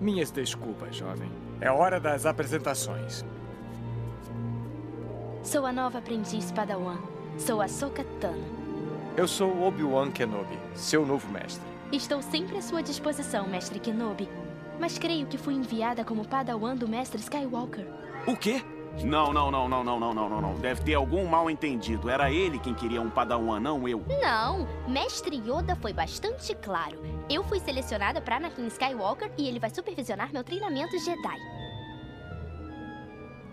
Minhas desculpas, jovem. É hora das apresentações. Sou a nova aprendiz Padawan. Sou a Soka Tano. Eu sou Obi-Wan Kenobi, seu novo mestre. Estou sempre à sua disposição, mestre Kenobi. Mas creio que fui enviada como Padawan do mestre Skywalker. O quê? Não, não, não, não, não, não, não, não, Deve ter algum mal entendido. Era ele quem queria um padawan, não eu. Não, Mestre Yoda foi bastante claro. Eu fui selecionada para Anakin Skywalker e ele vai supervisionar meu treinamento Jedi.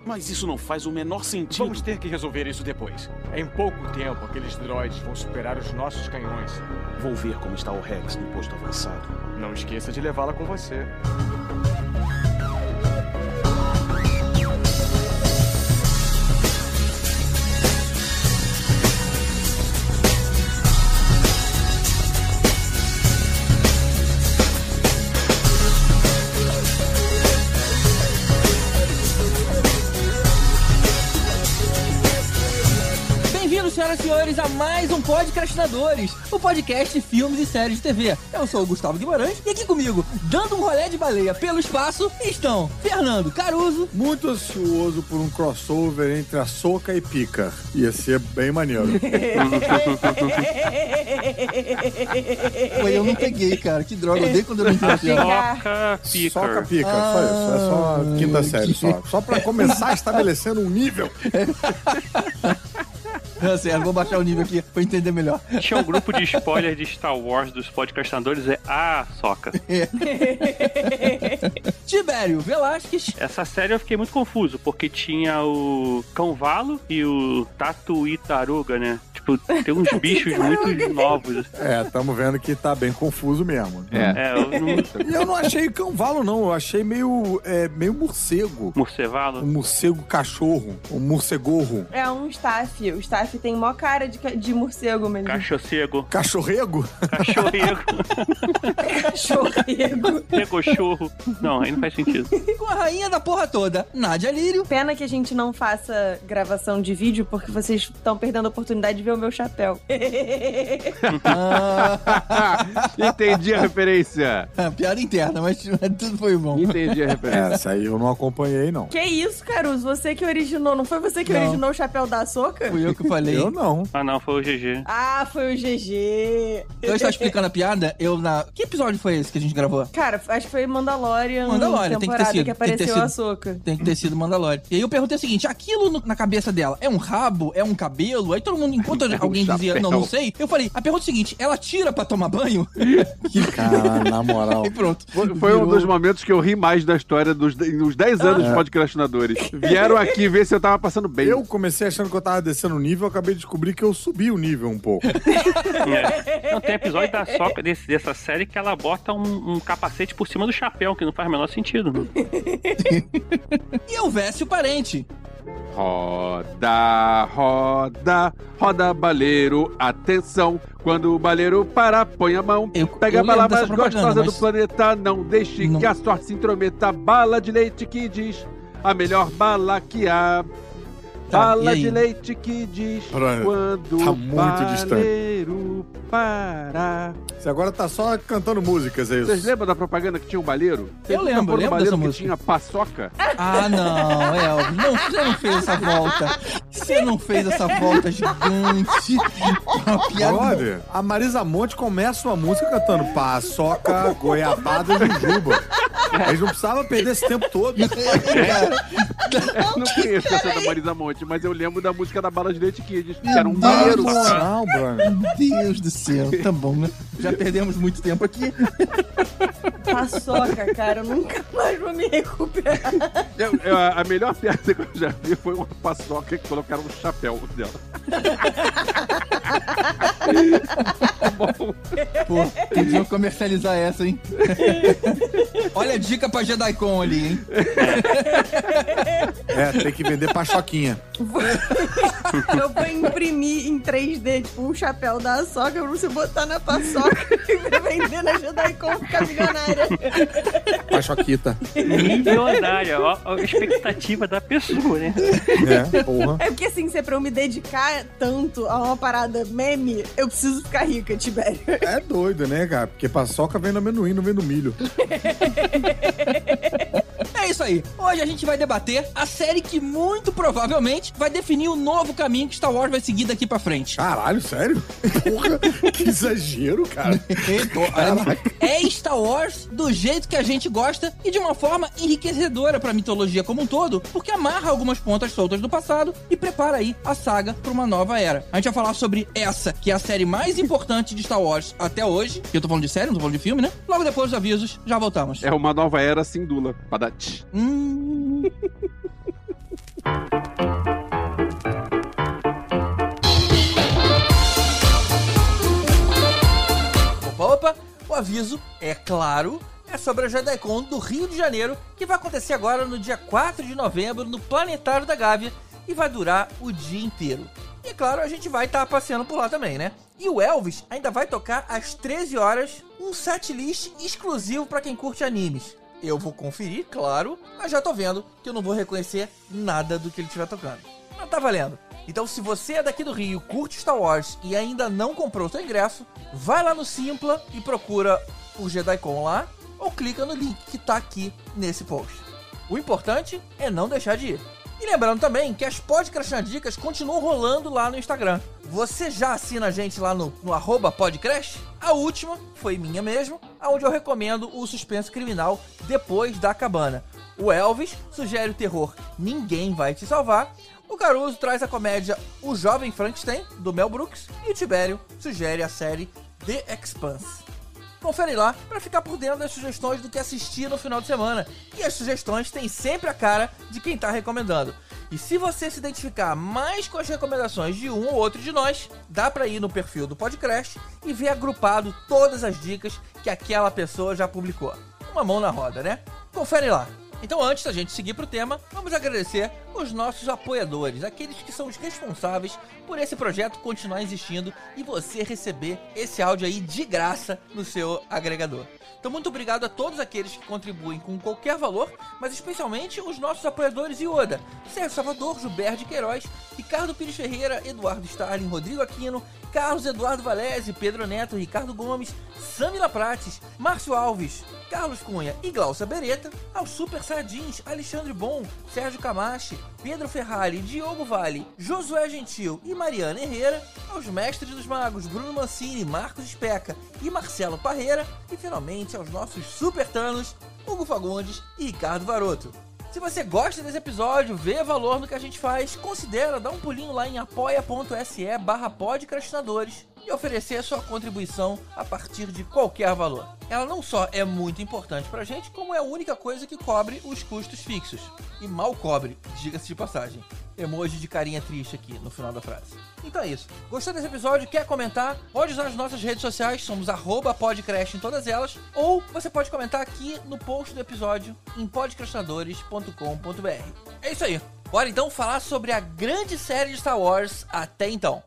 Mas isso não faz o menor sentido. Vamos ter que resolver isso depois. É em pouco tempo, aqueles droids vão superar os nossos canhões. Vou ver como está o Rex no posto avançado. Não esqueça de levá-la com você. Senhores, a mais um Podcastinadores, o podcast de filmes e séries de TV. Eu sou o Gustavo Guimarães e aqui comigo, dando um rolé de baleia pelo espaço, estão Fernando Caruso, Muito ansioso por um crossover entre a Soca e Pica. Ia ser bem maneiro. Pô, eu não peguei, cara, que droga, eu odeio quando eu não entendo piada. Soca Picker. Soca Pica, só isso. É só Ah, quinta série, que- só. Só pra começar estabelecendo um nível. Certo, vou baixar o nível aqui pra entender melhor. Tinha um grupo de spoilers de Star Wars dos podcastadores, é a Soca. Tibério Velasquez, Essa série eu fiquei muito confuso, porque tinha o Cão Valo e o Tatuítaruga, né? Tipo, tem uns bichos muito novos. É, tamo vendo que tá bem confuso mesmo. É, eu não... E eu não achei cavalo, não. Eu achei meio, é, meio morcego. Um Morcevalo? morcego cachorro. Um morcegorro. É um staff. O staff tem mó cara de, de morcego mesmo. Cachorrego? Cachorrego? Cachorrego? Cachorrego. Pegochorro? Não, aí não faz sentido. com a rainha da porra toda, Nádia Lírio. Pena que a gente não faça gravação de vídeo, porque vocês estão perdendo a oportunidade de ver o meu chapéu. Ah, Entendi a referência. piada interna, mas tudo foi bom. Entendi a referência. É, essa aí eu não acompanhei, não. que isso, Caruso? Você que originou, não foi você que Não. originou o chapéu da soca? Fui eu que falei. Eu não. Ah, não, foi o GG. Ah, foi o GG. Eu estava explicando a piada, eu na. Que episódio foi esse que a gente gravou? Cara, acho que foi Mandalorian, Mandalorian, tem que ter temporada sido, que tem que ter apareceu sido. a soca. Tem que ter sido Mandalorian. E aí eu perguntei o seguinte: aquilo no- na cabeça dela é um rabo? É um cabelo? Aí todo mundo, enquanto alguém dizia, não, não sei, eu falei: a pergunta é a seguinte: ela tira pra tomar banho? Cara, na moral. e pronto. Foi, foi um Virou- dos momentos que eu ri mais da história dos nos 10 anos de podcastinadores. Vieram aqui ver se eu tava passando bem. Eu comecei achando que eu tava descendo o nível, eu acabei de descobrir que eu subi o nível um pouco. É. Não, tem episódio da Soca desse, dessa série que ela bota um, um capacete por cima do chapéu, que não faz o menor sentido. né? E eu veste o parente. Roda, roda, roda baleiro, atenção. Quando o baleiro para, põe a mão. Eu- Pega eu a bala mais gostosa mas- do planeta. Não deixe Não. que a sorte se intrometa. Bala de leite que diz a melhor bala que há. Tá, e bala de leite que diz Olha, quando tá muito distante. baleiro parar. Você agora tá só cantando músicas, é Vocês isso? lembram da propaganda que tinha um baleiro? Eu Vocês lembro, lembro baleiro dessa que música. tinha paçoca? Ah, não, Elvis. Não, você não fez essa volta. Você não fez essa volta gigante. Uma piada. A Marisa Monte começa uma música cantando paçoca, goiabada e jujuba. Eles não precisavam perder esse tempo todo. Eu não conheço essa da Marisa Monte, mas eu lembro da música da Bala de Leite Kids, que era um céu. Não. Meu Deus do céu. Tá bom, né? Já perdemos muito tempo aqui. Paçoca, cara, eu nunca mais vou me recuperar. Eu- eu- a melhor piada que eu já vi foi uma paçoca que colocaram um chapéu dela. Pô, podiam comercializar essa, hein? Olha a dica pra JediCon ali, hein? É, tem que vender paçoquinha. Eu vou imprimir em 3D, tipo, um chapéu da soca pra você botar na paçoca e vender na Jedi.com ficar milionária. Paçoquita. Milionária, ó, ó a expectativa da pessoa, né? É, porra. É porque assim, se é pra eu me dedicar tanto a uma parada meme, eu preciso ficar rica, Tibério. É doido, né, cara? Porque paçoca vem no amendoim, não vem no milho. aí. Hoje a gente vai debater a série que muito provavelmente vai definir o novo caminho que Star Wars vai seguir daqui pra frente. Caralho, sério? Porra, que exagero, cara. é Star Wars do jeito que a gente gosta e de uma forma enriquecedora pra mitologia como um todo, porque amarra algumas pontas soltas do passado e prepara aí a saga pra uma nova era. A gente vai falar sobre essa, que é a série mais importante de Star Wars até hoje. Eu tô falando de série, não tô falando de filme, né? Logo depois dos avisos, já voltamos. É uma nova era Sindula. Hum. Opa, opa, o aviso, é claro, é sobre a JediCon do Rio de Janeiro, que vai acontecer agora no dia 4 de novembro no Planetário da Gávea e vai durar o dia inteiro. E é claro, a gente vai estar tá passeando por lá também, né? E o Elvis ainda vai tocar às 13 horas um setlist exclusivo para quem curte animes. Eu vou conferir, claro, mas já tô vendo que eu não vou reconhecer nada do que ele estiver tocando. Mas tá valendo. Então, se você é daqui do Rio, curte Star Wars e ainda não comprou seu ingresso, vai lá no Simpla e procura o JediCon lá, ou clica no link que tá aqui nesse post. O importante é não deixar de ir. E lembrando também que as Podcrastinadicas Dicas continuam rolando lá no Instagram. Você já assina a gente lá no, no arroba? A última foi minha mesmo, onde eu recomendo o suspense criminal Depois da Cabana. O Elvis sugere o terror Ninguém Vai Te Salvar. O Caruso traz a comédia O Jovem Frankenstein, do Mel Brooks. E o Tibério sugere a série The Expanse. Confere lá para ficar por dentro das sugestões do que assistir no final de semana. E as sugestões têm sempre a cara de quem está recomendando. E se você se identificar mais com as recomendações de um ou outro de nós, dá para ir no perfil do podcast e ver agrupado todas as dicas que aquela pessoa já publicou. Uma mão na roda, né? Confere lá. Então, antes da gente seguir pro tema, vamos agradecer os nossos apoiadores, aqueles que são os responsáveis por esse projeto continuar existindo e você receber esse áudio aí de graça no seu agregador. Então, muito obrigado a todos aqueles que contribuem com qualquer valor, mas especialmente os nossos apoiadores Ioda, Sérgio Salvador, Gilberto de Queiroz, Ricardo Pires Ferreira, Eduardo Stalin, Rodrigo Aquino, Carlos Eduardo Valese, Pedro Neto, Ricardo Gomes, Samila Prates, Márcio Alves, Carlos Cunha e Glaucia Beretta, aos Super Sardins, Alexandre Bom, Sérgio Camache, Pedro Ferrari, Diogo Vale, Josué Gentil e Mariana Herrera, aos Mestres dos Magos, Bruno Mancini, Marcos Especa e Marcelo Parreira, e finalmente aos nossos Super Tanos, Hugo Fagundes e Ricardo Varoto. Se você gosta desse episódio, vê valor no que a gente faz, considera dar um pulinho lá em apoia.se barra e oferecer a sua contribuição a partir de qualquer valor. Ela não só é muito importante pra gente, como é a única coisa que cobre os custos fixos. E mal cobre, diga-se de passagem. Emoji de carinha triste aqui no final da frase. Então é isso. Gostou desse episódio? Quer comentar? Pode usar as nossas redes sociais, somos podcrash em todas elas. Ou você pode comentar aqui no post do episódio em podcastinadores.com.br. É isso aí. Bora então falar sobre a grande série de Star Wars até então.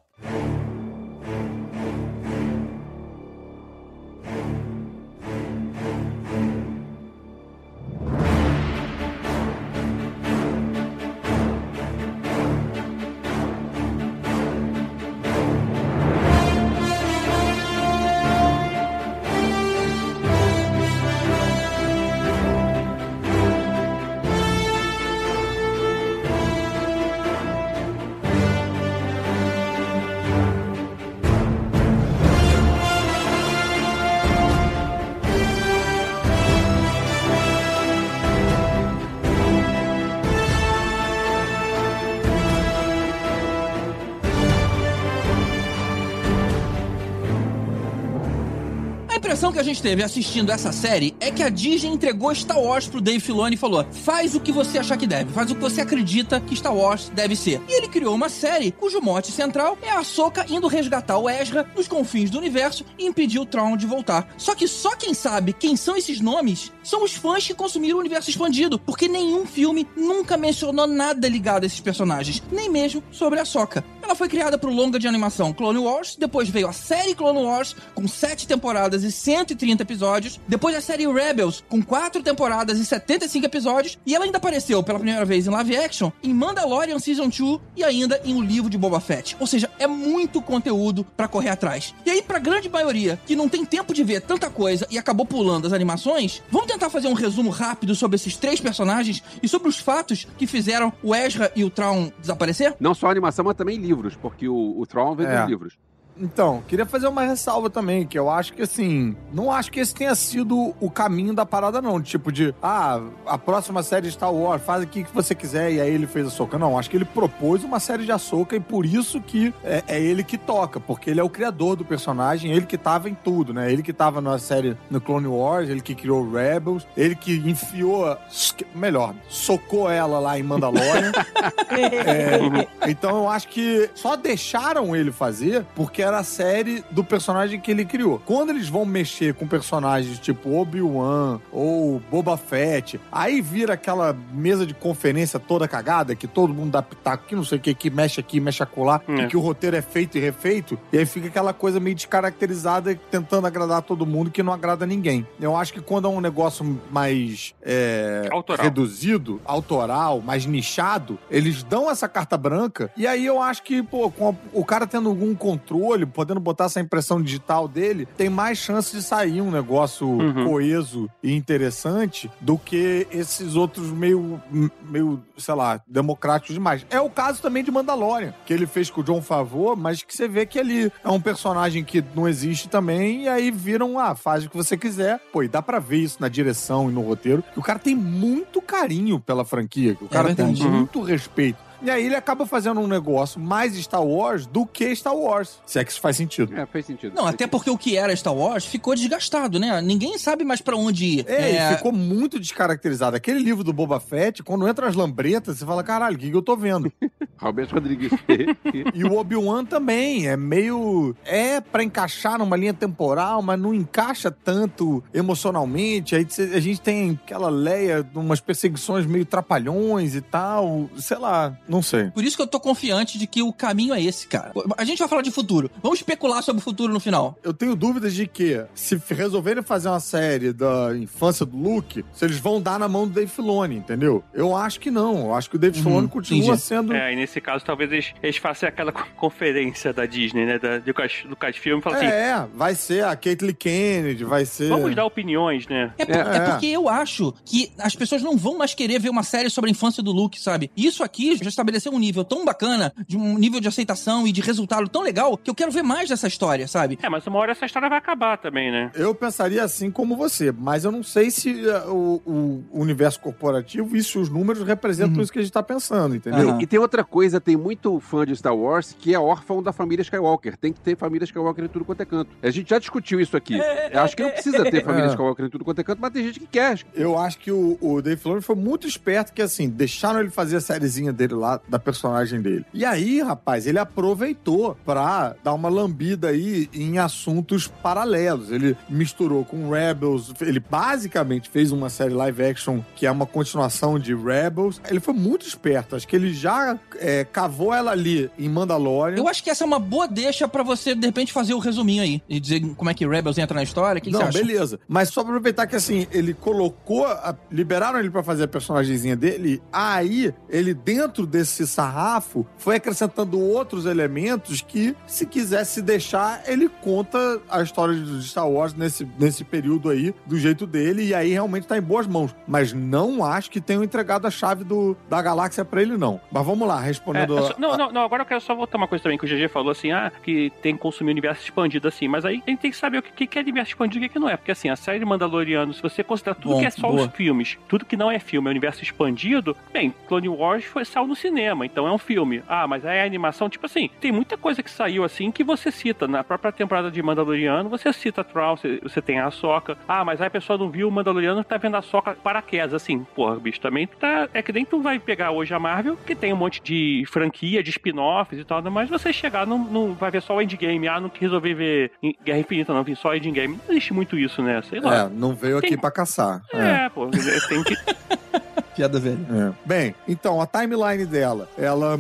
Impressão que a gente teve assistindo essa série é que a Disney entregou Star Wars pro Dave Filoni e falou: faz o que você achar que deve, faz o que você acredita que Star Wars deve ser. E ele criou uma série cujo mote central é a Ahsoka indo resgatar o Ezra nos confins do universo e impedir o Traum de voltar. Só que só quem sabe quem são esses nomes são os fãs que consumiram o universo expandido, porque nenhum filme nunca mencionou nada ligado a esses personagens, nem mesmo sobre a Ahsoka Ela foi criada pro longa de animação Clone Wars, depois veio a série Clone Wars, com 7 temporadas e 130 episódios, depois a série Rebels, com 4 temporadas e 75 episódios, e ela ainda apareceu pela primeira vez em live action, em Mandalorian Season 2 e ainda em O Livro de Boba Fett. Ou seja, é muito conteúdo pra correr atrás. E aí, pra grande maioria que não tem tempo de ver tanta coisa e acabou pulando as animações, vamos tentar fazer um resumo rápido sobre esses três personagens e sobre os fatos que fizeram o Ezra e o Traum desaparecer? Não só animação, mas também livros, porque o, o Tron vem É. dos livros. Então, queria fazer uma ressalva também, que eu acho que assim, não acho que esse tenha sido o caminho da parada, não. Tipo de, ah, a próxima série de Star Wars, faz aqui o que você quiser, e aí ele fez a Soca. Não, acho que ele propôs uma série de Ahsoka e por isso que é, é ele que toca, porque ele é o criador do personagem, ele que tava em tudo, né? Ele que tava na série no Clone Wars, ele que criou Rebels, ele que enfiou, melhor, socou ela lá em Mandalorian. É, então eu acho que só deixaram ele fazer porque era a série do personagem que ele criou. Quando eles vão mexer com personagens tipo Obi-Wan ou Boba Fett, aí vira aquela mesa de conferência toda cagada, que todo mundo dá pitaco, que não sei o que, que mexe aqui, mexe acolá, É. e que o roteiro é feito e refeito, e aí fica aquela coisa meio descaracterizada, tentando agradar todo mundo, que não agrada ninguém. Eu acho que quando é um negócio mais é, Autoral. reduzido, autoral, mais nichado, eles dão essa carta branca, e aí eu acho que, pô, o cara tendo algum controle, podendo botar essa impressão digital dele, tem mais chance de sair um negócio Uhum. coeso e interessante do que esses outros meio, meio, sei lá, democráticos demais. É o caso também de Mandalorian, que ele fez com o John Favreau, mas que você vê que ele é um personagem que não existe também, e aí viram, ah, faz o que você quiser. Pô, e dá pra ver isso na direção e no roteiro, que o cara tem muito carinho pela franquia, que o cara tem verdade. muito respeito. E aí ele acaba fazendo um negócio mais Star Wars do que Star Wars. Se é que isso faz sentido. É, fez sentido. Não, até porque o que era Star Wars ficou desgastado, né? Ninguém sabe mais pra onde ir. É, e ficou muito descaracterizado. Aquele livro do Boba Fett, quando entra as lambretas, você fala, caralho, o que, que eu tô vendo? Roberto Rodrigues. E o Obi-Wan também, é meio... É pra encaixar numa linha temporal, mas não encaixa tanto emocionalmente. Aí a gente tem aquela Leia, umas perseguições meio trapalhões e tal. Sei lá, não sei. Por isso que eu tô confiante de que o caminho é esse, cara. A gente vai falar de futuro. Vamos especular sobre o futuro no final. Eu tenho dúvidas de que, se resolverem fazer uma série da infância do Luke, se eles vão dar na mão do Dave Filoni, entendeu? Eu acho que não. Eu acho que o Dave Uhum, Filoni continua entendi. sendo... É, e nesse caso, talvez eles, eles façam aquela co- conferência da Disney, né? Da, do Lucas- Lucasfilm e falam assim: É, vai ser a Caitlyn Kennedy, vai ser... vamos dar opiniões, né? É, por- É. é porque eu acho que as pessoas não vão mais querer ver uma série sobre a infância do Luke, sabe? Isso aqui já estabeleceu um nível tão bacana, de um nível de aceitação e de resultado tão legal, que eu quero ver mais dessa história, sabe? É, mas uma hora essa história vai acabar também, né? Eu pensaria assim como você, mas eu não sei se uh, o, o universo corporativo e se os números representam Uhum. isso que a gente tá pensando, entendeu? Aham. E tem outra coisa, tem muito fã de Star Wars que é órfão da família Skywalker. Tem que ter família Skywalker em tudo quanto é canto. A gente já discutiu isso aqui. Eu acho que não precisa ter família É. Skywalker em tudo quanto é canto, mas tem gente que quer. Eu acho que o, o Dave Filoni foi muito esperto que, assim, deixaram ele fazer a sériezinha dele lá, da personagem dele. E aí, rapaz, ele aproveitou pra dar uma lambida aí em assuntos paralelos. Ele misturou com Rebels, ele basicamente fez uma série live action que é uma continuação de Rebels. Ele foi muito esperto, acho que ele já é, cavou ela ali em Mandalorian. Eu acho que essa é uma boa deixa pra você, de repente, fazer o resuminho aí. E dizer como é que Rebels entra na história. Que, Não, beleza. Mas só pra aproveitar que assim, ele colocou. a- liberaram ele pra fazer a personagemzinha dele. Aí, ele, dentro desse sarrafo, foi acrescentando outros elementos que, se quisesse deixar, ele conta a história de Star Wars nesse, nesse período aí, do jeito dele. E aí realmente tá em boas mãos. Mas não acho que tenham entregado a chave do, da galáxia pra ele, não. Mas vamos lá, É, respondendo. eu só- não, a- não, não, agora eu quero só voltar uma coisa também que o GG falou assim, ah, que tem que consumir o universo expandido assim, mas aí a gente tem que saber o que, que é universo expandido e o que que não é, porque assim, a série Mandaloriano, se você considerar tudo Bom, que é só boa. os filmes, tudo que não é filme é universo expandido, bem, Clone Wars foi saiu no cinema, então é um filme. Ah, mas aí a animação, tipo assim, tem muita coisa que saiu assim que você cita, na própria temporada de Mandaloriano, você cita Troll, você, você tem a Ahsoka, ah, mas aí a pessoa não viu o Mandaloriano, tá vendo a Ahsoka paraquedas, assim, porra, bicho, também tá, é que nem tu vai pegar hoje a Marvel, que tem um monte de franquia, de spin-offs e tal, mas você chegar, não, não vai ver só o Endgame, ah, não quis resolver ver Guerra Infinita, não, vi só Endgame, não existe muito isso, né, sei lá. É, não veio aqui Tem- pra caçar. É. É, pô, tem que. Piada velha. É. Bem, então, a timeline dela, ela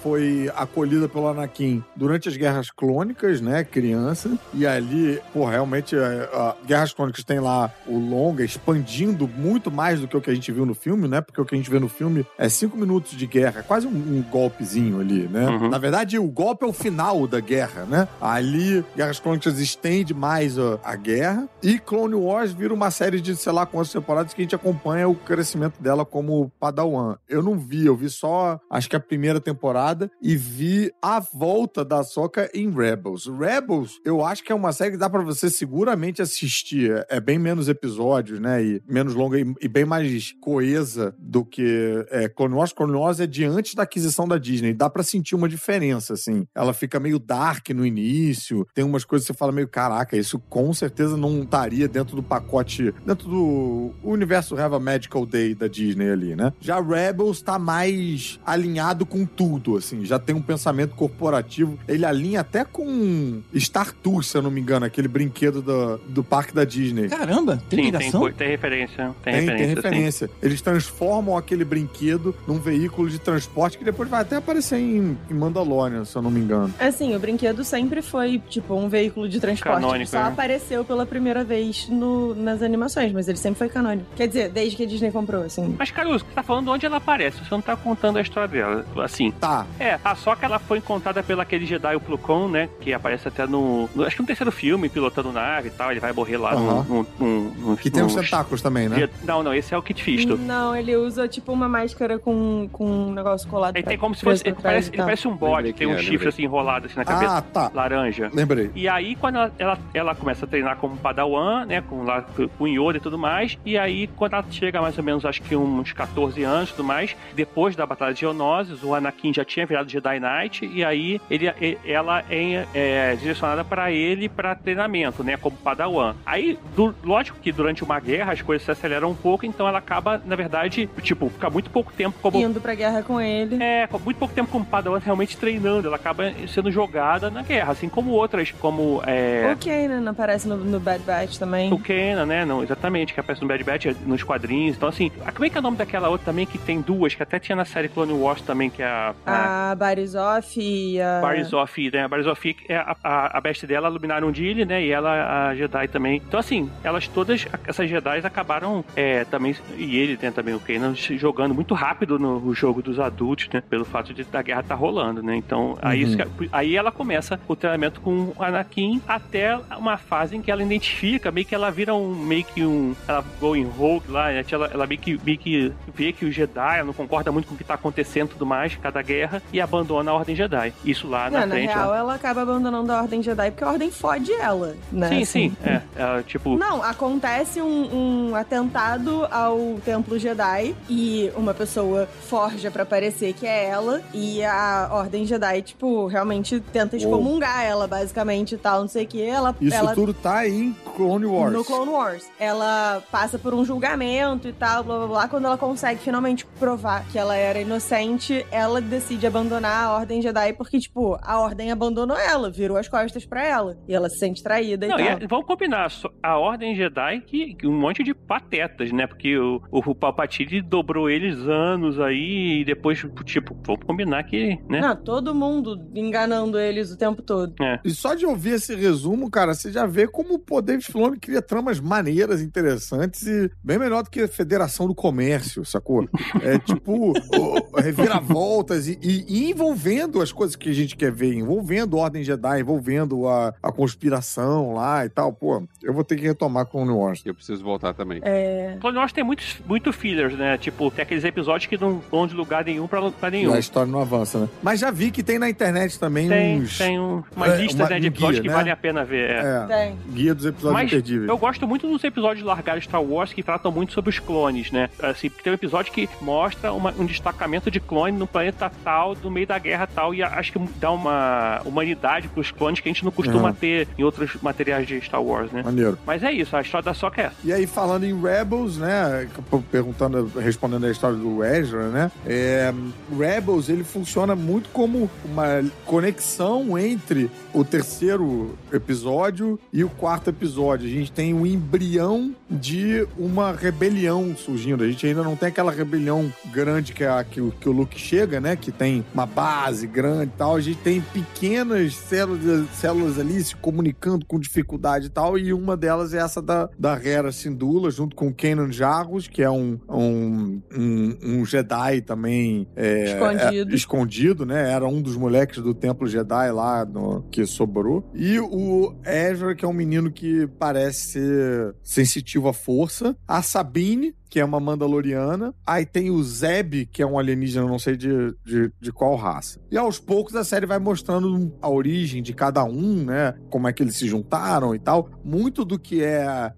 foi acolhida pelo Anakin durante as Guerras Clônicas, né, criança, e ali, pô, realmente, é, a Guerras Clônicas tem lá o longa expandindo muito mais do que o que a gente viu no filme, né, porque o que a gente vê no filme é cinco minutos de guerra, quase um, um golpezinho ali, né. Uhum. Na verdade, o golpe é o final da guerra, né, ali, Guerras Clônicas estende mais a, a guerra, e Clone Wars vira uma série de, sei lá, quantas temporadas que a gente acompanha o crescimento dela como Padawan. Eu não vi, eu vi só, acho que a primeira temporada e vi a volta da Soca em Rebels. Rebels, eu acho que é uma série que dá pra você seguramente assistir. É bem menos episódios, né? E menos longa e, e bem mais coesa do que é, Clone Wars. Clone Wars é de antes da aquisição da Disney. Dá pra sentir uma diferença, assim. Ela fica meio dark no início. Tem umas coisas que você fala meio, caraca, isso com certeza não estaria dentro do pacote, dentro do universo Have a Magical Day da Disney ali, né? Já Rebels tá mais alinhado com tudo, assim. Já tem um pensamento corporativo. Ele alinha até com Star Tours, se eu não me engano, aquele brinquedo do, do parque da Disney. Caramba, tem Sim, tem, ligação? co- tem referência. Tem, Tem, referência, tem sim. referência. Eles transformam aquele brinquedo num veículo de transporte que depois vai até aparecer em, em Mandalorian, se eu não me engano. Assim, o brinquedo sempre foi, tipo, um veículo de transporte. Canônico, só né? apareceu pela primeira vez no- nas animações, mas ele sempre foi canônico. Quer dizer, desde que a Disney comprou, assim. Mas, Caruso, você tá falando onde ela aparece, você não tá contando a história dela. Assim, Tá, É, a só que ela foi encontrada pelo aquele Jedi, o Plucon, né? Que aparece até no, no- Acho que no terceiro filme, pilotando nave e tal. Ele vai morrer lá Aham. no, no, no, que tem os tentáculos também, né? Não, não, esse é o Kit Fisto. Não, ele usa, tipo, uma máscara com, com um negócio colado. Ele pra- tem como se fosse. Ele parece, ele parece um bode, tem um é, chifre lembrei. assim enrolado assim na cabeça. Ah, tá. Laranja. Lembrei. E aí, quando ela, ela, ela começa a treinar como Padawan, né? Com, lá, com Yoda e tudo mais. E aí, quando ela chega mais ou menos, acho que uns 14 anos e tudo mais, depois da Batalha de Geonosis, o Anakin já tinha virado Jedi Knight. E aí, ele, ela é, é direcionada para ele para treinamento, né? Como Padawan. Aí, du- lógico que durante uma guerra as coisas se aceleram um pouco, então ela acaba, na verdade, tipo, fica muito pouco tempo como Indo pra guerra com ele. é, muito pouco tempo como Padawan realmente treinando, ela acaba sendo jogada na guerra, assim como outras, como é, O Kanan aparece no, no Bad Batch também. o Kenan, né? Não, exatamente, que aparece no Bad Batch, nos quadrinhos. Então, assim, como é que é o nome daquela outra também que tem duas, que até tinha na série Clone Wars também, que é a. a A Barizoff e a... Barizoff, né? A Barizoff é a, a, a best dela, a Luminarum Dili, né? E ela, a Jedi também. Então, assim, elas todas, essas Jedi acabaram é, também, e ele tem também o Kenan, jogando muito rápido no, no jogo dos adultos, né? Pelo fato de da guerra estar rolando, né? Então, aí, isso que- aí ela começa o treinamento com o Anakin até uma fase em que ela identifica, meio que ela vira um, meio que um, ela going rogue lá, né? Ela, ela meio, que, meio que vê que o Jedi ela não concorda muito com o que tá acontecendo e tudo mais, cada guerra, e abandona a Ordem Jedi. Isso lá Não, na na frente. real, né? ela acaba abandonando a Ordem Jedi porque a Ordem fode ela, né? Sim, assim. sim. É, é, tipo. Não, acontece um, um atentado ao Templo Jedi e uma pessoa forja pra parecer que é ela e a Ordem Jedi, tipo, realmente tenta excomungar ela, basicamente, e tal, não sei o que. Ela, Isso ela tudo tá em Clone Wars. no Clone Wars. Ela passa por um julgamento e tal, blá blá blá. Quando ela consegue finalmente provar que ela era inocente, ela decide abandonar a Ordem Jedi porque, tipo, a Ordem abandonou ela, virou as costas pra ela. E ela se sente traída Não, e tal. é- vamos combinar, a Ordem Jedi, que, um monte de patetas, né? Porque o, o Palpatine dobrou eles anos aí e depois, tipo, vamos combinar que, né? Não, todo mundo enganando eles o tempo todo. E só de ouvir esse resumo, cara, você já vê como o Poder de Filone cria tramas maneiras, interessantes e bem melhor do que a Federação do Comércio, sacou? É tipo, o- reviravoltas e, e- e envolvendo as coisas que a gente quer ver, envolvendo Ordem Jedi, envolvendo a, a conspiração lá e tal. Pô, eu vou ter que retomar Clone Wars. Eu preciso voltar também. É. Clone Wars tem muitos, muito fillers, né? Tipo, tem aqueles episódios que não vão de lugar nenhum pra E nenhum. a história não avança, né? Mas já vi que tem na internet também Tem, uns. tem um, uma É, lista uma- né, de episódios guia, que né? valem a pena ver. é. É, Tem. guia dos episódios Mas imperdíveis. eu gosto muito dos episódios largados de Star Wars que tratam muito sobre os clones, né? Assim, tem um episódio que mostra uma- um destacamento de clone no planeta tal, no meio da guerra tal, e acho que dá uma humanidade pros clones que a gente não costuma Uhum. ter em outros materiais de Star Wars, né? Maneiro. Mas é isso, a história da Soca é essa. E aí, falando em Rebels, né? Perguntando, respondendo a história do Ezra, né? é, Rebels, ele funciona muito como uma conexão entre o terceiro episódio e o quarto episódio. A gente tem um embrião de uma rebelião surgindo. A gente ainda ainda não tem aquela rebelião grande que, é a, que, o, que o Luke chega, né? Que tem uma base grande e tal. A gente tem pequenas células, células ali se comunicando com dificuldade e tal. E uma delas é essa da, da Hera Syndulla, junto com o Kanan Jarrus, que é um, um, um, um Jedi também é, Escondido. é, escondido, né? Era um dos moleques do Templo Jedi lá no, que sobrou. E o Ezra, que é um menino que parece ser sensitivo à força. A Sabine, que é uma Mandaloriana. Aí tem o Zeb, que é um alienígena, não sei de, de, de, qual raça. E aos poucos a série vai mostrando a origem de cada um, né? Como é que eles se juntaram e tal. Muito do que é a,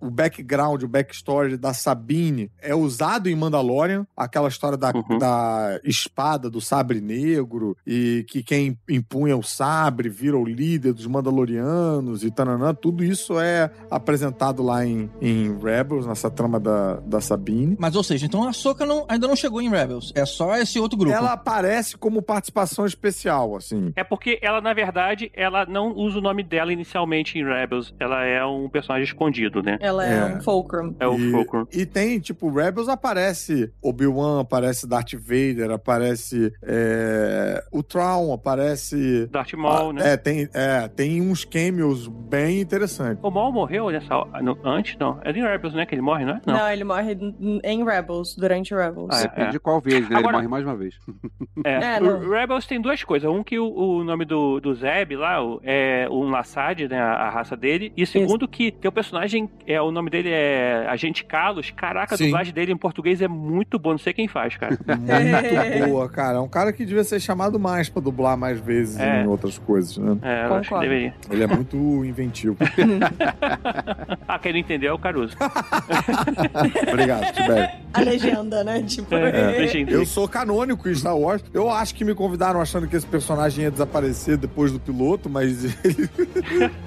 o background, o backstory da Sabine é usado em Mandalorian. Aquela história da, uhum. da espada, do sabre negro, e que quem empunha o sabre vira o líder dos Mandalorianos e tananã. Tudo isso é apresentado lá em, em Rebels, nessa trama da, da Sabine. Mas, ou seja, então a Soca não, ainda não chegou em Rebels. É só esse outro grupo. Ela aparece como participação especial, assim. É porque ela, na verdade, ela não usa o nome dela inicialmente em Rebels. Ela é um personagem escondido, né? Ela é, é. um Fulcrum. É o e, Fulcrum. E tem, tipo, Rebels aparece Obi-Wan, aparece Darth Vader, aparece é, o Traum, aparece... Darth Maul, né? É tem, é, tem uns cameos bem interessantes. O Maul morreu nessa... No, antes, não. É em Rebels, né? Que ele morre, não é? Não, não ele morre em Rebels, durante Rebels. Ah, Depende é. de qual vez, né? Agora, ele morre mais uma vez. É, é Rebels tem duas coisas. Um que o, o nome do, do Zeb lá o, é o Lassad, né? A, a, raça dele. E segundo Isso. que tem o personagem, é, o nome dele é Agente Carlos. Caraca, a dublagem dele em português é muito boa. Não sei quem faz, cara. Muito boa, cara. É um cara que devia ser chamado mais pra dublar mais vezes é. em outras coisas, né? É, eu acho que deveria. Ele é muito inventivo. ah, quem não entendeu é o Caruso. Obrigado, Tibério. A legenda, né? Tipo. É, é. Eu sou canônico em Star Wars. Eu acho que me convidaram achando que esse personagem ia desaparecer depois do piloto, mas ele,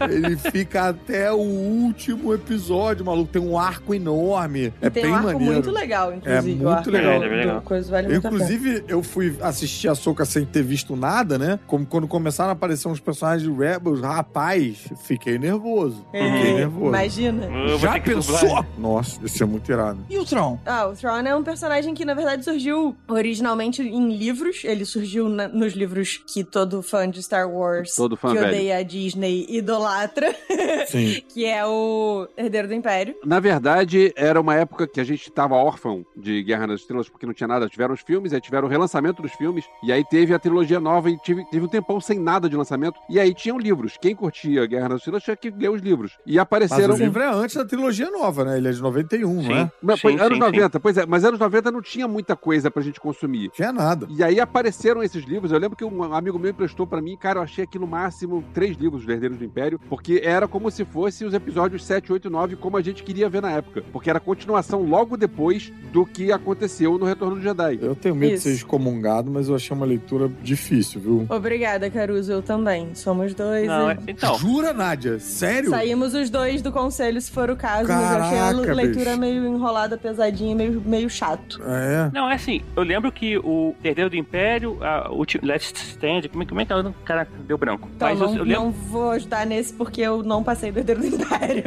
ele fica até o último episódio, maluco. Tem um arco enorme. E é tem bem um arco maneiro. muito legal, inclusive. É muito legal. É, é legal. Coisa vale inclusive, eu fui assistir a Soca sem ter visto nada, né? Como quando começaram a aparecer uns personagens de Rebels, rapaz, fiquei nervoso. Fiquei nervoso. Imagina. Já pensou? Nossa, isso é muito irado. E o Tron? Ah, o Tron é um personagem que, na verdade, surgiu originalmente em livros. Ele surgiu na, nos livros que todo fã de Star Wars todo fã que velho. odeia a Disney idolatra. Sim. que é o Herdeiro do Império. Na verdade, era uma época que a gente tava órfão de Guerra nas Estrelas, porque não tinha nada. Tiveram os filmes, aí tiveram o relançamento dos filmes, e aí teve a trilogia nova, e tive, teve um tempão sem nada de lançamento. E aí tinham livros. Quem curtia Guerra nas Estrelas tinha que ler os livros. E apareceram. Mas o livro é antes da trilogia nova, né? Ele é de 91, Sim. né? Mas, Sim, anos sim, 90, sim. pois é, mas anos 90 não tinha muita coisa pra gente consumir. Tinha nada. E aí apareceram esses livros. Eu lembro que um amigo meu emprestou pra mim, cara, eu achei aqui no máximo três livros dos Herdeiros do Império, porque era como se fosse os episódios 7, 8 e 9, como a gente queria ver na época. Porque era a continuação logo depois do que aconteceu no Retorno do Jedi. Eu tenho medo Isso. de ser excomungado, mas eu achei uma leitura difícil, viu? Obrigada, Caruso. Eu também. Somos dois. Não, e- é- então. Jura, Nádia? Sério? Saímos os dois do conselho, se for o caso, mas eu achei a Caraca, leitura bicho. meio enrolada, pesadinha, meio, meio chato. É. Não, é assim, eu lembro que o Herdeiro do Império, a, o Last Stand, como é, como é que é? o- Caraca, deu branco. Então, Mas não, eu, eu lembro. não vou ajudar nesse porque eu não passei do Herdeiro do Império.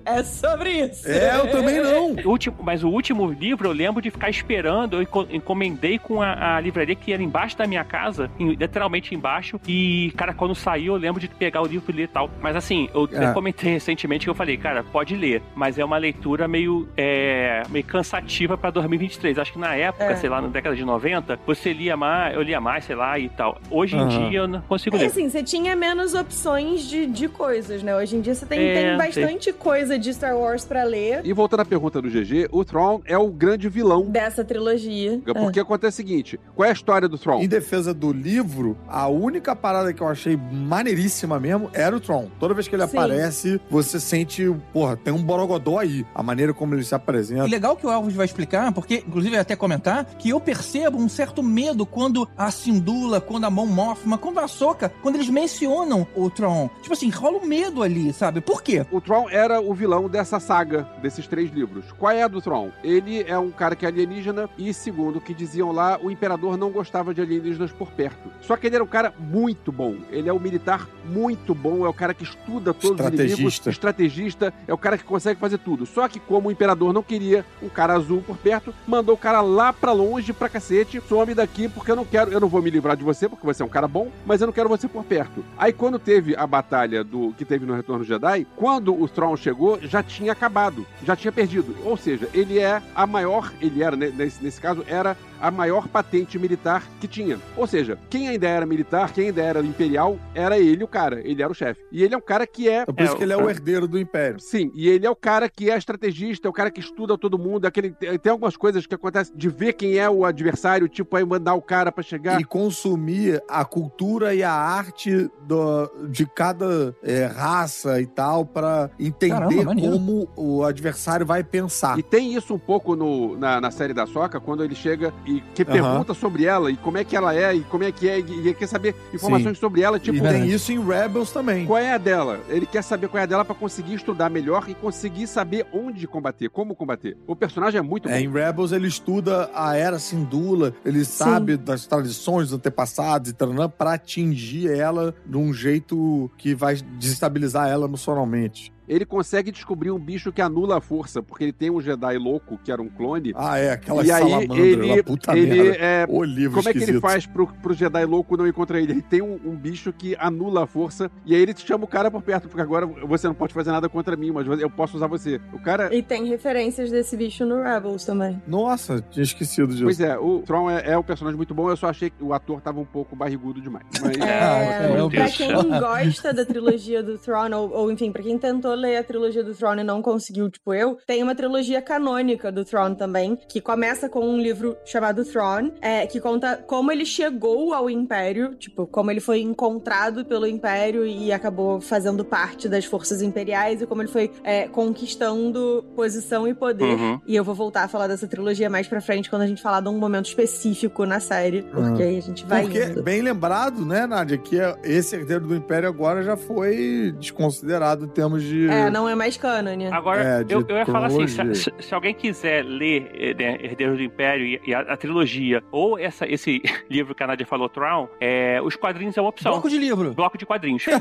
é sobre isso. É, eu também não. O último, mas o último livro eu lembro de ficar esperando. Eu enco- encomendei com a, a livraria que era embaixo da minha casa, literalmente embaixo. E, cara, quando saiu, eu lembro de pegar o livro e ler e tal. Mas assim, eu, É. comentei recentemente que eu falei, cara, pode ler, mas é uma leitura meio, é, meio cansativa pra 2023. Acho que na época, É. sei lá, na década de 90, você lia mais, eu lia mais, sei lá, e tal. Hoje em Aham. dia eu não consigo É ler. assim, você tinha menos opções de, de coisas, né? Hoje em dia você tem, É, tem bastante coisa de Star Wars pra ler E voltando à pergunta do GG, o Thrawn é o grande vilão. dessa trilogia. Porque acontece o seguinte: qual é a história do Thrawn? Em defesa do livro, a única parada que eu achei maneiríssima mesmo era o Tron. Toda vez que ele Sim. aparece, você sente, porra, tem um borogodó aí. A maneira como ele se apresenta. E legal que o Elvis vai explicar, porque, inclusive, até comentar, que eu percebo um certo medo quando a Sindula, quando a Mon Mothma, quando a Soca, quando eles mencionam o Tron. Tipo assim, rola um medo ali, sabe? Por quê? O Thrawn era o vilão dessa saga, desses três livros. Qual é a do Thrawn? Ele é um cara que é alienígena, e segundo o que diziam lá, o imperador não gostava de alienígenas por perto. Só que ele era um cara muito bom. Ele é um militar muito bom, é o cara que estuda todos os inimigos, Estrategista. estrategista, é o cara que consegue fazer tudo. Só que como o imperador não queria um cara azul por perto, mandou o cara lá pra longe, pra cacete, some daqui porque eu não quero, eu não vou me livrar de você porque você é um cara bom, mas eu não quero você por perto. Aí quando teve a batalha do que teve no Retorno Jedi, quando o Thrawn chegou, já tinha acabado, já tinha perdido. Ou seja, ele é a maior, ele era, né, nesse, nesse caso, era a maior patente militar que tinha. Ou seja, quem ainda era militar, quem ainda era imperial, era ele o cara, ele era o chefe. E ele é um cara que é É por isso É, que ele é o herdeiro do Império. Sim, e ele é o cara que é estrategista, é o cara que estuda todo mundo, aquele, tem algumas coisas que acontecem de ver quem é o adversário, tipo aí mandar o cara pra chegar. E consumir a cultura e a arte do- de cada é, raça e tal, pra entender Caramba, como o adversário vai pensar. E tem isso um pouco no, na, na série da Soca, quando ele chega e que Aham. pergunta sobre ela, e como é que ela é, e como é que é, e, e quer saber informações sobre ela, tipo, e tem isso em Rebels também. qual é a dela? Ele quer saber qual é a dela pra conseguir estudar melhor e conseguir saber onde combater, como combater. O personagem é muito bom. É, em Rebels ele estuda a era Sindula, ele sabe das tradições dos antepassados e tal, pra atingir ela de um jeito que vai desestabilizar ela emocionalmente. Ele consegue descobrir um bicho que anula a força, porque ele tem um Jedi louco, que era um clone. Ah, é, aquela e aí salamandra ele, lá, puta ele merda. é, O livro Como é que ele esquisito. faz pro, pro Jedi louco não encontrar ele? Ele tem um, um bicho que anula a força e aí ele te chama o cara por perto, porque agora você não pode fazer nada contra mim, mas eu posso usar você. O cara. E tem referências desse bicho no Rebels também. Nossa, tinha esquecido disso. Pois é, o Tron é, é um personagem muito bom, eu só achei que o ator tava um pouco barrigudo demais. Mas, É, é, pra quem gosta da trilogia do Throne, ou, ou, enfim, pra quem tentou ler a trilogia do Throne e não conseguiu, tipo eu, tem uma trilogia canônica do Throne também, que começa com um livro chamado Throne, é, que conta como ele chegou ao Império, tipo, como ele foi encontrado pelo Império e acabou fazendo parte das forças imperiais, e como ele foi é, conquistando posição e poder. Uhum. E eu vou voltar a falar dessa trilogia mais pra frente, quando a gente falar de um momento específico na série, porque aí a gente vai Porque, indo. bem lembrado, né, Nádia, que é- esse herdeiro do Império agora já foi desconsiderado em termos de. É, não é mais cânone. Agora, É, eu, eu ia falar assim: se, se- alguém quiser ler né, Herdeiros do Império e, e a, a trilogia, ou essa, esse livro que a Nadia falou, Tron, é, os quadrinhos é uma opção. Bloco de livro. Bloco de quadrinhos.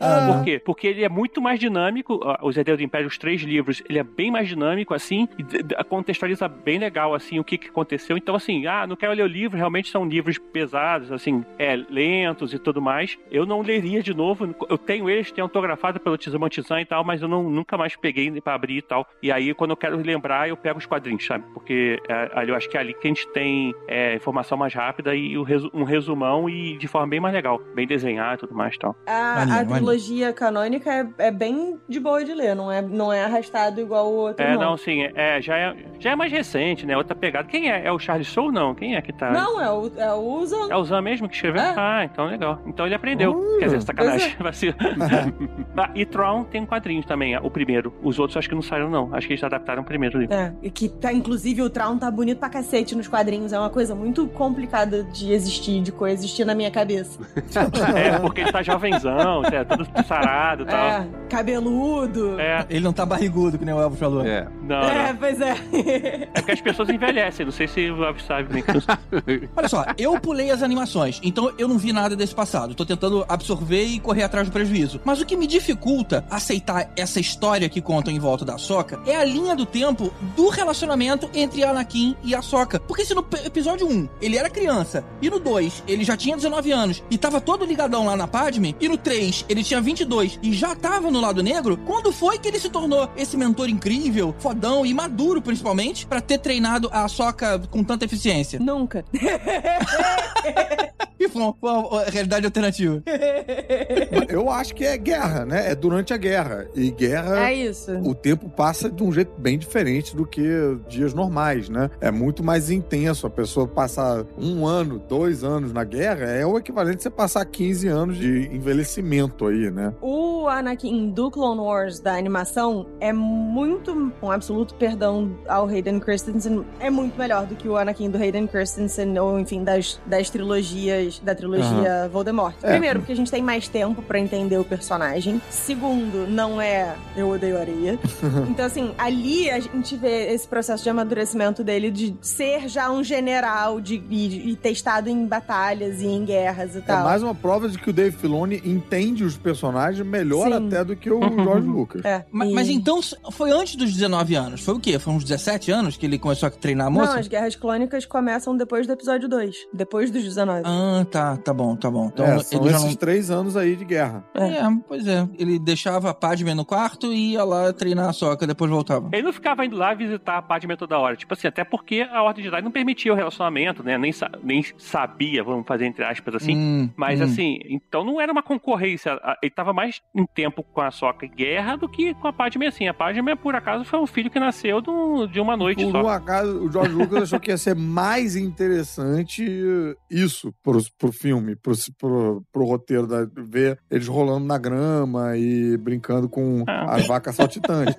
Ah, Por quê? Porque ele é muito mais dinâmico. Os Herdeiros do Império, os três livros, ele é bem mais dinâmico, assim, e contextualiza bem legal, assim, o que, que aconteceu. Então, assim, ah, não quero ler o livro, realmente são livros pesados, assim, é, lentos e tudo mais. Eu não leria de novo. Eu tenho eles, tenho autografado pelo Tizamantizan e tal, mas eu não, nunca mais peguei pra abrir e tal. E aí, quando eu quero lembrar, eu pego os quadrinhos, sabe? Porque é, ali eu acho que é ali que a gente tem é, informação mais rápida e o resu- um resumão e de forma bem mais legal. Bem desenhado e tudo mais e tal. A, Maneiro, a trilogia canônica é, é bem de boa de ler, não é, não é arrastado igual o outro. É, não. não, sim, é, já é, já é mais recente, né? Outra pegada. Quem é? É o Charles Soule, não? Quem é que tá? Não, é o, é o Zan. É o Zan mesmo que escreveu? É. Ah, então legal. Então ele aprendeu. Hum. Quer dizer, sacanagem. Vacilo. Ah, e Tron tem quadrinhos também, o primeiro. Os outros acho que não saíram, não. Acho que eles adaptaram o primeiro livro. É, e que tá, inclusive, o Traum tá bonito pra cacete nos quadrinhos. É uma coisa muito complicada de existir, de coexistir na minha cabeça. É, porque ele tá jovenzão, é, todo sarado e tal. É, cabeludo. É, Ele não tá barrigudo, que nem o Elvis falou. É. não, É, não. pois é. É porque as pessoas envelhecem. Não sei se o Elvis sabe bem. Olha só, eu pulei as animações, então eu não vi nada desse passado. Tô tentando absorver e correr atrás do prejuízo. Mas o que me dificulta aceitar essa história que contam em volta da Soca é a linha do tempo do relacionamento entre Anakin e a Soca. Porque se no episódio 1 ele era criança, e no 2 ele já tinha 19 anos e tava todo ligadão lá na Padme, e no 3 ele tinha 22 e já tava no lado negro, quando foi que ele se tornou esse mentor incrível, fodão e maduro principalmente, pra ter treinado a Soca com tanta eficiência? Nunca. E foi uma, realidade alternativa. Eu acho que é guerra, né? É durante a guerra. E guerra. É isso. O tempo passa de um jeito bem diferente do que dias normais, né? É muito mais intenso. A pessoa passar um ano, dois anos na guerra é o equivalente a você passar 15 anos de envelhecimento aí, né? O Anakin do Clone Wars da animação é muito, com absoluto perdão ao Hayden Christensen, é muito melhor do que o Anakin do Hayden Christensen, ou enfim, das, das trilogias, da trilogia Voldemort. É. Primeiro, porque a gente tem mais tempo pra entender o personagem. Segundo, não é eu odeio areia. então, assim, ali a gente vê esse processo de amadurecimento dele de ser já um general de, e, e testado em batalhas e em guerras e É tal. mais uma prova de que o Dave Filoni entende os personagens melhor Sim. até do que o George Lucas. É, Ma- e- Mas, então foi antes dos 19 anos? Foi o quê? Foi uns 17 anos que ele começou a treinar a Não, moça? as guerras clônicas começam depois do episódio 2. Depois dos 19. Ah, tá, tá bom, tá bom. Então é, são ele já esses não. três anos aí de guerra. É, pois é. Ele deixava a Padme no quarto e ia lá treinar a soca, depois voltava. Ele não ficava indo lá visitar a Padme toda hora. Tipo assim, até porque a Ordem Jedi não permitia o relacionamento, né? Nem, sa- nem sabia, vamos fazer entre aspas assim. Hum, Mas hum. assim, então não era uma concorrência. Ele tava mais em tempo com a Soca em guerra do que com a Padme assim. A Padme, por acaso, foi um filho que nasceu do- de uma noite Por só. um acaso, o George Lucas achou que ia ser mais interessante isso pro, pro filme, pro, pro, pro roteiro, da, ver eles rolando na grama e brincando com Ah. as vacas saltitantes.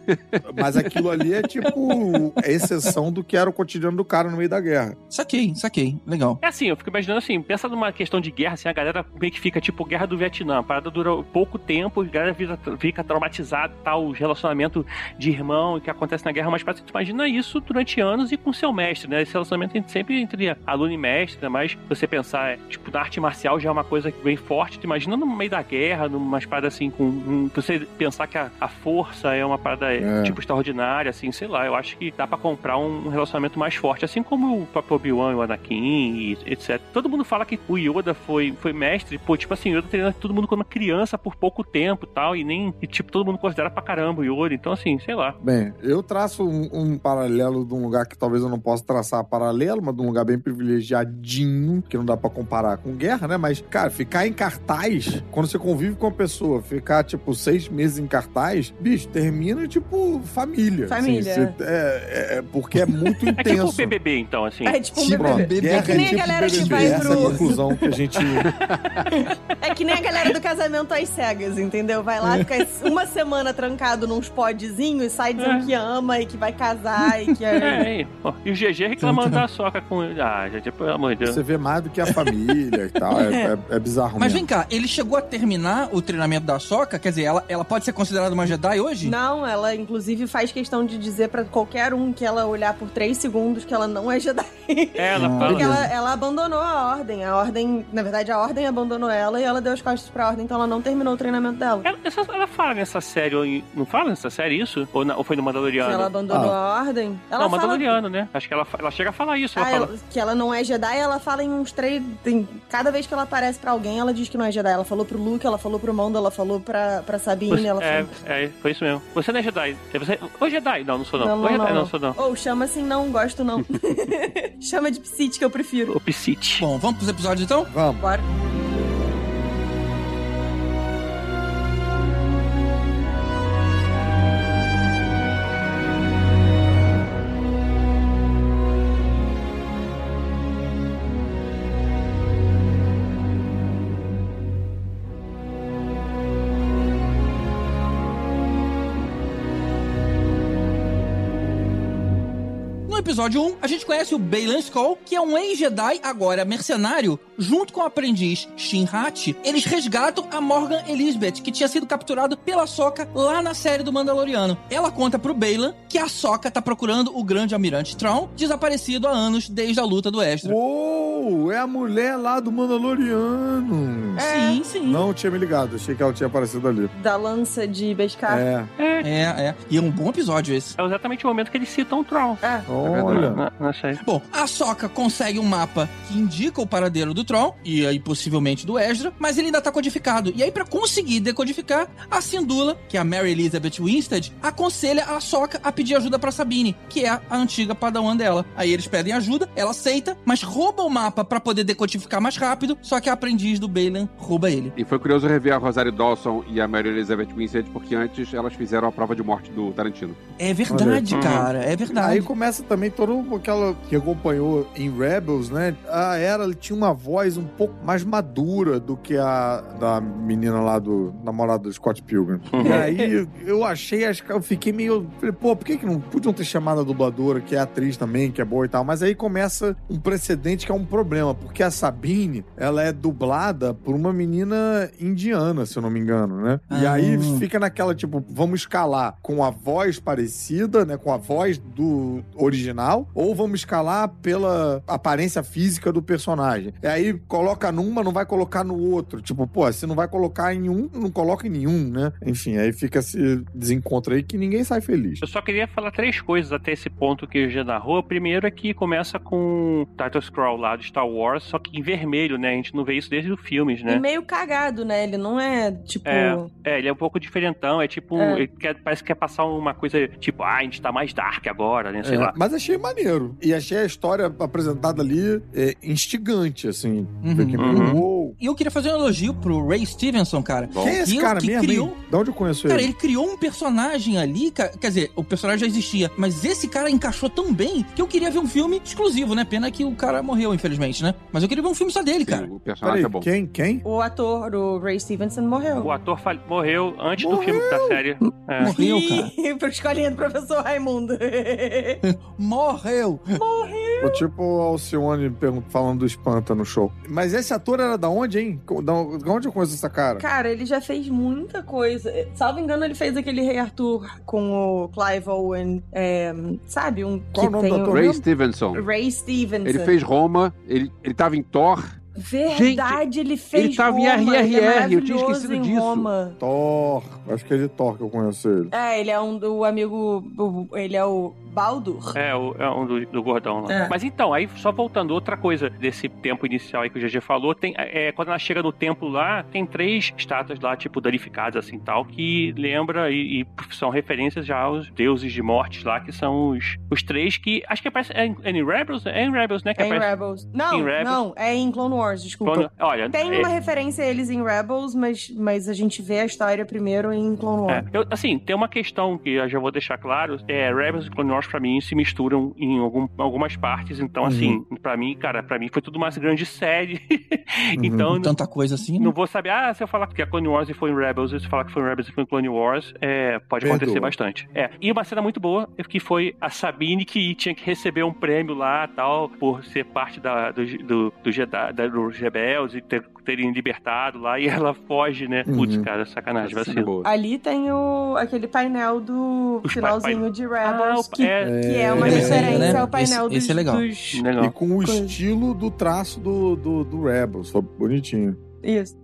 Mas aquilo ali é tipo exceção do que era o cotidiano do cara no meio da guerra. Saquei, saquei. Legal. É assim, eu fico imaginando assim, pensa numa questão de guerra, assim, a galera meio que fica tipo guerra do Vietnã, a parada dura pouco tempo, a galera fica, fica traumatizada, tal, o relacionamento de irmão que acontece na guerra, mas parece que tu imagina isso durante anos e com seu mestre, né? Esse relacionamento sempre entre aluno e mestre, né? Mas você pensar, é, tipo, na arte marcial já é uma coisa bem forte, tu imagina no meio da guerra, numas paradas assim, com um, você pensar que a, a força é uma parada, É. tipo, extraordinária, assim, sei lá, eu acho que dá pra comprar um, relacionamento mais forte, assim como o próprio Obi-Wan e o Anakin e etc. Todo mundo fala que o Yoda foi, foi mestre, pô, tipo assim, o Yoda treina todo mundo quando criança por pouco tempo e tal, e nem, e, tipo, todo mundo considera pra caramba o Yoda, então assim, sei lá. Bem, eu traço um, um paralelo de um lugar que talvez eu não possa traçar paralelo, mas de um lugar bem privilegiadinho, que não dá pra comparar com guerra, né? Mas, cara, ficar em cartaz, quando você convive com a pessoa, ficar, tipo, seis meses em cartaz, bicho, termina, tipo, família. Família, Assim, você- é, é- é porque é muito É tipo intenso. o BBB, então, assim. É tipo um Tipo, bebê. bebê. guerra É que nem a tipo galera que BBB, vai essa é a pro- conclusão que a gente... É que nem a galera do casamento às cegas, entendeu? Vai lá, fica uma semana trancado nos podzinhos e sai dizendo É. que ama e que vai casar e que É, é. E o GG reclamando da soca com ele. Ah, GG, pelo amor de Deus. Você vê mais do que a família e tal. É, é- é bizarro Mas mesmo. vem cá, ele chegou a terminar o treinamento da Soca? Quer dizer, ela, ela pode ser considerada uma Jedi hoje? Não, ela inclusive faz questão de dizer pra qualquer um que ela olhar por três segundos que ela não é Jedi. É, ela Ah, fala. Porque ela, ela abandonou a ordem. A ordem, na verdade, a ordem abandonou ela e ela deu as costas pra ordem, então ela não terminou o treinamento dela. Ela, ela fala nessa série, ou em- não fala nessa série isso? Ou, na- ou foi no Se Mandaloriano? ela abandonou a ordem, ela não, fala Mandaloriano, né? Acho que ela, ela chega a falar isso. Ela Ah, fala, ela- que ela não é Jedi, ela fala em uns três. Tem, cada vez que ela aparece pra alguém, ela diz que não é Jedi. Ela falou pro Luke, ela falou pro Mando, ela falou pra, pra Sabine, ela é, falou. é, foi isso mesmo. Você não é Jedi. É Você... Ô, Jedi. Não, não sou não. Não, Ô, não, Jedi, não, não, sou não. Ou chama assim, não, gosto não. chama de Psit que eu prefiro. O Psite. Bom, vamos pros episódios então? Vamos. Bora. Episódio 1, a gente conhece o Baylan Skoll, que é um ex-Jedi, agora mercenário, junto com o aprendiz Shinhat. Eles resgatam a Morgan Elizabeth, que tinha sido capturado pela Soca lá na série do Mandaloriano. Ela conta pro Baylan que a Soca tá procurando o grande almirante Traum, desaparecido há anos desde a luta do Ezra. Uou, é a mulher lá do Mandaloriano. Sim, sim. Não tinha me ligado, achei que ela tinha aparecido ali. Da lança de Beskar. É, É, é. E é um bom episódio esse. É exatamente o momento que eles citam o Troll. É. olha. Na. Bom, a Soca consegue um mapa que indica o paradeiro do Tron e aí possivelmente do Ezra, mas ele ainda tá codificado. E aí pra conseguir decodificar, a Sindula, que é a Mary Elizabeth Winstead, aconselha a Soca a pedir ajuda pra Sabine, que é a antiga padawan dela. Aí eles pedem ajuda, ela aceita, mas rouba o mapa pra poder decodificar mais rápido, só que a aprendiz do Balen rouba ele. E foi curioso rever a Rosário Dawson e a Mary Elizabeth Winstead, porque antes elas fizeram a prova de morte do Tarantino. É verdade, Olha. cara, é verdade. Aí começa também todo aquela que acompanhou em Rebels, né? A Era ela tinha uma voz um pouco mais madura do que a da menina lá do namorado do Scott Pilgrim. E aí eu achei, acho que eu fiquei meio. Falei, pô, por que, que não podiam ter chamado a dubladora, que é atriz também, que é boa e tal? Mas aí começa um precedente que é um problema, porque a Sabine, ela é dublada por uma menina indiana, se eu não me engano, né? E Ah. aí fica naquela, tipo, vamos escalar com a voz parecida, né? Com a voz do original, ou vamos escalar pela aparência física do personagem. E aí coloca num, mas não vai colocar no outro. Tipo, pô, se não vai colocar em um, não coloca em nenhum, né? Enfim, aí fica esse desencontro aí que ninguém sai feliz. Eu só queria falar três coisas até esse ponto que o já narrou. Primeiro é que começa com o title scroll lá do Star Wars, só que em vermelho, né? A gente não vê isso desde os filmes, E né? meio cagado, né? Ele não é, tipo... É, é, ele é um pouco diferentão, é tipo, É. ele quer- parece que quer passar uma coisa, tipo, ah, a gente tá mais dark agora, né, sei É, lá. Mas achei maneiro. E achei a história apresentada ali é, instigante, assim. Uhum. Uhum. uou. E eu queria fazer um elogio pro Ray Stevenson, cara. Quem é esse Que- cara que mesmo, criou- hein? De onde eu conheço Cara, ele? ele criou um personagem ali, quer dizer, o personagem já existia, mas esse cara encaixou tão bem que eu queria ver um filme exclusivo, né? Pena que o cara morreu, infelizmente, né? Mas eu queria ver um filme só dele, cara. Sim, o personagem Peraí, é bom. quem? Quem? O ator, o Ray Stevenson, morreu. O ator fal- morreu antes do Morreu? filme da série. É. Morreu, cara. Escolinha do professor Raimundo. Morreu. O tipo o Alcione falando do Espanta no show. Mas esse ator era da onde, hein? Da da onde eu conheço essa cara? Cara, ele já fez muita coisa. Salvo engano, ele fez aquele Rei Arthur com o Clive Owen. é, sabe? Um Qual que o nome tem do ator? Ray Stevenson. Ray Stevenson. Ele fez Roma, ele, ele tava em Thor. Verdade, ele fez ele tava em Roma, ele é RRR, eu tinha maravilhoso esquecido em disso. Roma. Thor. Acho que é de Thor que eu conheço ele. É, ele é um do amigo. Ele é o Baldur. É, o, é um do, do gordão lá. É. Mas então, aí só voltando, outra coisa desse tempo inicial aí que o GG falou, tem, é, quando ela chega no templo lá, tem três estátuas lá, tipo, danificadas assim tal, que lembra e, e são referências já aos deuses de mortes lá, que são os, os três que. Acho que aparece. É em, é em Rebels? É em Rebels, né? Que É em. Rebels. Não, Rebels? não, é em Clone Wars, desculpa. Quando- olha, Tem é- uma referência a eles em Rebels, mas, mas a gente vê a história primeiro em Clone É, Wars. eu- assim, tem uma questão que eu já vou deixar claro. É, Rebels e Clone Wars, pra mim, se misturam em algum- algumas partes. Então, assim, pra mim, cara, pra mim foi tudo uma grande série. então, não, Tanta coisa assim, né? não vou saber, ah, se eu falar que é Clone Wars e foi em Rebels, se eu falar que foi em Rebels e foi em Clone Wars, é, pode Perdoa. acontecer bastante. É, e uma cena muito boa, que foi a Sabine que tinha que receber um prêmio lá, tal, por ser parte da, do, do, do Jedi, da- dos rebeldes e ter, terem libertado lá, e ela foge, né? Putz, Uhum. cara, sacanagem, cena é vacilo. boa. Ali tem o, aquele painel do Os finalzinho pa- de Ah, Rebels, o- que, é, que é uma É, referência né? ao painel Esse- dos, esse é legal. dos- legal. E com o estilo do traço do, do, do Rebels. Foi bonitinho. Isso.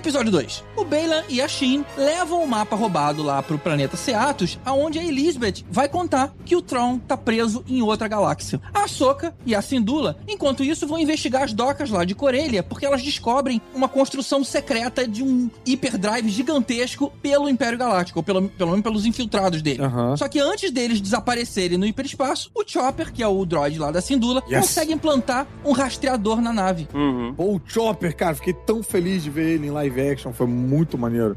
Episódio 2. O Bela e a Shin levam o mapa roubado lá pro planeta Seatos, aonde a Elizabeth vai contar que o Tron tá preso em outra galáxia. A Soka e a Sindula, enquanto isso, vão investigar as docas lá de Corellia, porque elas descobrem uma construção secreta de um hiperdrive gigantesco pelo Império Galáctico, ou pelo, pelo menos pelos infiltrados dele. Aham. Só que antes deles desaparecerem no hiperespaço, o Chopper, que é o droid lá da Sindula, Yes. consegue implantar um rastreador na nave. Uhum. Pô, o Chopper, cara, fiquei tão feliz de ver ele em live action. Foi muito maneiro.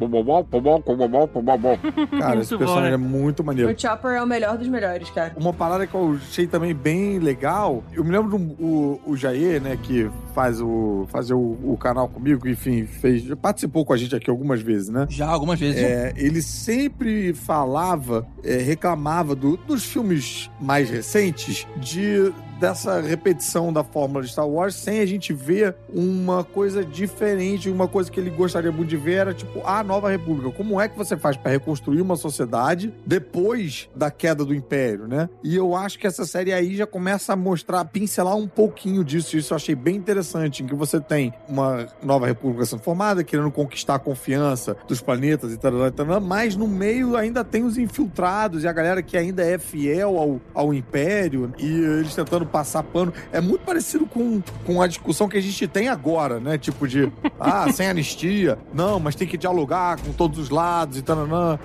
Cara, esse personagem né? é muito maneiro. O Chopper é o melhor dos melhores, cara. Uma parada que eu achei também bem legal, eu me lembro do o, o Jair, né, que faz o fazer o, o canal comigo, enfim, fez, participou com a gente aqui algumas vezes, né? Já algumas vezes. É, ele sempre falava, é, reclamava do- dos filmes mais recentes de dessa repetição da fórmula de Star Wars sem a gente ver uma coisa diferente, uma coisa que ele gostaria muito de ver era tipo a Nova República. Como é que você faz para reconstruir uma sociedade depois da queda do Império, né? E eu acho que essa série aí já começa a mostrar, a pincelar um pouquinho disso. Isso eu achei bem interessante em que você tem uma nova república sendo formada, querendo conquistar a confiança dos planetas e tal, tal, mas no meio ainda tem os infiltrados e a galera que ainda é fiel ao, ao Império e eles tentando passar pano. É muito parecido com, com a discussão que a gente tem agora, né? Tipo de, ah, sem anistia, não, mas tem que dialogar com todos os lados e tal,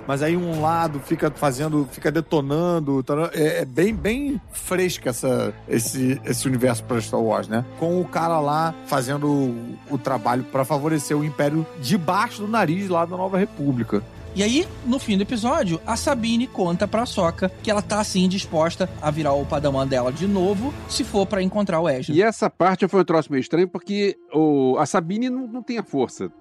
mas aí um lado fica fazendo, fica detonando, taranã. é, é bem, bem fresca essa, esse, esse universo para Star Wars, né? Com o cara lá fazendo o, o trabalho para favorecer o Império debaixo do nariz lá da Nova República. E aí, no fim do episódio, a Sabine conta pra Soca que ela tá assim disposta a virar o padawan dela de novo, se for para encontrar o Ezra. E essa parte foi um troço meio estranho porque o, a Sabine não, não tem a força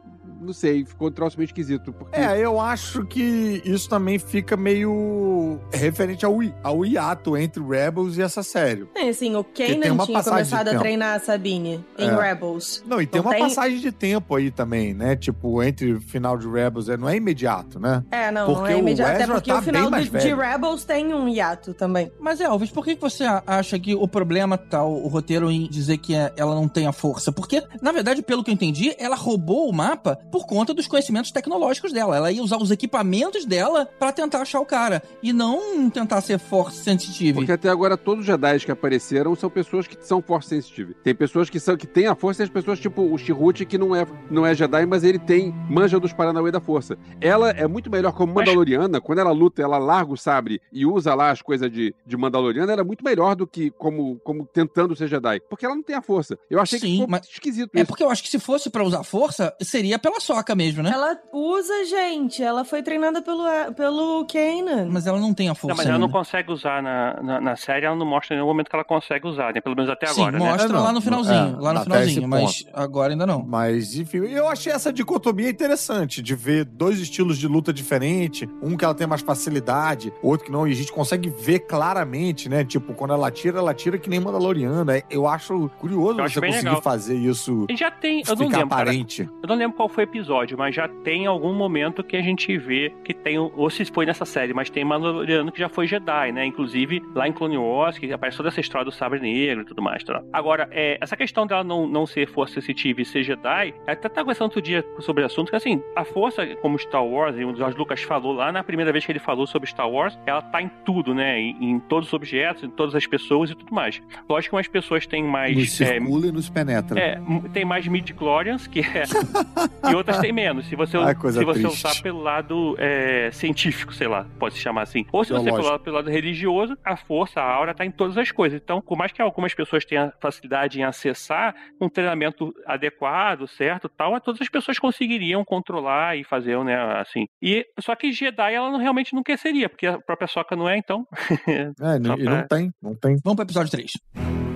não sei, ficou um troço meio esquisito. Porque... É, eu acho que isso também fica meio referente ao, ao hiato entre Rebels e essa série. É, assim, o Kanan tinha começado a treinar a Sabine em é. Rebels. Não, e tem uma tem... passagem de tempo aí também, né? Tipo, entre o final de Rebels, é, não é imediato, né? É, não, porque não é imediato. Até porque tá o final de, de, Rebels tem um hiato também. Mas, Elvis, por que você acha que o problema tá o, o roteiro em dizer que é, ela não tem a força? Porque, na verdade, pelo que eu entendi, ela roubou o mapa por conta dos conhecimentos tecnológicos dela. Ela ia usar os equipamentos dela para tentar achar o cara e não tentar ser force sensitive. Porque até agora todos os Jedi que apareceram são pessoas que são force sensitive. Tem pessoas que são que têm a força e as pessoas tipo o Chirrut que não é não é Jedi, mas ele tem manja dos Paranauê da força. Ela é muito melhor como Mandaloriana, quando ela luta, ela larga o sabre e usa lá as coisas de, de Mandaloriana, ela é muito melhor do que como, como tentando ser Jedi, porque ela não tem a força. Eu achei Sim, que ficou mas esquisito É porque eu acho que se fosse para usar força, seria pela soca mesmo, né? Ela usa, gente. Ela foi treinada pelo, pelo Kanan. Mas ela não tem a força. Não, mas ela não consegue usar na, na, na, série, ela não mostra em nenhum momento que ela consegue usar, né? Pelo menos até Sim, agora, né? mostra né? lá no finalzinho, é, lá no finalzinho, mas agora ainda não. Mas, enfim, eu achei essa dicotomia interessante, de ver dois estilos de luta diferentes, um que ela tem mais facilidade, outro que não, e a gente consegue ver claramente, né? Tipo, quando ela tira, ela tira que nem Mandaloriana. Eu acho curioso eu você conseguir legal. fazer isso. E já tem, eu não lembro, aparente. Cara, eu não lembro qual foi episódio, mas já tem algum momento que a gente vê que tem, ou se foi nessa série, mas tem Mandaloriano que já foi Jedi, né? Inclusive lá em Clone Wars, que aparece toda essa história do sabre negro e tudo mais. Tá? Agora, é, essa questão dela não, não ser força sensitiva e ser Jedi, até tá conversando outro dia sobre o assunto, que assim, a força, como Star Wars, e o George Lucas falou lá na primeira vez que ele falou sobre Star Wars, ela tá em tudo, né? Em, em todos os objetos, em todas as pessoas e tudo mais. Lógico que umas pessoas têm mais. Nos circula é, e nos penetra. É, tem mais midi-chlorians, que é. outras têm menos. Se você, Ai, se você usar pelo lado é, científico, sei lá, pode se chamar assim. Ou se você for pelo lado religioso, a força, a aura tá em todas as coisas. Então, por mais que algumas pessoas tenham facilidade em acessar um treinamento adequado, certo, tal, todas as pessoas conseguiriam controlar e fazer, né, assim. E só que Jedi ela não, realmente não quer seria, porque a própria Soca não é, então. é, não, pra... não tem, não tem. Vamos para o episódio 3.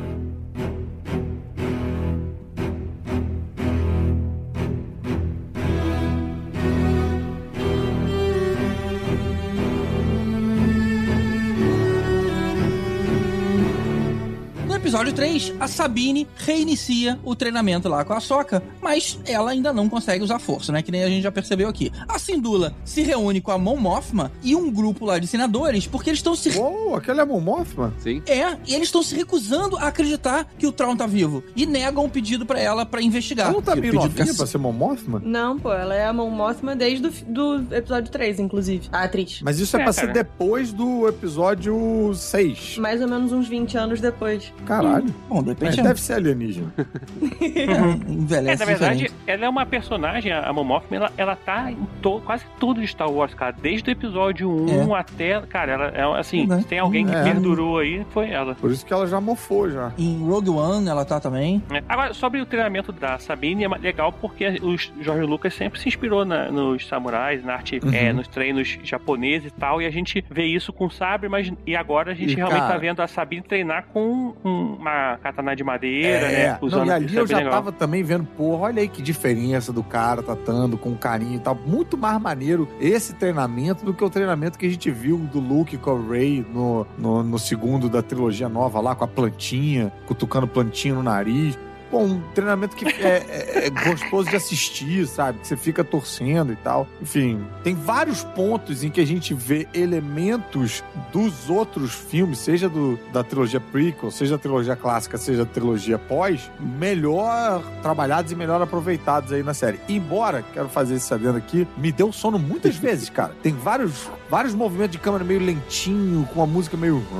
Episódio 3, a Sabine reinicia o treinamento lá com a Soca, mas ela ainda não consegue usar força, né? Que nem a gente já percebeu aqui. A Sindula se reúne com a Mon Mothma e um grupo lá de senadores, porque eles estão se... Uou, aquela é a Mon Mothma? Sim. É, e eles estão se recusando a acreditar que o Traum tá vivo. E negam o pedido para ela para investigar. Ela não tá meio novinha que... pra ser Mon Mothma? Não, pô, ela é a Mon Mothma desde do, do episódio 3, inclusive. A atriz. Mas isso é, é pra cara. ser depois do episódio 6. Mais ou menos uns 20 anos depois. Caralho. Bom, de repente. É, deve ser alienígena. Envelhece. É, na verdade, diferente. ela é uma personagem, a Momothma, ela, ela tá em to, quase tudo de Star Wars, cara. Desde o episódio 1 é. até. Cara, ela é assim, se tem alguém que é. perdurou aí, foi ela. Por isso que ela já mofou já. Em Rogue One ela tá também. É. Agora, sobre o treinamento da Sabine, é legal porque o Jorge Lucas sempre se inspirou na, nos samurais, na arte, uhum. é, nos treinos japoneses e tal, e a gente vê isso com sabre, mas e agora a gente e, realmente tá cara... tá vendo a Sabine treinar com uma katana de madeira, é. né? Usando, Não, e ali eu já legal. tava também vendo, porra, olha aí que diferença do cara tratando com carinho e tal. Muito mais maneiro esse treinamento do que o treinamento que a gente viu do Luke com o Ray no, no, no segundo da trilogia nova lá, com a plantinha, cutucando plantinha no nariz. Um treinamento que é, é- é gostoso de assistir, sabe? Que você fica torcendo e tal. Enfim, tem vários pontos em que a gente vê elementos dos outros filmes, seja do, da trilogia prequel, seja da trilogia clássica, seja da trilogia pós, melhor trabalhados e melhor aproveitados aí na série. Embora, quero fazer esse adendo aqui, me deu sono muitas vezes, cara. Tem vários, vários movimentos de câmera meio lentinho, com uma música meio.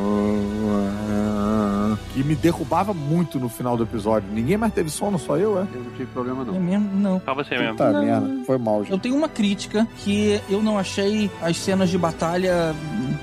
que me derrubava muito no final do episódio. Ninguém mais teve sono, só eu, é? Eu não tive problema, É não. mesmo? Não. Só você mesmo. Puta Não. merda, foi mal, gente. Eu tenho uma crítica que eu não achei as cenas de batalha,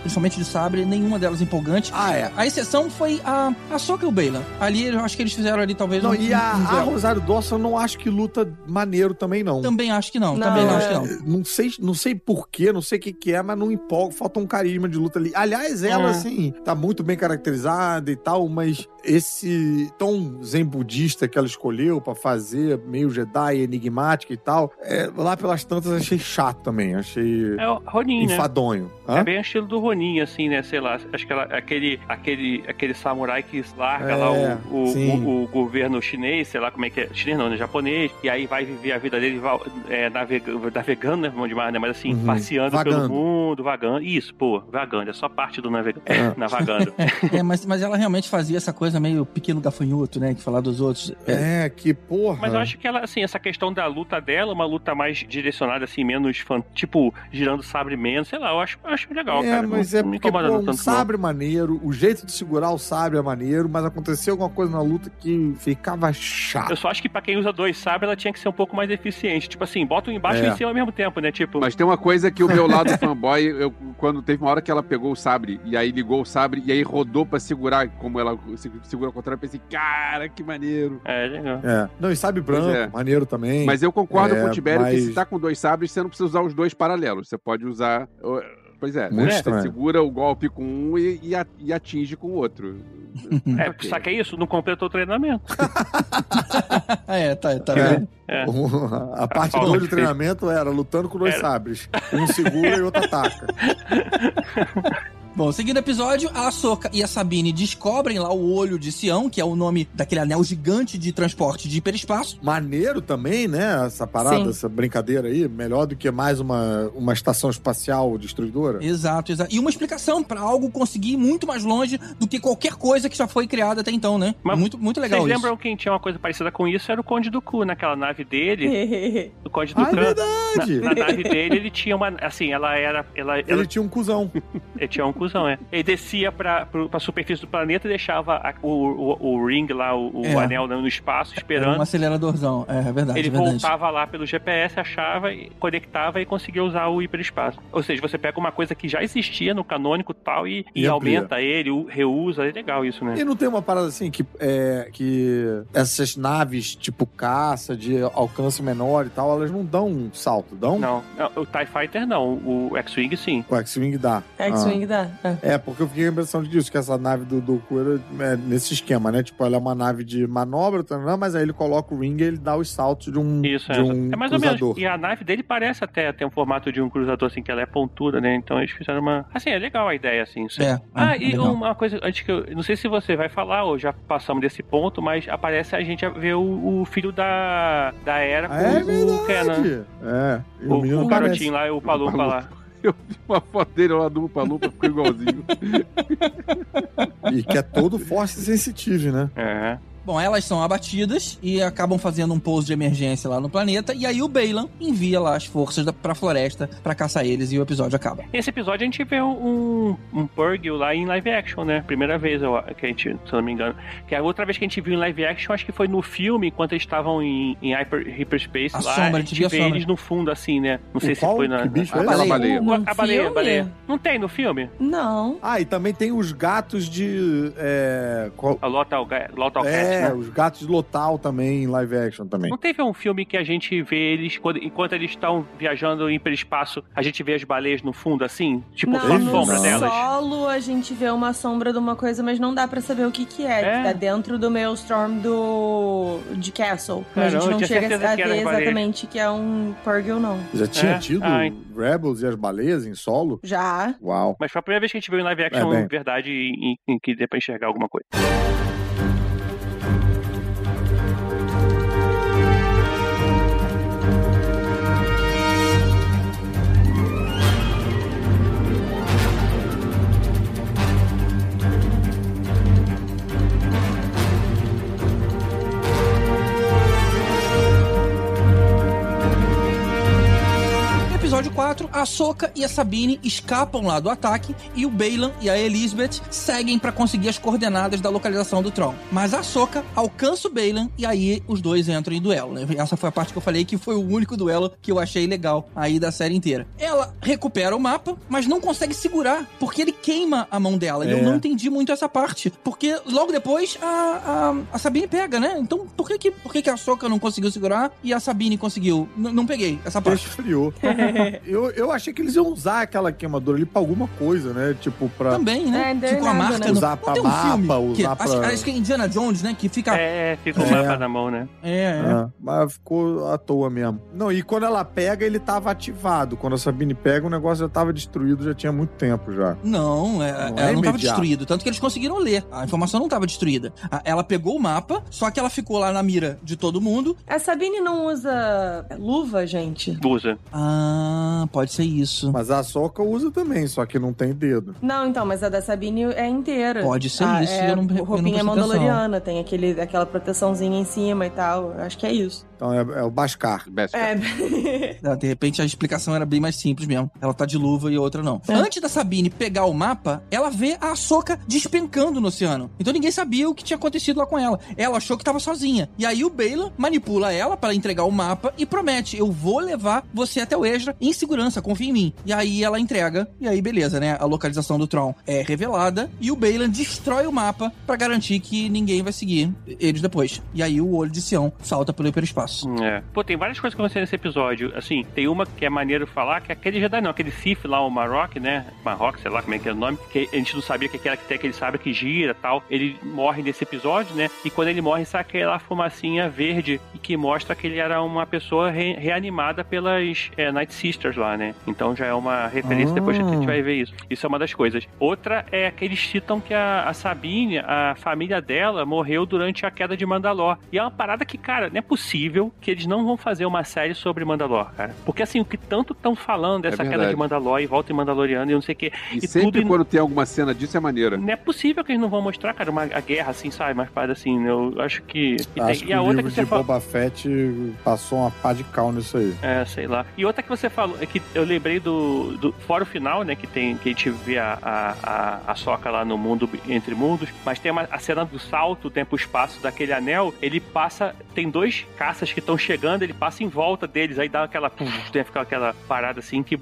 principalmente de sabre, nenhuma delas empolgante. Ah, é. A exceção foi a, a Soca e o Bela. Ali, eu acho que eles fizeram ali talvez Não, um, e a, um a. Rosário Dawson eu não acho que luta maneiro também, não. Também acho que não, Não, também não é- acho que não. Não sei, não sei porquê, não sei o que, que é, mas não empolga, falta um carisma de luta ali. Aliás, ela, É. assim, tá muito bem caracterizada e tal, mas esse tom zen budista que ela escolheu pra fazer, meio Jedi, enigmática e tal, é, lá pelas tantas achei chato também, achei É o Ronin, né? enfadonho. É Hã? bem o estilo do Ronin, assim, né? Sei lá, acho que ela, aquele, aquele, aquele samurai que larga É, lá o, o, o- o governo chinês, sei lá como é que é. Chinês não, né? Japonês. E aí vai viver a vida dele é, navega- navegando, né? Demais, né? Mas assim, Uhum. passeando Vagando. pelo mundo, vagando. Isso, pô, vagando. É só parte do navegando. É. Navegando. É, mas, mas ela realmente fazia essa coisa meio pequeno gafanhoto, né? Que falar dos outros. É, É, que porra. Mas eu acho que ela, assim, essa questão da luta dela, uma luta mais direcionada, assim, menos fan, tipo, girando sabre menos, sei lá, eu acho, eu acho legal, É, cara. mas não, é porque, pô, um tanto, não. sabre maneiro, o jeito de segurar o sabre é maneiro, mas aconteceu alguma coisa na luta que ficava chato. Eu só acho que pra quem usa dois sabres, ela tinha que ser um pouco mais eficiente. Tipo assim, bota um embaixo É. e em cima ao mesmo tempo, né? Tipo, Mas tem uma coisa que o meu lado fanboy, eu, quando teve uma hora que ela pegou o sabre, e aí ligou o sabre, e aí rodou pra segurar, como ela se- segura ao contrário, eu pensei, cara, que maneiro. É, legal. É. Não, e sabe branco, é. maneiro também. Mas eu concordo É, com o Tibério que mas- se tá com dois sabres, você não precisa usar os dois paralelos. Você pode usar. Pois é, Muito né? estranho. Você segura o golpe com um e, e a- e atinge com o outro. É, Ok. saca isso? Não completou o treinamento. É, tá, tá É. vendo? É. A parte Falta 2 do treinamento era lutando com dois Era. sabres. Um segura e outro ataca. Bom, seguindo o episódio, a Ahsoka e a Sabine descobrem lá o olho de Sião, que é o nome daquele anel gigante de transporte de hiperespaço. Maneiro também, né? Essa parada, Sim. essa brincadeira aí. Melhor do que mais uma, uma estação espacial destruidora. Exato, exato. E uma explicação pra algo conseguir ir muito mais longe do que qualquer coisa que já foi criada até então, né? Mas muito, muito legal Vocês lembram quem tinha uma coisa parecida com isso? Era o Conde do Cu, naquela nave dele. o Conde do Ah, é Cu. Na, verdade! na nave dele, ele tinha uma. Assim, ela era. Ela, ela, Ele tinha um cuzão. ele tinha um cuzão, é. Ele descia pra, pra superfície do planeta e deixava a- o, o, o ring lá, o, o É. anel no espaço, Era esperando. um aceleradorzão, é, é verdade, Ele é verdade. voltava lá pelo GPS, achava, e conectava e conseguia usar o hiperespaço. Ou seja, você pega uma coisa que já existia no canônico tal e, e, E aumenta ele, reusa. É legal isso, né? E não tem uma parada assim que, é, que essas naves tipo caça, de alcance menor e tal, elas não dão um salto, dão? Não, o TIE Fighter não, o X-Wing sim. O X-Wing dá. X-Wing dá. É. É, porque eu fiquei com a impressão disso, que essa nave do Doku era é, nesse esquema, né? Tipo, ela é uma nave de manobra, tá, não, mas aí ele coloca o ring e ele dá os saltos de um, Isso, de é. um é mais ou cruzador. menos. E a nave dele parece até ter um formato de um cruzador, assim, que ela é pontuda, né? Então eles fizeram uma. Assim, é legal a ideia, assim. isso. É, Ah, é, e legal. uma coisa, antes que eu. Não sei se você vai falar, ou já passamos desse ponto, mas aparece a gente ver o, o filho da, da Era com Ah, é o Kenan. verdade. É, O, o o garotinho lá, o Palupa lá. Eu vi uma foto dele lá do Lupa Lupa, ficou igualzinho. E que é todo force sensitive, né? É. Bom, elas são abatidas e acabam fazendo um pouso de emergência lá no planeta. E aí o Bailan envia lá as forças da, pra floresta pra caçar eles e o episódio acaba. Nesse episódio a gente vê um, um Purgil lá em live action, né? Primeira vez eu, que a gente, se eu não me engano. Que a outra vez que a gente viu em live action, acho que foi no filme, enquanto eles estavam em, em hyper, Hyperspace A lá. sombra, a a gente a vê sombra. eles no fundo, assim, né? Não sei O se qual? foi na. Que bicho A é esse? Baleia. a, a baleia, filme? baleia. Não tem no filme? Não. Ah, e também tem os gatos de. É, qual- A Lotal, Lotal Cat, é né? os gatos de Lotal também, em live action também. Não teve um filme que a gente vê eles, quando- enquanto eles estão viajando em hiperespaço, a gente vê as baleias no fundo, assim? Tipo, não, só sombra no delas? solo a gente vê uma sombra de uma coisa, mas não dá pra saber o que que é. É. Tá dentro do Maelstrom do... de Castle. Mas a gente não chega a ver baleia. exatamente que é um Purgil, não. Já tinha É? tido Ah, ent- Rebels e as baleias em solo? Já. Uau. Mas foi a primeira vez que a gente viu em live action, É, bem. verdade, em, em que dê pra enxergar alguma coisa. 4, a Ahsoka e a Sabine escapam lá do ataque e o Baylan e a Elizabeth seguem para conseguir as coordenadas da localização do Tron. Mas a Ahsoka alcança o Baylan e aí os dois entram em duelo. né? Essa foi a parte que eu falei que foi o único duelo que eu achei legal aí da série inteira. Ela recupera o mapa, mas não consegue segurar porque ele queima a mão dela. E É. eu não entendi muito essa parte. Porque logo depois a, a, a Sabine pega, né? Então por que, que, por que, que a Ahsoka não conseguiu segurar e a Sabine conseguiu? N- não peguei essa parte. Esfriou. eu, eu achei que eles iam usar aquela queimadora ali pra alguma coisa, né? Tipo, pra. Também, né? É, Ficou a nada, marca né? Usar não pra tem um filme mapa, que, usar acho, pra- acho que é Indiana Jones, né? Que fica... É, É, fica o É. mapa na mão, né? é. Ah, mas ficou à toa mesmo. Não, e quando ela pega, ele tava ativado. Quando a Sabine pega, o negócio já tava destruído, já tinha muito tempo já. Não, é, Não ela é não estava imediato. destruída. Tanto que eles conseguiram ler. A informação não estava destruída. Ela pegou o mapa, só que ela ficou lá na mira de todo mundo. A Sabine não usa luva, gente? Usa. Ah, pode ser isso. Mas a Soca usa também, só que não tem dedo. Não, então, mas a da Sabine é inteira. Pode ser Ah, isso, É, eu não- eu roupinha prestei mandaloriana, tem aquele, aquela proteçãozinha em cima e tal. Acho que é isso. Então é, é o Bascar. Best. É. Ah, De repente a explicação era bem mais simples mesmo. Ela tá de luva e a outra não. Antes da Sabine pegar o mapa, ela vê a Soca despencando no oceano. Então ninguém sabia o que tinha acontecido lá com ela. Ela achou que tava sozinha. E aí o Baylan manipula ela para entregar o mapa e promete: Eu vou levar você até o Ezra em segurança, confia em mim. E aí ela entrega. E aí, beleza, né? A localização do Tron é revelada. E o Baylan destrói o mapa para garantir que ninguém vai seguir eles depois. E aí o olho de Sião salta pelo hiperespaço. É. Pô, tem várias coisas que aconteceram nesse episódio. Assim, tem uma que é maneiro falar, que é aquele Jedi não, aquele Sith lá, o Marok, né? Marok, sei lá como é que é o nome, que a gente não sabia que aquela que tem aquele sabre que gira tal. Ele morre nesse episódio, né? E quando ele morre, sai aquela fumacinha verde e que mostra que ele era uma pessoa re- reanimada pelas é, Night Sisters lá, né? Então já é uma referência depois que a gente vai ver isso. Isso é uma das coisas. Outra é que eles citam que a, a Sabine, a família dela, morreu durante a queda de Mandalor. E é uma parada que, cara, não é possível que eles não vão fazer uma série sobre Mandalor, cara. Porque assim, o que tanto estão falando dessa queda verdade. de Mandalor e volta em Mandaloriano e não sei o que. E, sempre quando tem alguma cena disso é maneira. Não é possível que eles não vão mostrar, cara, uma a guerra assim, sabe? Mas parada assim, eu acho que. E, Acho tem- que e a o outra livro que você de fala. Boba Fett passou uma pá de cal nisso aí. É, sei lá. E outra que você falou, é que eu lembrei do, do fora o final, né, que tem que a gente vê a, a, a, soca lá no mundo entre mundos, mas tem uma, a cena do salto, tempo espaço daquele anel, ele passa, tem dois caças que estão chegando, ele passa em volta deles, aí dá aquela, puf, tem aquela, aquela parada assim que,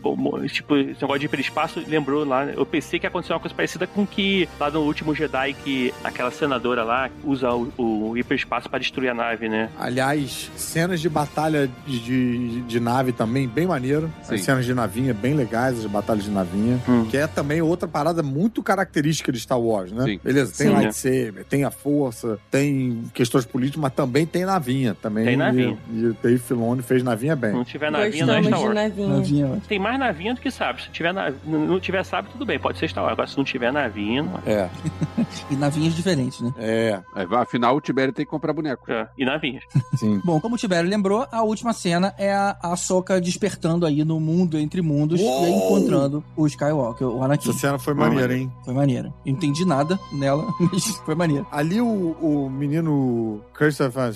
tipo, esse negócio de hiperespaço lembrou lá, né? eu pensei que ia acontecer uma coisa parecida com que lá no último Jedi que aquela senadora lá usa o, o hiperespaço para destruir a nave, né? Aliás, cenas de batalha de, de, de nave também, bem maneiro. Sim. As cenas de navinha bem legais, as batalhas de navinha. Hum. Que é também outra parada muito característica de Star Wars, né? Sim. Beleza, tem Sim. lightsaber, tem a força, tem questões políticas, mas também tem navinha. Também, Tem navinha. E, e o Dave Filoni fez navinha Se bem. não tiver navinha, não é Star Wars. navinha. Novinha, Tem mais navinha do que sabe. Se tiver nav... não tiver sabe, tudo bem, pode ser Star Wars. Agora, se não tiver navinha, não... É, E navinhas diferentes, né? é, Aí, Afinal, o Tibério tem que comprar boneco. é. E navinhas. sim. Bom, como o Tibério lembrou, a última cena é a, a Soca despertando aí no mundo entre mundos e aí encontrando o Skywalker, o Anakin. Essa cena foi maneira, hein? Foi maneiro. Eu não entendi nada nela, mas foi maneiro. Ali o, o menino Christopher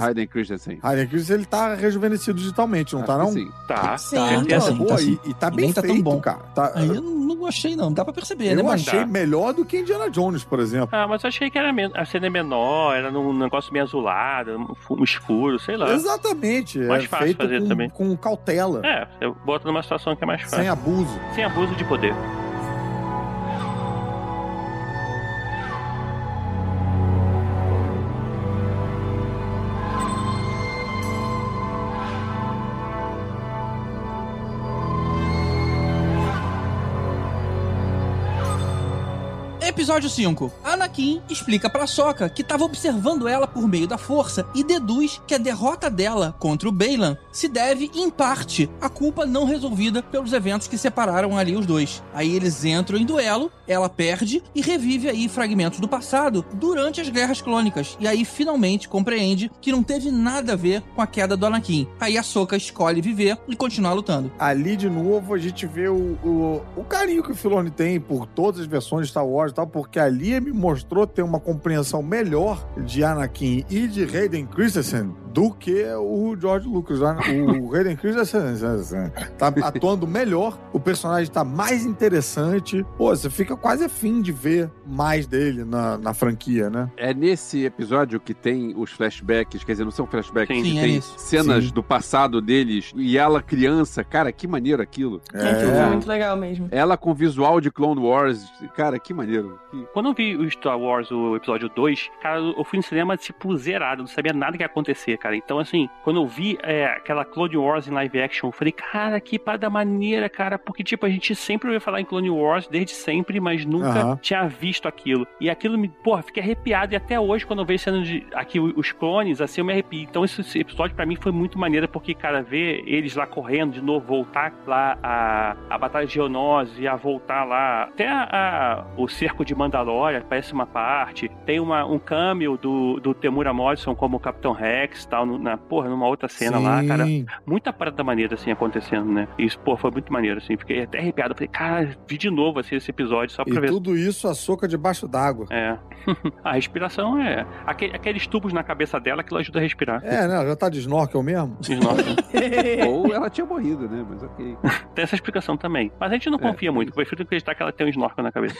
Hayden Christensen. Hayden Christensen, ele tá rejuvenescido digitalmente, não Acho tá não? Sim. Tá, Sim. com Tá, certeza. sim. Pô, sim. e, e tá E bem tá tão bom. cara. Tá- Aí eu não achei, não. Dá pra perceber, né, eu achei Dá. melhor do que Indiana Jones, por exemplo. Ah, mas eu achei que era a cena é menor, era num negócio meio azulado, um um escuro, sei lá. Exatamente. Mais é fácil feito fazer com, também. com cautela, É, você bota numa situação que é mais fácil. sem abuso. Sem abuso de poder. Episódio 5. Anakin explica pra Sokka que estava observando ela por meio da força e deduz que a derrota dela contra o Baylan se deve, em parte, à culpa não resolvida pelos eventos que separaram ali os dois. Aí eles entram em duelo, ela perde e revive aí fragmentos do passado durante as guerras clônicas. E aí finalmente compreende que não teve nada a ver com a queda do Anakin. Aí a Sokka escolhe viver e continuar lutando. Ali, de novo, a gente vê o, o, o carinho que o Filoni tem por todas as versões de Star Wars e tal, porque ali me mostrou ter uma compreensão melhor de Anakin e de Hayden Christensen do que o George Lucas. O Hayden Christensen tá atuando melhor, o personagem tá mais interessante. Pô, você fica quase afim de ver mais dele na, na franquia, né? É nesse episódio que tem os flashbacks, quer dizer, não são flashbacks, Sim. é tem isso. cenas Sim. do passado deles e ela criança. Cara, que maneiro aquilo. É, foi muito legal mesmo. Ela com visual de Clone Wars. Cara, que maneiro. Quando eu vi o Star Wars, o episódio 2, cara, eu fui no cinema, tipo, zerado, não sabia nada que ia acontecer, cara. Então, assim, quando eu vi é, aquela Clone Wars em live action, eu falei, cara, que parada maneira, cara, porque, tipo, a gente sempre ouviu falar em Clone Wars, desde sempre, mas nunca Aham. tinha visto aquilo. E aquilo me, porra, fiquei arrepiado, e até hoje, quando eu vejo cena de aqui os clones, assim, eu me arrepio. Então, esse, episódio, pra mim, foi muito maneiro, porque, cara, ver eles lá correndo de novo, voltar lá a, a Batalha de Geonosis, a voltar lá, até a, a- o cerco de Mandalorian, parece uma parte. Tem uma, um cameo do, do Temura Morrison como Capitão Rex tal, na, porra, numa outra cena lá, cara. Sim. Muita parada maneira, assim, acontecendo, né? Isso, pô, foi muito maneiro, assim. Fiquei até arrepiado. Falei, cara, vi de novo, assim, esse episódio, só pra E ver. tudo isso a soca debaixo d'água. É. a respiração é. aque- Aqueles tubos na cabeça dela que ela ajuda a respirar. É, né? Já tá de snorkel mesmo? Nossa, Ou ela tinha morrido, né? Mas ok. tem essa explicação também. Mas a gente não É, confia muito. isso. Prefiro acreditar que ela tem um snorkel na cabeça.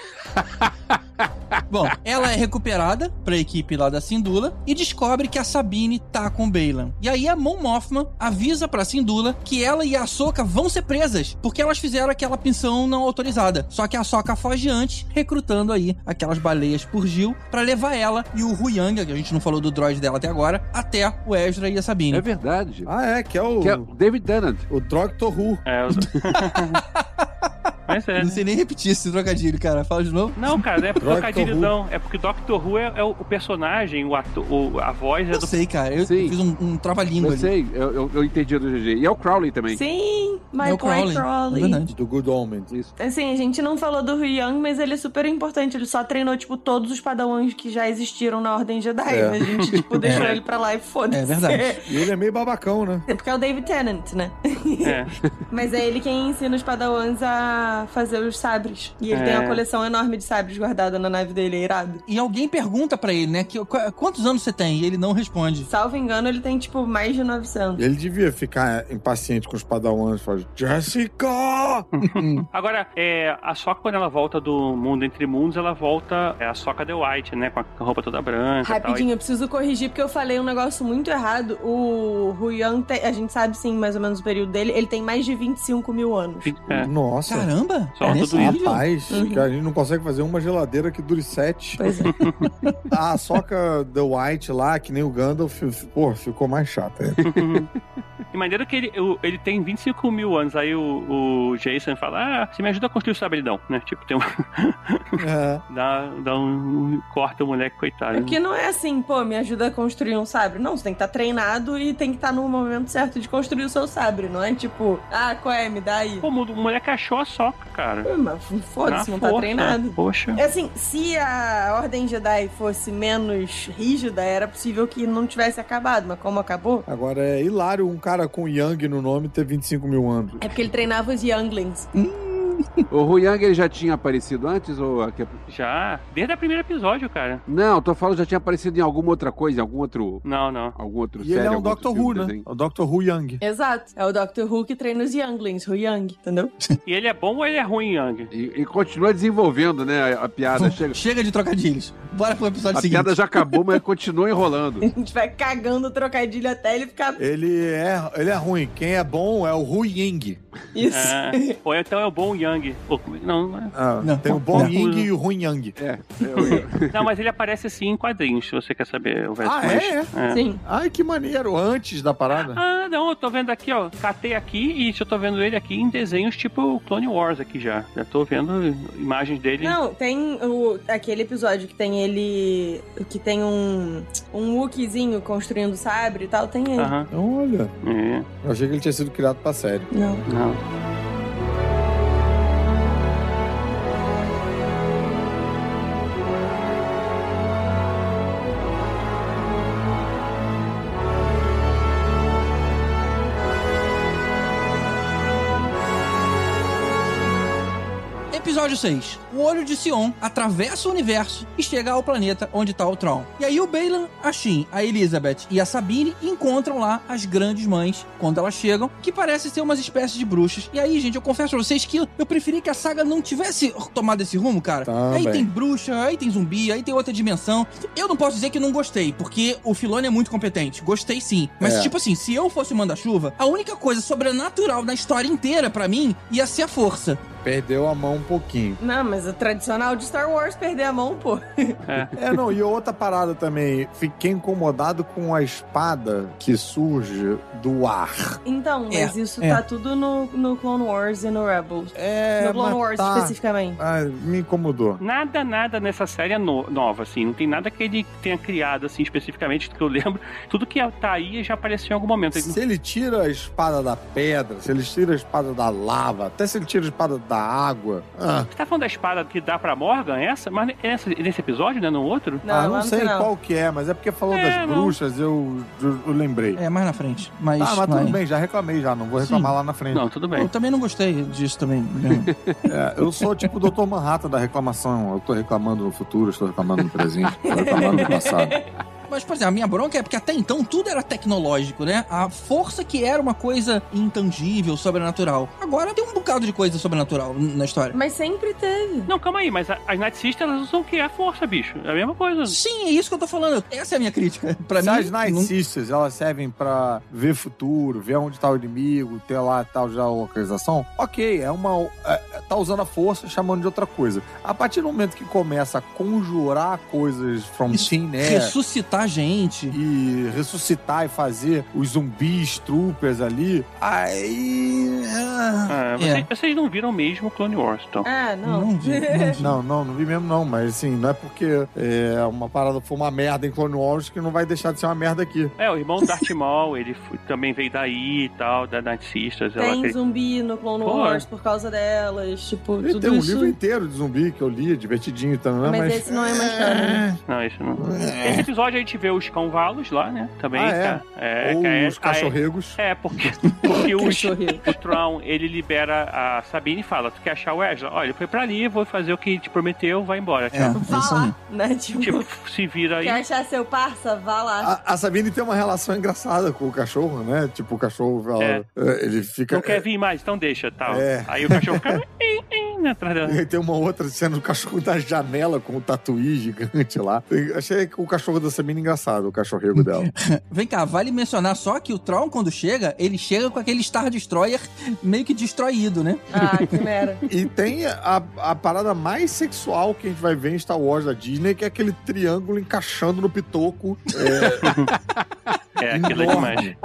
Bom, ela é recuperada pra equipe lá da Sindula e descobre que a Sabine tá com Baylan. E aí a Mon Mothma avisa pra Sindula que ela e a Soka vão ser presas, porque elas fizeram aquela pensão não autorizada. Só que a Soka foge antes, recrutando aí aquelas baleias por Gil pra levar ela e o Huyang, que a gente não falou do droid dela até agora, até o Ezra e a Sabine. É verdade. Ah, é, que é o, Que é David Tennant. o Doctor Who. É, eu... É. Não sei nem repetir esse trocadilho, cara. Fala de novo. Não, cara, não é trocadilho, não. É porque Doctor Who é, é o personagem, o ator, o- a voz é Eu do. sei, cara. Eu Sim. fiz um, um trava-língua Eu ali. sei, eu, eu, eu entendi do GG. E é o Crowley também. Sim, É My o Boy Crowley. É Crowley. verdade. Do Good Omens. Isso. Assim, a gente não falou do Young, mas ele é super importante. Ele só treinou, tipo, todos os padawans que já existiram na Ordem Jedi. É. A gente, tipo, deixou É. ele pra lá e foda-se. É verdade. E ele é meio babacão, né? Porque é o David Tennant, né? É. Mas é ele quem ensina os padawans a fazer os sabres. E ele É. tem uma coleção enorme de sabres guardada na nave dele, é irado. E alguém pergunta pra ele, né, que, qu- quantos anos você tem? E ele não responde. Salvo engano, ele tem, tipo, mais de 900. Ele devia ficar impaciente com os padawans. Falar, Jessica! Agora, é, a Soca, quando ela volta do mundo entre mundos, ela volta. É a Soca The White, né? Com a roupa toda branca. e tal. Rapidinho, eu preciso corrigir porque eu falei um negócio muito errado. O Huyang, tem- a gente sabe sim mais ou menos o período dele, ele tem mais de 25 mil anos. É. Nossa. Caramba! Só é tudo isso. Rapaz, Uhum. que a gente não consegue fazer uma geladeira que dure sete. Pois é. A soca The White lá, que nem o Gandalf, pô, ficou mais chata. é. De maneira que ele, ele tem 25 mil anos. Aí o, o Jason fala: Ah, você me ajuda a construir o sabridão, né? Tipo, tem um. É. dá, dá um. Corta o moleque, coitado. É porque não é assim, pô, me ajuda a construir um sabre. Não, você tem que estar treinado e tem que estar no momento certo de construir o seu sabre. Não é tipo, ah, qual é? Me dá aí. Pô, o moleque achou a Soca, cara. Pô, Mas foda-se, Na não tá força. treinado. Poxa. É assim, se a Ordem Jedi fosse menos rígida, era possível que não tivesse acabado, mas como acabou, Agora é hilário um cara com Young no nome ter 25 mil anos. é porque ele treinava os Younglings. O Huyang ele já tinha aparecido antes? ou aqui- Já, desde o primeiro episódio, cara. Não, tô falando já tinha aparecido em alguma outra coisa, em algum outro. Não, não. Algum outro E série, ele é algum outro Doctor filme, Who, né? desenho. É o Doctor Who Young. Exato. É o Doctor Who que treina os Younglings, o Young, entendeu? E ele é bom ou ele é ruim, Yang? E, e continua desenvolvendo, né, a, a piada. Chega, Chega de trocadilhos. Bora pro episódio a seguinte. piada já acabou, mas continua enrolando. A gente vai cagando o trocadilho até ele ficar. Ele é, ele é ruim. Quem é bom é o Hu Ying. Isso. É. ou então é o bom Yang. Ou- não, não é. Ah, Não. tem o bom Não. Ying e o ruim Yang. É, eu- Não, mas ele aparece assim em quadrinhos, se você quer saber o Ah, mas- é? Sim. Ai, que maneiro. Antes da parada. Ah, não, eu tô vendo aqui, ó. Catei aqui e eu tô vendo ele aqui em desenhos tipo Clone Wars aqui já. Já tô vendo imagens dele. Não, tem o, aquele episódio que tem ele. que tem um. um Wookieezinho construindo sabre e tal, tem ele. Aham. Olha, É, eu achei que ele tinha sido criado pra série. Não. não. Episódio 6. O olho de Sion atravessa o universo e chega ao planeta onde tá o Tron. E aí o Balan, a Shin, a Elizabeth e a Sabine encontram lá as grandes mães quando elas chegam, que parecem ser umas espécies de bruxas. E aí, gente, eu confesso pra vocês que eu preferi que a saga não tivesse tomado esse rumo, cara. Também. Aí tem bruxa, aí tem zumbi, aí tem outra dimensão. Eu não posso dizer que não gostei, porque o Filone é muito competente. Gostei sim. Mas, É. tipo assim, se eu fosse o Manda-Chuva, a única coisa sobrenatural na história inteira, pra mim, ia ser a força. Perdeu a mão um pouquinho. Não, mas tradicional de Star Wars perder a mão, pô. É, não, e outra parada também. Fiquei incomodado com a espada que surge do ar. Então, mas É, isso é. tá tudo no, no Clone Wars e no Rebels. É, no Clone mas Wars, tá. especificamente. Ah, me incomodou. Nada, nada nessa série é no- nova, assim. Não tem nada que ele tenha criado, assim, especificamente, que eu lembro. Tudo que tá aí já apareceu em algum momento. Se ele tira a espada da pedra, se ele tira a espada da lava, até se ele tira a espada da água. Ah, Você tá falando da espada que dá pra Morgan, essa? Mas nessa, nesse episódio, né? No outro? Não, ah, não sei final. qual que é, mas é porque falou É, das não. bruxas, eu, eu, eu lembrei. É, mais na frente. Mas, Ah, mas mas- tudo bem, já reclamei já, não vou reclamar lá na frente. Não, tudo Eu bem. também não gostei disso também. É, eu sou tipo o Dr. Manhattan da reclamação. Eu tô reclamando no futuro, estou reclamando no presente, estou reclamando no passado. Mas, por exemplo, a minha bronca é porque até então tudo era tecnológico, né? A força que era uma coisa intangível, sobrenatural. Agora tem um bocado de coisa sobrenatural na história. Mas sempre teve. Não, calma aí, mas a- as Night Sisters elas usam o que? A força, bicho. É a mesma coisa. Sim, é isso que eu tô falando. Essa é a minha crítica. Pra Se mim, as Night não- Sisters, elas servem pra ver futuro, ver onde tá o inimigo, ter lá tal já a localização, ok, é uma. é, tá usando a força, chamando de outra coisa. A partir do momento que começa a conjurar coisas from Isso, thin air ressuscitar a gente. e ressuscitar e fazer os zumbis, troopers ali, aí. ah, Ah, É. vocês, vocês não viram mesmo Clone Wars, então. Ah, não. Não vi, não vi. Não, não, não vi mesmo não, mas assim, não é porque é, uma parada foi uma merda em Clone Wars que não vai deixar de ser uma merda aqui. É, o irmão Darth Maul, ele foi- também veio daí e tal, da Night Sisters. Tem zumbi no Clone Pô. Wars por causa delas, tipo, E tudo tem um isso. livro inteiro de zumbi que eu li, divertidinho também, Mas mas... esse não é mais canon. Não, isso não. Esse episódio a gente vê os cãovalos lá, né? Também. Ah, é? tá? é Ou que é- os cachorregos. É, porque, porque os, o Tron, ele libera a Sabine e fala, tu quer achar o Ezra? Olha, ele foi pra ali, vou fazer o que te prometeu, vai embora. É, Tchau. é Vá lá, né? Tipo, Tipo, se vira aí. quer achar seu parça? Vá lá. A, a Sabine tem uma relação engraçada com o cachorro, né? Tipo, o cachorro, ela- É. é, ele fica... Não quer vir mais, então deixa, tal. É. Aí o cachorro fica né. E tem uma outra cena do cachorro da janela com o tatuí gigante lá. Eu Achei o cachorro da Sabine engraçado, o cachorrego dela. Vem cá, vale mencionar só que o Tron, quando chega, ele chega com aquele Star Destroyer meio que destruído, né? Ah, que merda. E tem a, a parada mais sexual que a gente vai ver em Star Wars da Disney, que é aquele triângulo encaixando no pitoco. É, aquilo é demais.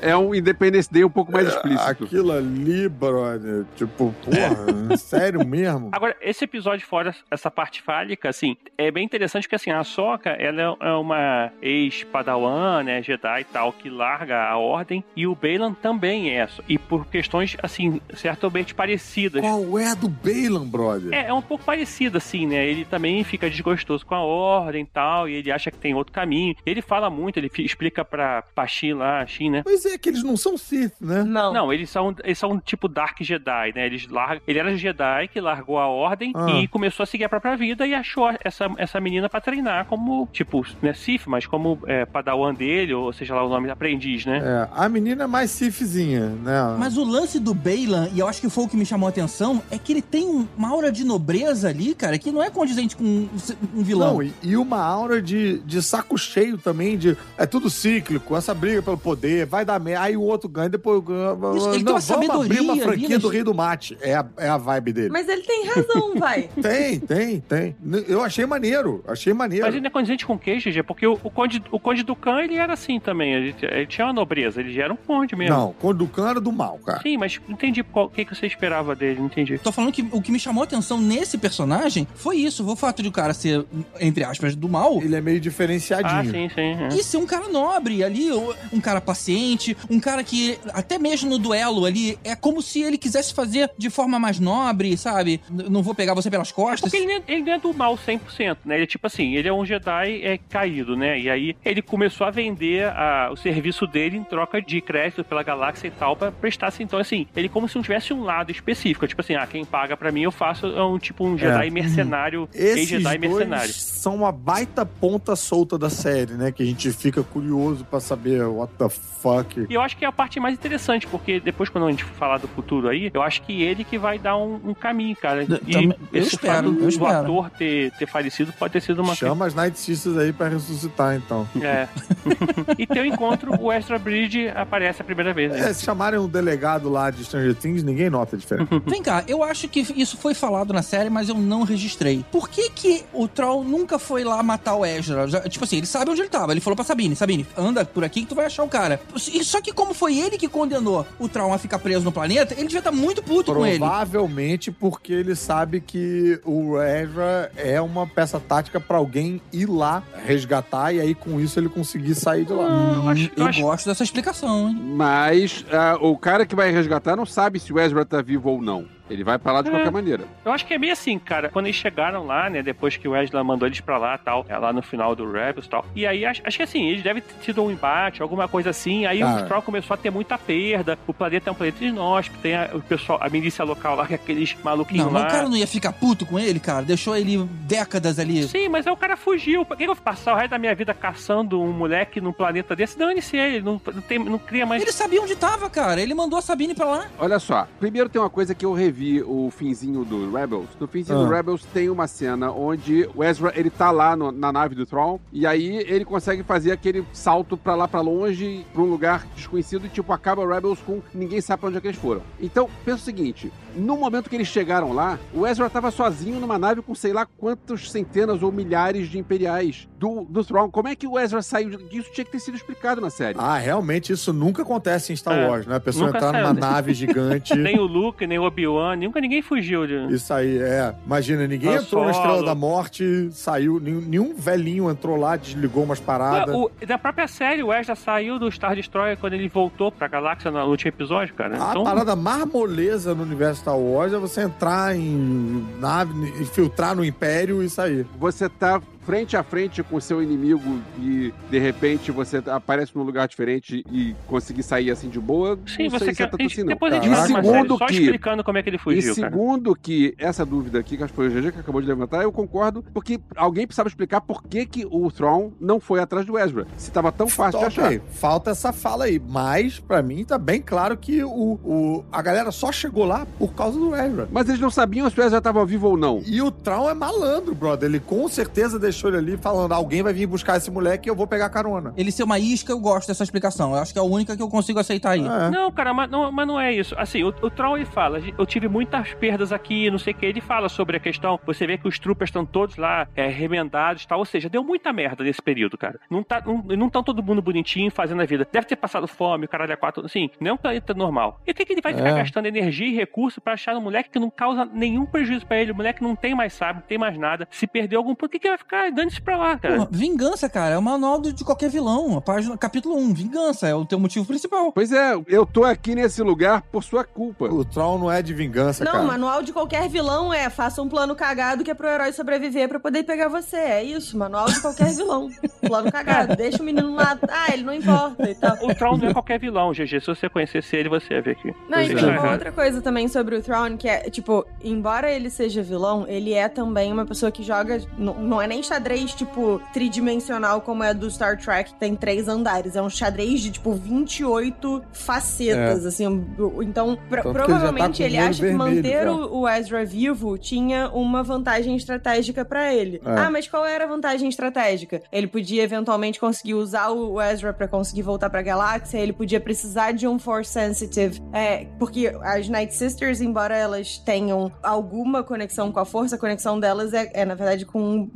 É um Independence Day um pouco mais explícito. Aquilo ali, brother. Tipo, porra, sério mesmo? Agora, esse episódio fora essa parte fálica, assim, é bem interessante porque, assim, a Soka, ela é uma ex-padawan, né, Jedi e tal, que larga a ordem, e o Balan também é, e por questões, assim, certamente parecidas. Qual é a do Balan, brother? É, é um pouco parecido, assim, né? Ele também fica desgostoso com a ordem e tal, e ele acha que tem outro caminho. Ele fala muito, ele explica pra Paxi lá, a Xin, né? Pois é, que eles não são Sith, né? Não. Não, eles são, eles são tipo Dark Jedi, né? Eles largam, ele era Jedi que largou a ordem Ah. e começou a seguir a própria vida e achou essa, essa menina pra treinar como, tipo, né, Sif, mas como é, padawan dele, ou seja lá o nome, aprendiz, né? É, a menina é mais Sithzinha, né? Mas o lance do Balan, e eu acho que foi o que me chamou a atenção, é que ele tem um- uma aura de nobreza ali, cara, que não é condizente com um, um vilão. Não, e, e uma aura de, de saco cheio também, de é tudo cíclico, essa briga pelo poder, vai dar merda, aí o outro ganha, depois ganha. Isso, ele tem não, uma vamos sabedoria abrir uma franquia do Rei do Mate. É a, é a vibe dele. Mas ele tem razão, vai. Tem, tem, tem. Eu achei maneiro, achei maneiro. Mas ele não é condizente com queijo, GG, porque o, o, conde, o Conde do Khan, ele era assim também, ele, ele tinha uma nobreza, ele já era um conde mesmo. Não, o cano era do mal, cara. Sim, mas não entendi qual- o que, que você esperava dele, não entendi. Tô falando que o que me chamou a atenção nesse personagem foi isso, o fato de o cara ser, entre aspas, do mal. Ele é meio Ah, diferenciadinho. sim, sim. é. E ser um cara nobre ali, um cara paciente, um cara que, até mesmo no duelo ali, é como se ele quisesse fazer de forma mais nobre, sabe? Não vou pegar você pelas É costas. porque ele, não é- ele não é do mal 100%, né? Ele é tipo assim, ele é um Jedi é, caído, né? E aí ele começou a vender a- o serviço dele em troca de crédito pela galáxia e tal, pra prestar assim. Então, assim, ele como se não tivesse um lado específico. Tipo assim, ah, quem paga pra mim eu faço é um tipo um Jedi mercenário, Esses ex-Jedi dois mercenário. são uma baita ponta solta da série, né? Que a gente fica curioso pra saber what the fuck. E eu acho que é a parte mais interessante, porque depois, quando a gente falar do futuro aí, eu acho que ele que vai dar um, um caminho, cara. E também- eu esse espero, fato do, eu do espero. ator ter, ter falecido pode ter sido uma Chama as Night Sisters aí pra ressuscitar, então. É. e teu encontro, o Extra Bridge aparece a primeira vez. né? É, se chamarem um delegado lá de Stranger Things, ninguém nota a diferença. Vem cá, eu acho que isso foi falado na série, mas eu não registrei. Por que que o Troll nunca foi lá matar o Ezra? Tipo assim, ele sabe onde ele tava. Ele falou pra Sabine, Sabine, anda por aqui que tu vai achar o cara. Só que como foi ele que condenou o Troll a ficar preso no planeta, ele devia estar muito puto com ele. Provavelmente porque ele sabe que o Ezra é uma peça tática pra alguém ir lá resgatar e aí com isso ele conseguir sair de lá. eu acho- eu eu acho- gosto dessa explicação, hein? Mas ah, o cara que vai resgatar não sabe se o Ezra tá vivo ou não. Ele vai pra lá de É. qualquer maneira. Eu acho que é meio assim, cara. Quando eles chegaram lá, né? Depois que o Ezra mandou eles pra lá tal, é lá no final do Rebels e tal. E aí acho, acho que assim, eles devem ter tido um embate, alguma coisa assim. Aí Cara. o Troll começou a ter muita perda. O planeta é um planeta inóspito, tem a, o pessoal, a milícia local lá, que é aqueles maluquinhos Não, mas lá. o cara não ia ficar puto com ele, cara? Deixou ele décadas ali. Sim, mas aí o cara fugiu. Por que eu vou passar o resto da minha vida caçando um moleque num planeta desse? Dane-se ele, não, não, tem, não cria mais. Ele sabia onde tava, cara. Ele mandou a Sabine pra lá. Olha só, primeiro tem uma coisa que eu revi o finzinho do Rebels. No finzinho do Ah. Rebels tem uma cena onde o Ezra, ele tá lá no- na nave do Tron, e aí ele consegue fazer aquele salto pra lá pra longe, pra um lugar desconhecido, e tipo, acaba o Rebels com ninguém sabe pra onde é que eles foram. Então, pensa o seguinte, no momento que eles chegaram lá, o Ezra tava sozinho numa nave com sei lá quantas centenas ou milhares de imperiais do, do Tron. Como é que o Ezra saiu disso? Tinha que ter sido explicado na série. Ah, realmente isso nunca acontece em Star É, Wars, né? A pessoa nunca entrar saiu, numa nave gigante. Nem o Luke, nem o Obi-Wan, nunca ninguém fugiu de. Isso aí, é. Imagina, ninguém Han entrou na Solo. Estrela da Morte, saiu, nenhum, nenhum velhinho entrou lá, desligou umas paradas. O, da própria série, o Ezra saiu do Star Destroyer quando ele voltou pra galáxia no último episódio, cara. A Então, parada mais moleza no universo Star Wars é você entrar em nave, infiltrar no Império e sair. você tá frente a frente com o seu inimigo e de repente você aparece num lugar diferente e conseguir sair assim de boa, sim, não você sei se quer. é tanto assim, depois a gente uma E série segundo só que- explicando como é que ele E fugiu, cara. segundo que essa dúvida aqui, que acho que foi o GG que acabou de levantar, eu concordo, porque alguém precisava explicar por que, que o Thrawn não foi atrás do Ezra, se tava tão fácil de achar. Ok, falta essa fala aí. Mas, pra mim, tá bem claro que o, o, a galera só chegou lá por causa do Ezra. Mas eles não sabiam se o Ezra tava vivo ou não. E o Traum é malandro, brother. Ele com certeza deixou ele ali falando: alguém vai vir buscar esse moleque e eu vou pegar carona. Ele ser uma isca, eu gosto dessa explicação. Eu acho que é a única que eu consigo aceitar aí. É. Não, cara, mas não, mas não é isso. Assim, o, o Troll ele fala, eu tive muitas perdas aqui, não sei o que. Ele fala sobre a questão, você vê que os troopers estão todos lá é, remendados e tal. Ou seja, deu muita merda nesse período, cara. Não tá, não, não tão todo mundo bonitinho fazendo a vida. Deve ter passado fome, o caralho é quatro. Assim, não é um planeta normal. E o que, que ele vai ficar É. gastando energia e recurso pra achar um moleque que não causa nenhum prejuízo pra ele? O moleque não tem mais sábio, não tem mais nada. Se perdeu algum o que, que vai ficar? Dane-se pra lá, cara. Porra, vingança, cara, é o manual de qualquer vilão. A página, capítulo 1, vingança, é o teu motivo principal. Pois é, eu tô aqui nesse lugar por sua culpa. O Traum não é de vingança, Não, cara. o manual de qualquer vilão é faça um plano cagado que é pro herói sobreviver pra poder pegar você. É isso, manual de qualquer vilão. Plano cagado. Deixa o menino lá. Ah, ele não importa e tal. O Troll não é qualquer vilão, GG. Se você conhecesse ele, você ia ver aqui. Não, e é. tem uma outra coisa também sobre o Thrawn, que é, tipo, embora ele seja vilão, ele é também uma pessoa que joga. Não, não é nem xadrez, tipo, tridimensional como é do Star Trek, que tem três andares. É um xadrez de, tipo, 28 facetas, assim. o- Então, pro- que ele tá provavelmente com o ele acha que vermelho manter já. o, o Ezra vivo tinha uma vantagem estratégica pra ele. É. Ah, mas qual era a vantagem estratégica? Ele podia eventualmente conseguir usar o Ezra pra conseguir voltar pra galáxia, ele podia precisar de um Force Sensitive, é, porque as Night Sisters, embora elas tenham alguma conexão com a força, a conexão delas é, é, na verdade, com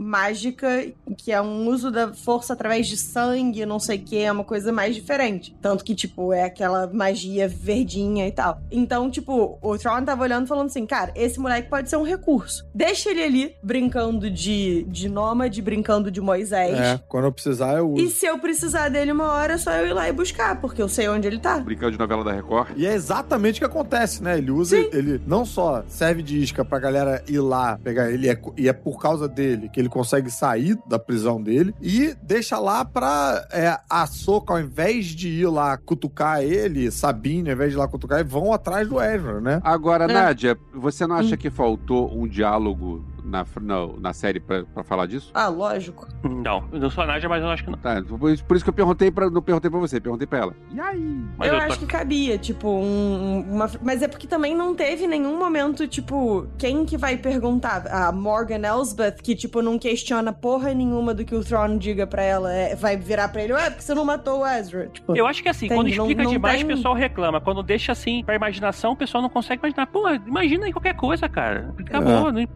mágica, que é um uso da força através de sangue, não sei o que, é uma coisa mais diferente. Tanto que, tipo, é aquela magia verdinha e tal. Então, tipo, o Tron tava olhando e falando assim, cara, esse moleque pode ser um recurso. Deixa ele ali brincando de, de nômade, brincando de Moisés. É, quando eu precisar, eu uso. E se eu precisar dele uma hora, é só eu ir lá e buscar, porque eu sei onde ele tá. Brincando de novela da Record. E é exatamente o que acontece, né? Ele usa, Sim. ele não só serve de isca pra galera ir lá pegar ele, é- e é por causa dele que ele consegue sair da prisão dele, e deixa lá pra é, a Soca, ao invés de ir lá cutucar ele, Sabine, ao invés de ir lá cutucar ele, vão atrás do Ezra, né? Agora, É. Nádia, você não acha que faltou um diálogo na, na, na série pra, pra falar disso? Ah, lógico. Não, eu não sou a Nádia, mas eu acho que não. Tá, por isso por isso que eu perguntei pra, não perguntei pra você, perguntei pra ela. E aí? Mas eu eu tô- acho que cabia, tipo, um- uma. Mas é porque também não teve nenhum momento, tipo, quem que vai perguntar? A Morgan Elsbeth, que, tipo, não questiona porra nenhuma do que o Thrawn diga pra ela. é, vai virar pra ele, ué, porque você não matou o Ezra? Tipo, Eu acho que assim, Entende? quando Não- explica não demais, tem- o pessoal reclama. Quando deixa assim pra imaginação, o pessoal não consegue imaginar. Pô, imagina aí qualquer coisa, cara. Acabou, não,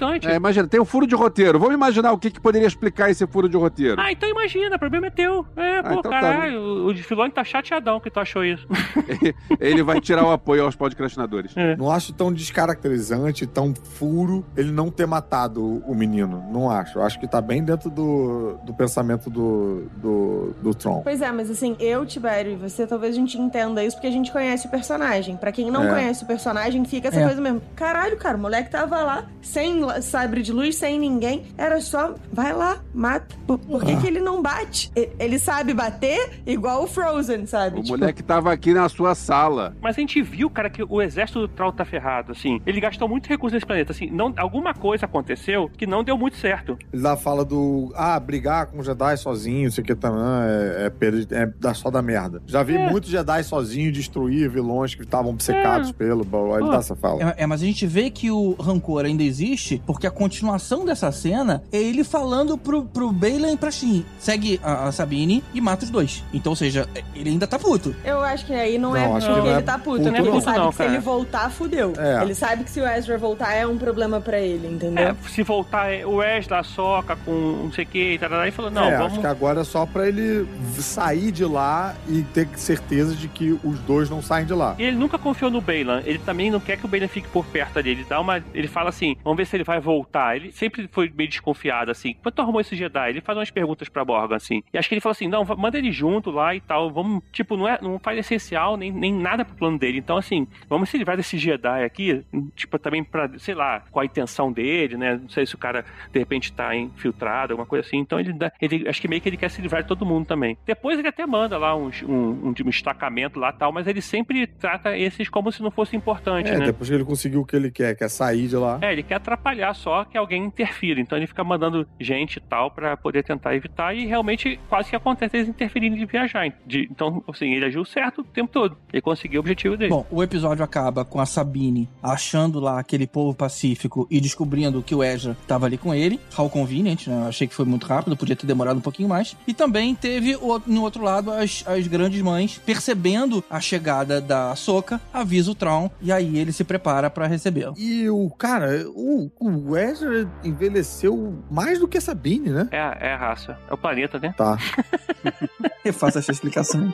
não é É, imagina, tem um furo de roteiro. Vamos imaginar o que, que poderia explicar esse furo de roteiro. Ah, então imagina, o problema é teu. É, pô, então tá, caralho, o, o Filoni tá chateadão que tu achou isso. Ele vai tirar o apoio aos podcastinadores. Não acho tão descaracterizante, tão furo ele não ter matado o, menino. Não acho. Eu acho que tá bem dentro do, do pensamento do, do, do Tron. Pois é, mas assim, eu, Tibério e você, talvez a gente entenda isso porque a gente conhece o personagem. Pra quem não É. conhece o personagem, fica essa É. coisa mesmo. Caralho, cara, o moleque tava lá, sem sabre de luz, sem ninguém. Era só, vai lá, mata. Por, por que, que ele não bate? Ele sabe bater igual o Frozen, sabe? O Tipo, moleque tava aqui na sua sala. Mas a gente viu, cara, que o exército do Troll tá ferrado, assim. Ele gastou muito recurso nesse planeta, assim. Não, alguma coisa aconteceu que não deu muito certo. Ele lá fala do. Ah, brigar com Jedi sozinho, isso aqui também é, é, é dar só da merda. Já vi É. muitos Jedi sozinho destruir vilões que estavam obcecados É. pelo. Ele dá essa fala. É, é, mas a gente vê que o rancor ainda existe, porque a continuação dessa cena é ele falando pro, pro Balen e pra Shin. Segue a, a Sabine e mata os dois. Então, ou seja, ele ainda tá puto. Eu acho que aí não, é Não, acho que porque não é ele tá puto, puto, né? Ele não. sabe Não, que se ele voltar, fudeu. É. Ele sabe que se o Ezra voltar é um problema pra ele, entendeu? É, se voltar é, o Wesley, a soca com não sei o que, e tal, e falou, não, é, vamos... acho que agora é só pra ele sair de lá e ter certeza de que os dois não saem de lá. E ele nunca confiou no Bailan. Ele também não quer que o Bailan fique por perto dele. Ele dá uma. Ele fala assim: vamos ver se ele vai voltar. Ele sempre foi meio desconfiado, assim. Quando tu arrumou esse Jedi, ele faz umas perguntas pra Borga, assim. E acho que ele falou assim: não, manda ele junto lá e tal. Vamos. Tipo, não, é, não faz essencial nem, nem nada pro plano dele. Então, assim, vamos se livrar desse Jedi aqui. Tipo, também pra, sei lá, qual a intenção dele, né? Não sei se o cara de repente tá infiltrado, alguma coisa assim. Então ele dá. Ele, acho que meio que ele quer se livrar de todo mundo também. Depois ele até manda lá uns- um, um, um destacamento lá tal, mas ele sempre trata esses como se não fosse importante, É, né? depois que ele conseguiu o que ele quer, que é sair de lá. É, ele quer atrapalhar só que alguém interfira. Então ele fica mandando gente e tal pra poder tentar evitar. E realmente quase que acontece eles interferindo de viajar. De- então, assim, ele agiu certo o tempo todo. Ele conseguiu o objetivo dele. Bom, o episódio acaba com a Sabine achando lá aquele povo pacífico e descobrindo que o Ezra tava ali com ele. How convenient, né? Eu achei que foi muito rápido, podia ter demorado um pouquinho mais. E também teve o- no outro lado as, as grandes mães percebendo a chegada da Soca, avisa o Tron e aí ele se prepara pra recebê-lo. E o cara, o, o Ezra envelheceu mais do que a Sabine, né? É, é a raça. É o planeta, né? Tá. Refaça essa explicação.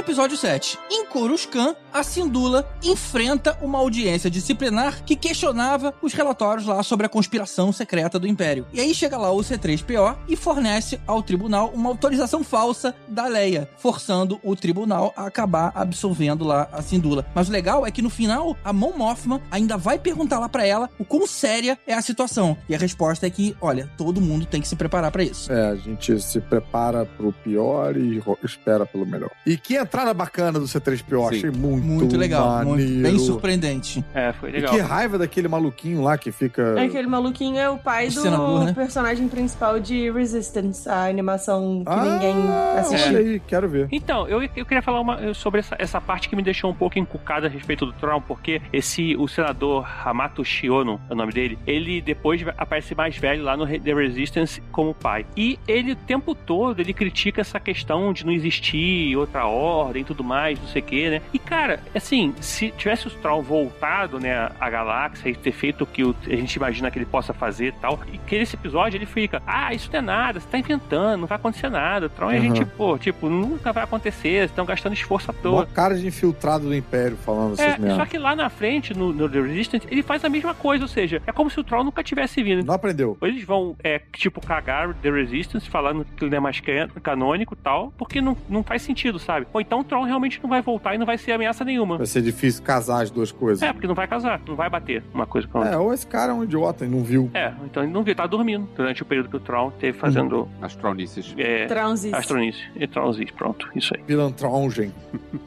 Episódio 7. Em Coruscant, a Sindula enfrenta uma audiência disciplinar que questionava os relatórios lá sobre a conspiração secreta do Império. E aí chega lá o C3PO e fornece ao tribunal uma autorização falsa da Leia, forçando o tribunal a acabar absolvendo lá a Sindula. Mas o legal é que no final, a Mon Mothma ainda vai perguntar lá pra ela o quão séria é a situação. E a resposta é que, olha, todo mundo tem que se preparar pra isso. É, a gente se prepara pro pior e espera pelo melhor. E quem entrada bacana do C3PO, Sim. achei muito, Muito legal, muito, bem surpreendente. É, foi E legal. que raiva daquele maluquinho lá que fica. É Aquele maluquinho é o pai O do senador, né? personagem principal de Resistance, a animação que Ah, ninguém assistiu. olha aí, quero ver. Então, eu, eu queria falar uma- sobre essa, essa parte que me deixou um pouco encucada a respeito do Tron, porque esse, o senador Hamato Shiono, é o nome dele, ele depois aparece mais velho lá no The Resistance como pai. E ele, o tempo todo, ele critica essa questão de não existir outra ordem e tudo mais, não sei o que, né? E, cara, assim, se tivesse o Tron voltado, né, à galáxia e ter feito o que a gente imagina que ele possa fazer e tal, e que nesse episódio ele fica, ah, isso não é nada, você tá inventando, não vai acontecer nada. O Tron é Uhum. gente, pô, tipo, nunca vai acontecer, vocês estão gastando esforço à toa. cara de infiltrado do Império falando essas É, só merdas. que lá na frente, no, no The Resistance, ele faz a mesma coisa, ou seja, é como se o Troll nunca tivesse vindo. Não aprendeu. Eles vão, é, tipo, cagar The Resistance, falando que ele não é mais can- canônico e tal, porque não, não faz sentido, sabe? Ou então o Troll realmente não vai voltar e não vai ser ameaça nenhuma. Vai ser difícil casar as duas coisas. É, porque não vai casar, não vai bater uma coisa com a outra. É, ou esse cara é um idiota e não viu. É, então ele não viu, tá dormindo durante o período que o Troll teve fazendo As tronices. é, Transis. astronice e Trollzice. Pronto, isso aí. Pilantrongen.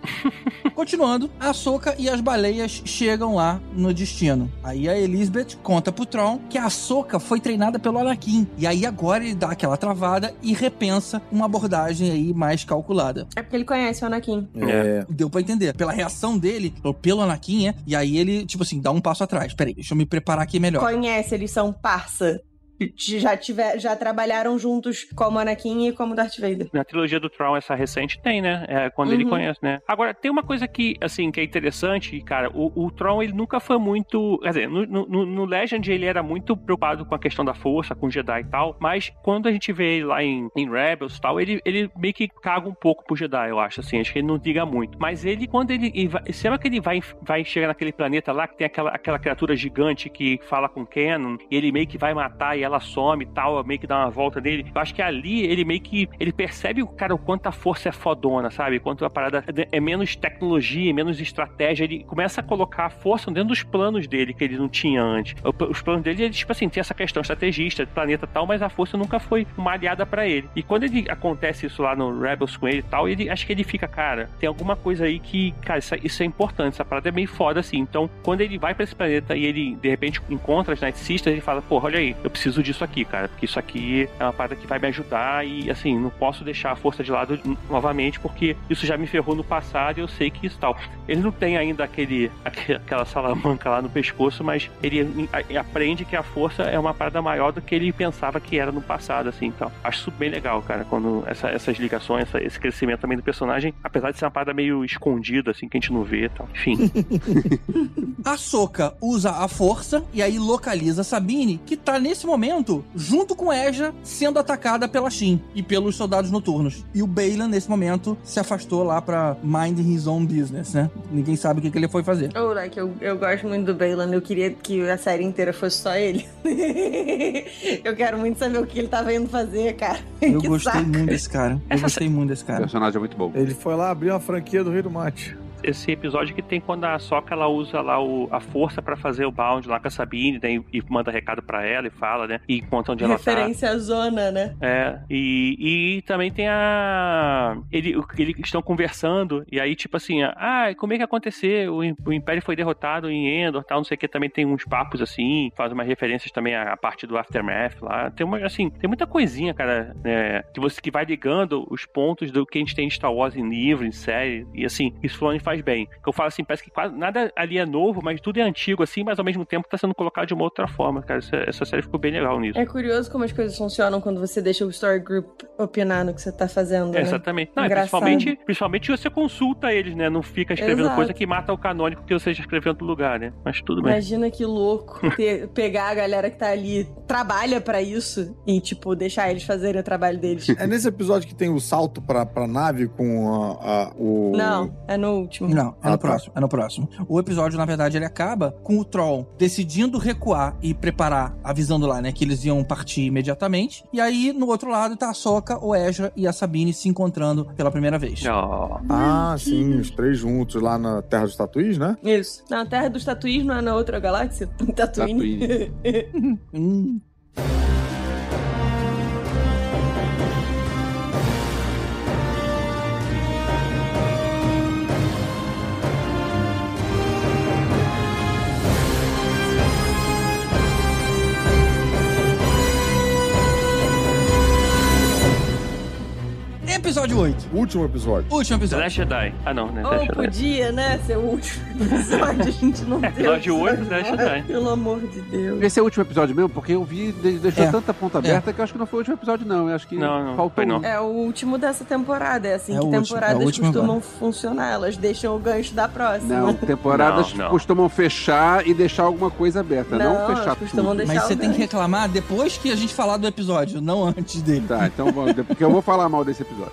Continuando, a Soca e as baleias chegam lá no destino. Aí a Elizabeth conta pro Tron que a Soca foi treinada pelo Anakin. E aí agora ele dá aquela travada e repensa uma abordagem aí mais calculada. É porque ele conhece o Anakin. É. Deu pra entender. Pela reação dele, pelo Anakin, é, e aí ele, tipo assim, dá um passo atrás. Peraí, deixa eu me preparar aqui melhor. Conhece, eles são parça. Já, tiver, já trabalharam juntos como Anakin e como Darth Vader. Na trilogia do Tron, essa recente, tem, né? É quando ele Uhum. conhece, né? Agora, tem uma coisa que, assim, que é interessante, cara. O, o Tron, ele nunca foi muito... Quer dizer, no, no, no Legend, ele era muito preocupado com a questão da força, com Jedi e tal. Mas, quando a gente vê ele lá em, em Rebels e tal, ele, ele meio que caga um pouco pro Jedi, eu acho, assim. Acho que ele não liga muito. Mas ele, quando ele... ele vai, lembra que ele vai, vai chegar naquele planeta lá, que tem aquela, aquela criatura gigante que fala com Canon, e ele meio que vai matar e ela some e tal, meio que dá uma volta nele. Eu acho que ali ele meio que ele percebe o cara o quanto a força é fodona, sabe? Quanto a parada é menos tecnologia, menos estratégia. Ele começa a colocar a força dentro dos planos dele que ele não tinha antes. Os planos dele, ele, tipo assim, tem essa questão estrategista, planeta tal, mas a força nunca foi uma aliada pra ele. E quando ele acontece isso lá no Rebels com ele e tal, ele acho que ele fica, cara, tem alguma coisa aí que, cara, isso, isso é importante, essa parada é meio foda assim. Então, quando ele vai pra esse planeta e ele de repente encontra as Night Sisters, ele fala, pô, olha aí, eu preciso disso aqui, cara, porque isso aqui é uma parada que vai me ajudar e assim, não posso deixar a força de lado novamente porque isso já me ferrou no passado e eu sei que isso tal. Ele não tem ainda aquele, aque- aquela salamanca lá no pescoço, mas ele aprende que a força é uma parada maior do que ele pensava que era no passado, assim, então. Acho isso bem legal, cara, quando essa- essas ligações, essa- esse crescimento também do personagem, apesar de ser uma parada meio escondida, assim, que a gente não vê e tal. Enfim. A Soca usa a força e aí localiza Sabine, que tá nesse momento junto com Ezra sendo atacada pela Shin e pelos soldados noturnos. E o Baylan, nesse momento, se afastou lá pra mind his own business, né? Ninguém sabe o que, que ele foi fazer. Oh, like, eu, eu gosto muito do Baylan. Eu queria que a série inteira fosse só ele. eu quero muito saber o que ele tava indo fazer, cara. Eu Que gostei saco. muito desse cara. Eu Essa gostei muito desse O cara. personagem é muito bom. Ele foi lá abrir uma franquia do Rei do Mate. Esse episódio que tem quando a Soca ela usa lá o, a força pra fazer o bound lá com a Sabine, né, e, e manda recado pra ela e fala, né? E conta onde ela tá. Referência à zona, né? É, e, e também tem a. Ele, eles estão conversando, e aí, tipo assim, ah, como é que aconteceu? O, o Império foi derrotado em Endor, tal, não sei o que. Também tem uns papos assim, faz umas referências também à, à parte do Aftermath lá. Tem uma, assim, tem muita coisinha, cara, né, que você que vai ligando os pontos do que a gente tem de Star Wars em livro, em série, e assim, isso faz bem. Que eu falo assim, parece que quase nada ali é novo, mas tudo é antigo, assim, mas ao mesmo tempo tá sendo colocado de uma outra forma, cara. Essa, essa série ficou bem legal nisso. É curioso como as coisas funcionam quando você deixa o Story Group opinar no que você tá fazendo, É, né? exatamente. Não, e Engraçado. principalmente, principalmente você consulta eles, né? Não fica escrevendo Exato. coisa que mata o canônico que você já escreveu em outro lugar, né? Mas tudo bem. Imagina que louco ter- pegar a galera que tá ali, trabalha pra isso e, tipo, deixar eles fazerem o trabalho deles. É nesse episódio que tem o salto pra, pra nave com a, a- o. Não, é no último. Não, é Ah, no tá. próximo, é no próximo. O episódio, na verdade, ele acaba com o Troll decidindo recuar e preparar, avisando lá, né, que eles iam partir imediatamente. E aí, no outro lado, tá a Soca, o Ezra e a Sabine se encontrando pela primeira vez. Ó, Ah, sim, os três juntos lá na Terra dos Tatuís, né? Isso. Na Terra dos Tatuís não é na outra galáxia? Tatooine. Hum. Episódio 8. Último episódio. Último episódio. Last Jedi. Ah, não, né? Ou Jedi. podia, né, ser o último episódio, a gente não É, tem. episódio oito, né, Jedi. Pelo amor de Deus. Esse é o último episódio mesmo, porque eu vi, de- deixou É. tanta ponta aberta que eu acho que não foi o último episódio, não. Eu acho que Não, não, faltou foi não. um. É o último dessa temporada. É assim É que o último, é temporadas último costumam agora. funcionar. Elas deixam o gancho da próxima. Não, temporadas Não, não. costumam fechar e deixar alguma coisa aberta, não, Não, fechar tudo. deixar Mas você tem que reclamar depois que a gente falar do episódio, não antes dele. Tá, então vamos, porque eu vou falar mal desse episódio.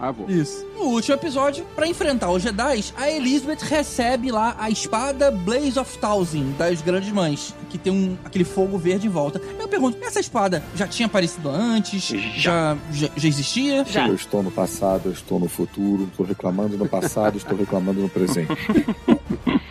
Ah, vou. Isso. No último episódio, pra enfrentar os Jedi, a Elizabeth recebe lá a espada Blaze of Thousand das Grandes Mães, que tem um, aquele fogo verde em volta. Eu pergunto, essa espada já tinha aparecido antes? Já, já, já existia? Eu estou no passado, eu estou no futuro, estou reclamando no passado, estou reclamando no presente.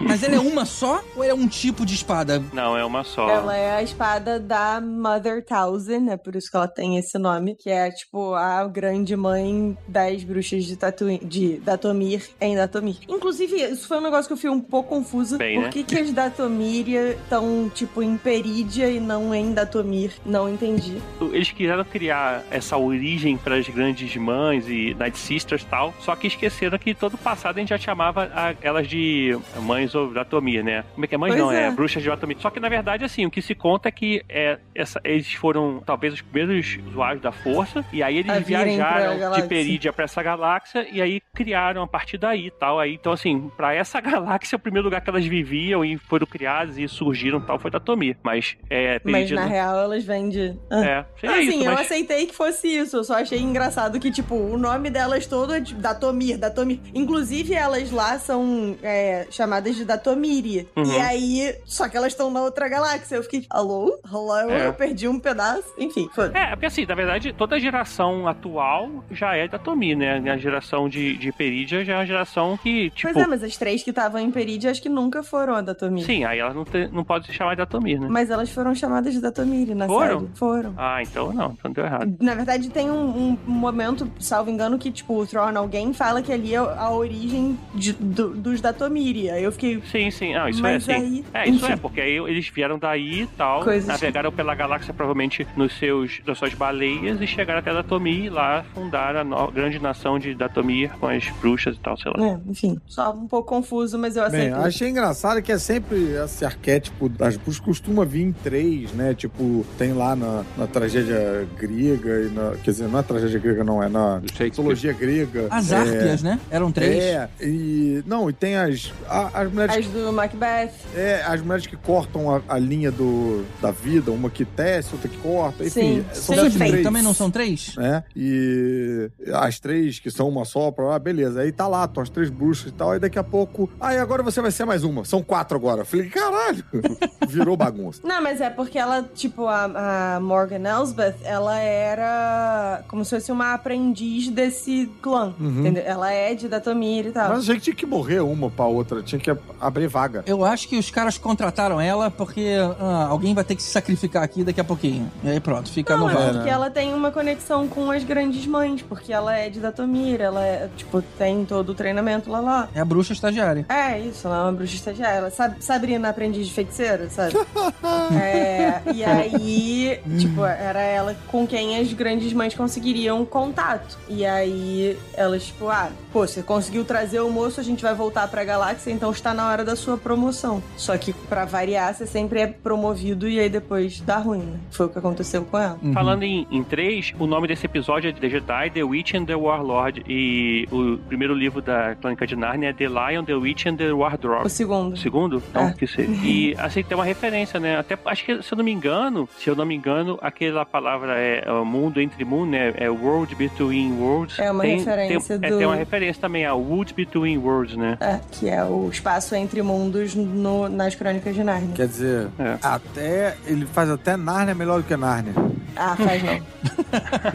Mas ela é uma só ou é um tipo de espada? Não, é uma só. Ela é a espada da Mother Thousand, é por isso que ela tem esse nome, que é tipo a grande mãe das bruxas de, Tatooine, de Datomir em Datomir. Inclusive, isso foi um negócio que eu fui um pouco confusa. Bem, por né? que, que as Datomiria estão, tipo, em Perídia e não em Datomir? Não entendi. Eles quiseram criar essa origem para as grandes mães e Night Sisters e tal, só que esqueceram que todo o passado a gente já chamava a- elas de mães ou Datomir, né? Como é que é mãe? Pois não, é. é. bruxas de Datomir. Só que na verdade, assim, o que se conta é que é, essa- eles foram talvez os primeiros usuários da força, e aí eles A viajaram de. Perídia para essa galáxia, e aí criaram a partir daí e tal. Aí, então, assim, para essa galáxia, o primeiro lugar que elas viviam e foram criadas e surgiram e tal foi Datomir. Mas é Mas na não- real elas vêm de. Ah. É, seria Assim, isso, eu mas... aceitei que fosse isso. Eu só achei engraçado que, tipo, o nome delas todo é de Datomir, Datomir. Inclusive, elas lá são é, chamadas de Datomíria. Uhum. E aí, só que elas estão na outra galáxia. Eu fiquei, alô? Alô? É. Eu perdi um pedaço. Enfim. É, porque assim, na verdade, toda geração atual já é da Tomi, né? A geração de, de Perídia já é uma geração que, tipo. Pois é, mas as três que estavam em Perídia acho que nunca foram a Datomir. Sim, aí elas não, não podem se chamar de Datomir, né? Mas elas foram chamadas de Datomir na Foram? série. Foram. Ah, então não, então deu errado. Na verdade, tem um, um momento, salvo engano, que, tipo, o Tron, alguém fala que ali é a origem de- do- dos Datomiri. Aí eu fiquei. Sim, sim, ah, isso Mas é assim. aí- é, isso enfim. é, porque aí eles vieram daí e tal, Coisas- navegaram pela galáxia provavelmente nos seus, nas suas baleias e chegaram até Datomir e lá fundaram a no- grande nação de Datomir com as bruxas e tal, sei lá. É, enfim, só um pouco confuso, mas eu Bem, aceito. achei engraçado que é sempre esse arquétipo das bruxas costuma vir em três, né? Tipo, tem lá na, na tragédia grega e na. Quer dizer, não é tragédia grega, não, é na mitologia grega. As é, Árpias, né? Eram três. É, e. Não, e tem as. a- as mulheres. As do Macbeth. É, as mulheres que cortam a, a linha do, da vida, uma que tece, outra que corta, enfim. Sim, são sim, três. Também não são três? né? E as três que são uma só, pra lá, beleza. Aí tá lá, estão as três bruxas e tal. Aí daqui a pouco. Aí agora você vai ser mais uma. São quatro agora. Eu Falei, caralho. Virou bagunça. Não, mas é porque ela, tipo, a, a Morgan Elsbeth, ela era como se fosse uma aprendiz desse clã. Uhum. Entendeu? Ela é de Datomir e tal. Mas a gente tinha que morrer uma pra outra. Tinha que abrir vaga. Eu acho que os caras contrataram ela porque ah, alguém vai ter que se sacrificar aqui daqui a pouquinho. E aí pronto, fica Não, no é porque ela tem uma conexão com as grandes mães, porque ela é de Datomir, ela é, tipo, tem todo o treinamento lá lá. É a bruxa estagiária. É, isso, ela é uma bruxa estagiária. Ela sabe, Sabrina, aprendiz de feiticeira, sabe? é, e aí, tipo, era ela com quem as grandes mães conseguiriam contato. E aí, elas, tipo, ah, pô, você conseguiu trazer o moço, a gente vai voltar pra galáxia, então está na hora da sua promoção. Só que, pra variar, você sempre é promovido e aí depois dá ruim, né? Foi o que aconteceu com ela. Uhum. Falando em, em três, o nome desse episódio é The Jedi, The Witch and the Warlord. E o primeiro livro da Crônica de Narnia é The Lion, The Witch and the Wardrobe. O segundo. O segundo? Então, É. que seja. E assim, tem uma referência, né? Até acho que, se eu não me engano, se eu não me engano, aquela palavra é, é o mundo entre mundo, né? É World Between Worlds. É uma tem, referência tem, é, do- tem uma referência também, a Wood Between Worlds, né? É, que é o espaço entre mundos no- nas crônicas de Narnia. Quer dizer, É. até. Ele faz até Nárnia melhor do que Nárnia. Ah, faz não.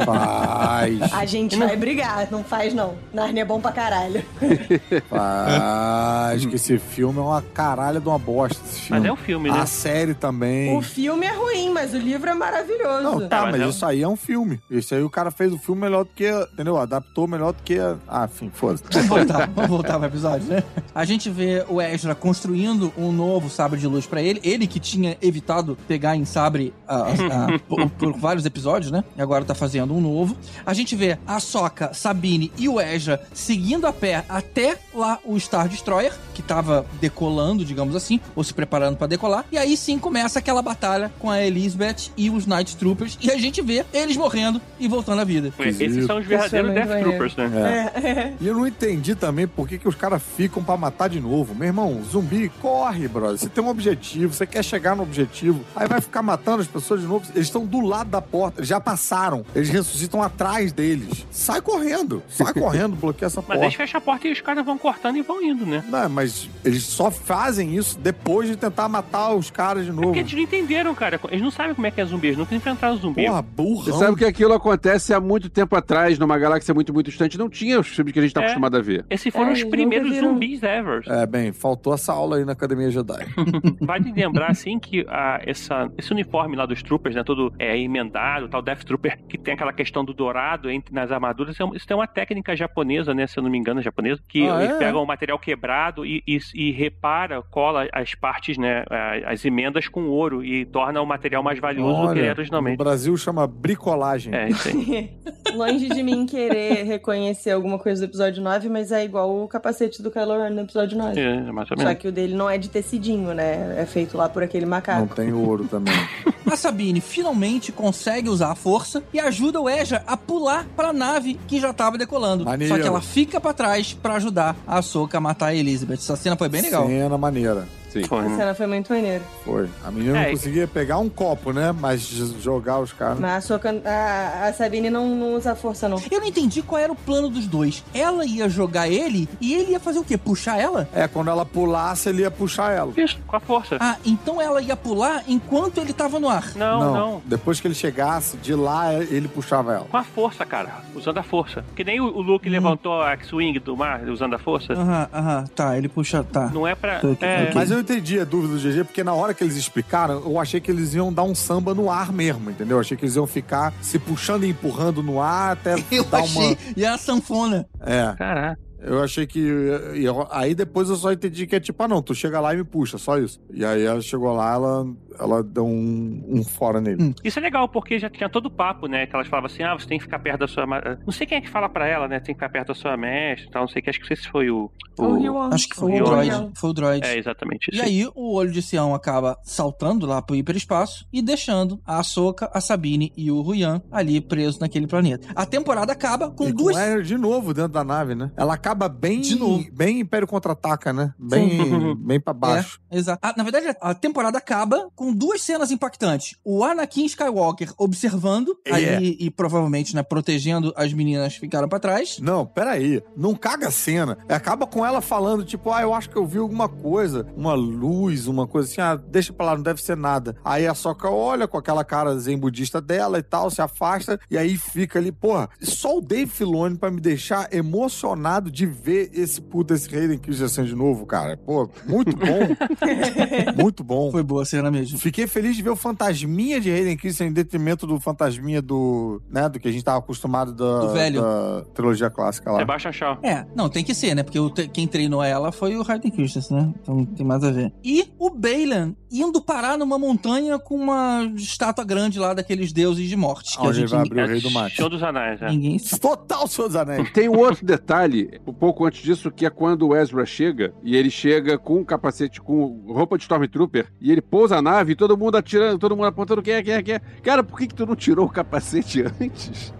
Faz. A gente vai brigar, não faz não. Narnia é bom pra caralho. Faz. que esse filme é uma caralha de uma bosta. Esse filme. Mas é um filme, né? A série também. O filme é ruim, mas o livro é maravilhoso. Não, tá, É, mas mas é isso aí é um filme. Isso aí o cara fez o filme melhor do que. Entendeu? Adaptou melhor do que. Ah, enfim, foda-se. Vamos voltar, vamos voltar pro episódio, né? A gente vê o Ezra construindo um novo sabre de luz pra ele. Ele que tinha evitado pegar em sabre ah, ah, por, por vários vários episódios, né? E agora tá fazendo um novo. A gente vê a Soca, Sabine e o Eja seguindo a pé até lá o Star Destroyer, que tava decolando, digamos assim, ou se preparando pra decolar. E aí sim começa aquela batalha com a Elizabeth e os Night Troopers. E a gente vê eles morrendo e voltando à vida. Esses são os verdadeiros é Death muito Troopers, né? É. É, é. E eu não entendi também por que, que os caras ficam pra matar de novo. Meu irmão, zumbi, corre, brother. Você tem um objetivo, você quer chegar no objetivo. Aí vai ficar matando as pessoas de novo. Eles estão do lado da porta, eles já passaram. Eles ressuscitam atrás deles. Sai correndo. Sai correndo, bloqueia essa Mas porta. eles fecham a porta e os caras vão cortando e vão indo, né? Não, mas eles só fazem isso depois de tentar matar os caras de É novo. porque eles não entenderam, cara. Eles não sabem como é que é zumbi, eles nunca enfrentaram zumbi. Porra, burrão. Você sabe que aquilo acontece há muito tempo atrás, numa galáxia muito, muito distante. Não tinha os filmes que a gente tá É. acostumado a ver. Esses foram É, os primeiros viram. zumbis ever. É, bem, faltou essa aula aí na Academia Jedi. Vale lembrar, assim, que ah, essa, esse uniforme lá dos troopers, né, todo é, emendado, tal, Death Trooper, que tem aquela questão do dourado entre, nas armaduras, é um- isso tem uma técnica japonesa, né, se eu não me engano, é japonesa, que Ah, eles é? pegam o material quebrado e, e, e repara, cola as partes, né, as emendas com ouro e torna o material mais valioso do que ele era no originalmente. Brasil chama bricolagem. É, isso aí. Longe de mim querer reconhecer alguma coisa do episódio 9, mas é igual o capacete do Kylo Ren no episódio 9. É, mais ou Só menos. que o dele não é de tecidinho, né? É feito lá por aquele Não macaco. tem ouro também. A Sabine finalmente consegue usar a força e ajuda o Eja a pular pra nave que já tava decolando. Maneiro. Só que ela fica pra trás pra ajudar a Ahsoka a matar a Elizabeth. Essa cena foi bem legal. Cena maneira. Sim. Foi, A né? cena foi muito maneira. Foi. A menina É, não conseguia pegar um copo, né? Mas jogar os caras. Mas a, Soca, a, a Sabine não, não usa força, não. Eu não entendi qual era o plano dos dois. Ela ia jogar ele e ele ia fazer o quê? Puxar ela? É, quando ela pulasse, ele ia puxar ela. Isso, com a força. Ah, então ela ia pular enquanto ele tava no ar. Não, não. Depois que ele chegasse, de lá ele puxava ela. Com a força, cara. Usando a força. Que nem o, o Luke Hum. levantou a X-Wing do mar usando a força. Aham, aham, tá, ele puxa, tá. Não é pra. É. Mas eu entendi a dúvida do GG, porque na hora que eles explicaram, eu achei que eles iam dar um samba no ar mesmo, entendeu? Eu achei que eles iam ficar se puxando e empurrando no ar até Eu dar achei. uma. E a sanfona. É. Caraca. Eu achei que. e eu- aí depois eu só entendi que é tipo, ah, não, tu chega lá e me puxa, só isso. E aí ela chegou lá, ela, ela deu um, um fora nele. Hum. Isso é legal, porque já tinha todo o papo, né? Que elas falavam assim, ah, você tem que ficar perto da sua... ma- Não sei quem é que fala pra ela, né? Tem que ficar perto da sua mestre e tal, não sei o que. Acho que não sei se foi o... O Ryuan. Acho que foi O o droid. Foi o droid. É, exatamente E isso. aí, o olho de Sião acaba saltando lá pro hiperespaço e deixando a Ahsoka, a Sabine e o Ruyan ali presos naquele planeta. A temporada acaba com e duas. com ela de novo dentro da nave, né? Ela acaba bem. De novo. Bem Império Contra-Ataca, né? Bem, bem pra baixo. Exato. Ah, na verdade, a temporada acaba com duas cenas impactantes. O Anakin Skywalker observando É. ali e provavelmente, né, protegendo as meninas que ficaram pra trás. Não, peraí. Não caga a cena. Acaba com ela falando, tipo, ah, eu acho que eu vi alguma coisa. Uma luz, uma coisa assim. Ah, deixa pra lá, não deve ser nada. Aí a Soca olha com aquela cara zen budista dela e tal, se afasta. E aí fica ali, porra, só o Dave Filoni pra me deixar emocionado de ver esse puta, esse Hayden Christensen de novo, cara. Pô, muito bom. muito bom. Foi boa a cena mesmo. Fiquei feliz de ver o fantasminha de Hayden Christensen em detrimento do fantasminha do, né, do que a gente tava acostumado da, Do velho. da trilogia clássica lá. Sebastian Shaw. É, não, tem que ser, né? Porque te- quem treinou ela foi o Hayden Christensen, né? Então tem mais a ver. E o Bailan indo parar numa montanha com uma estátua grande lá daqueles deuses de morte. Que a Onde ele gente vai abrir o Rei do Mate. Show dos Anéis, é. ninguém sabe. Total Senhor dos Anéis. Tem um outro detalhe, um pouco antes disso, que é quando o Ezra chega, e ele chega com um capacete, com roupa de Stormtrooper, e ele pousa a nave, e todo mundo atirando, todo mundo apontando quem é, quem é, quem é. Cara, por que, que tu não tirou o capacete antes?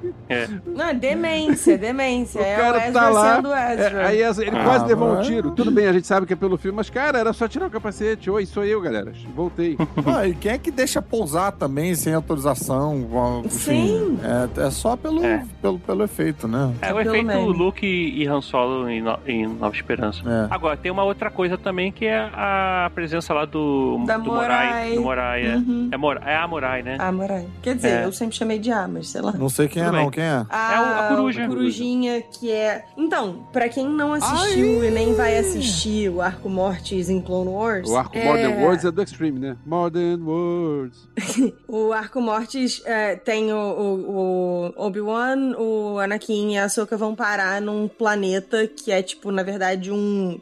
Não, é demência, demência. O é cara o Ezra tá lá, Ezra. É, aí ele Ah, quase levou um tiro. Tudo bem, a gente sabe que é pelo filme, mas, cara, era só tirar o capacete. Oi, sou eu, galera. Voltei. Ah, e quem é que deixa pousar também sem autorização? Enfim, Sim. É, é só pelo, É. Pelo, pelo efeito, né? É o Pelo efeito meme. Luke e Han Solo em, No- em Nova Esperança. É. Agora, tem uma outra coisa também que é a presença lá do, Da do Morai. Morai. Do Morai, é. Uhum. É, Mor é a Morai, né? Ah, Morai. Quer dizer, É. eu sempre chamei de A, mas sei lá. Não sei quem Tudo é, não. bem. Quem quem é? A, É o- a coruja. corujinha que é. Então, pra quem não assistiu e nem vai assistir o Arco Mortis em Clone Wars. O arco é... Modern Words é do Extreme, né? Modern Words. O Arco Mortis é, tem o, o- o Obi-Wan, o Anakin e a Ahsoka vão parar num planeta que é, tipo, na verdade, um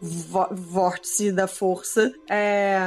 vórtice da força, é,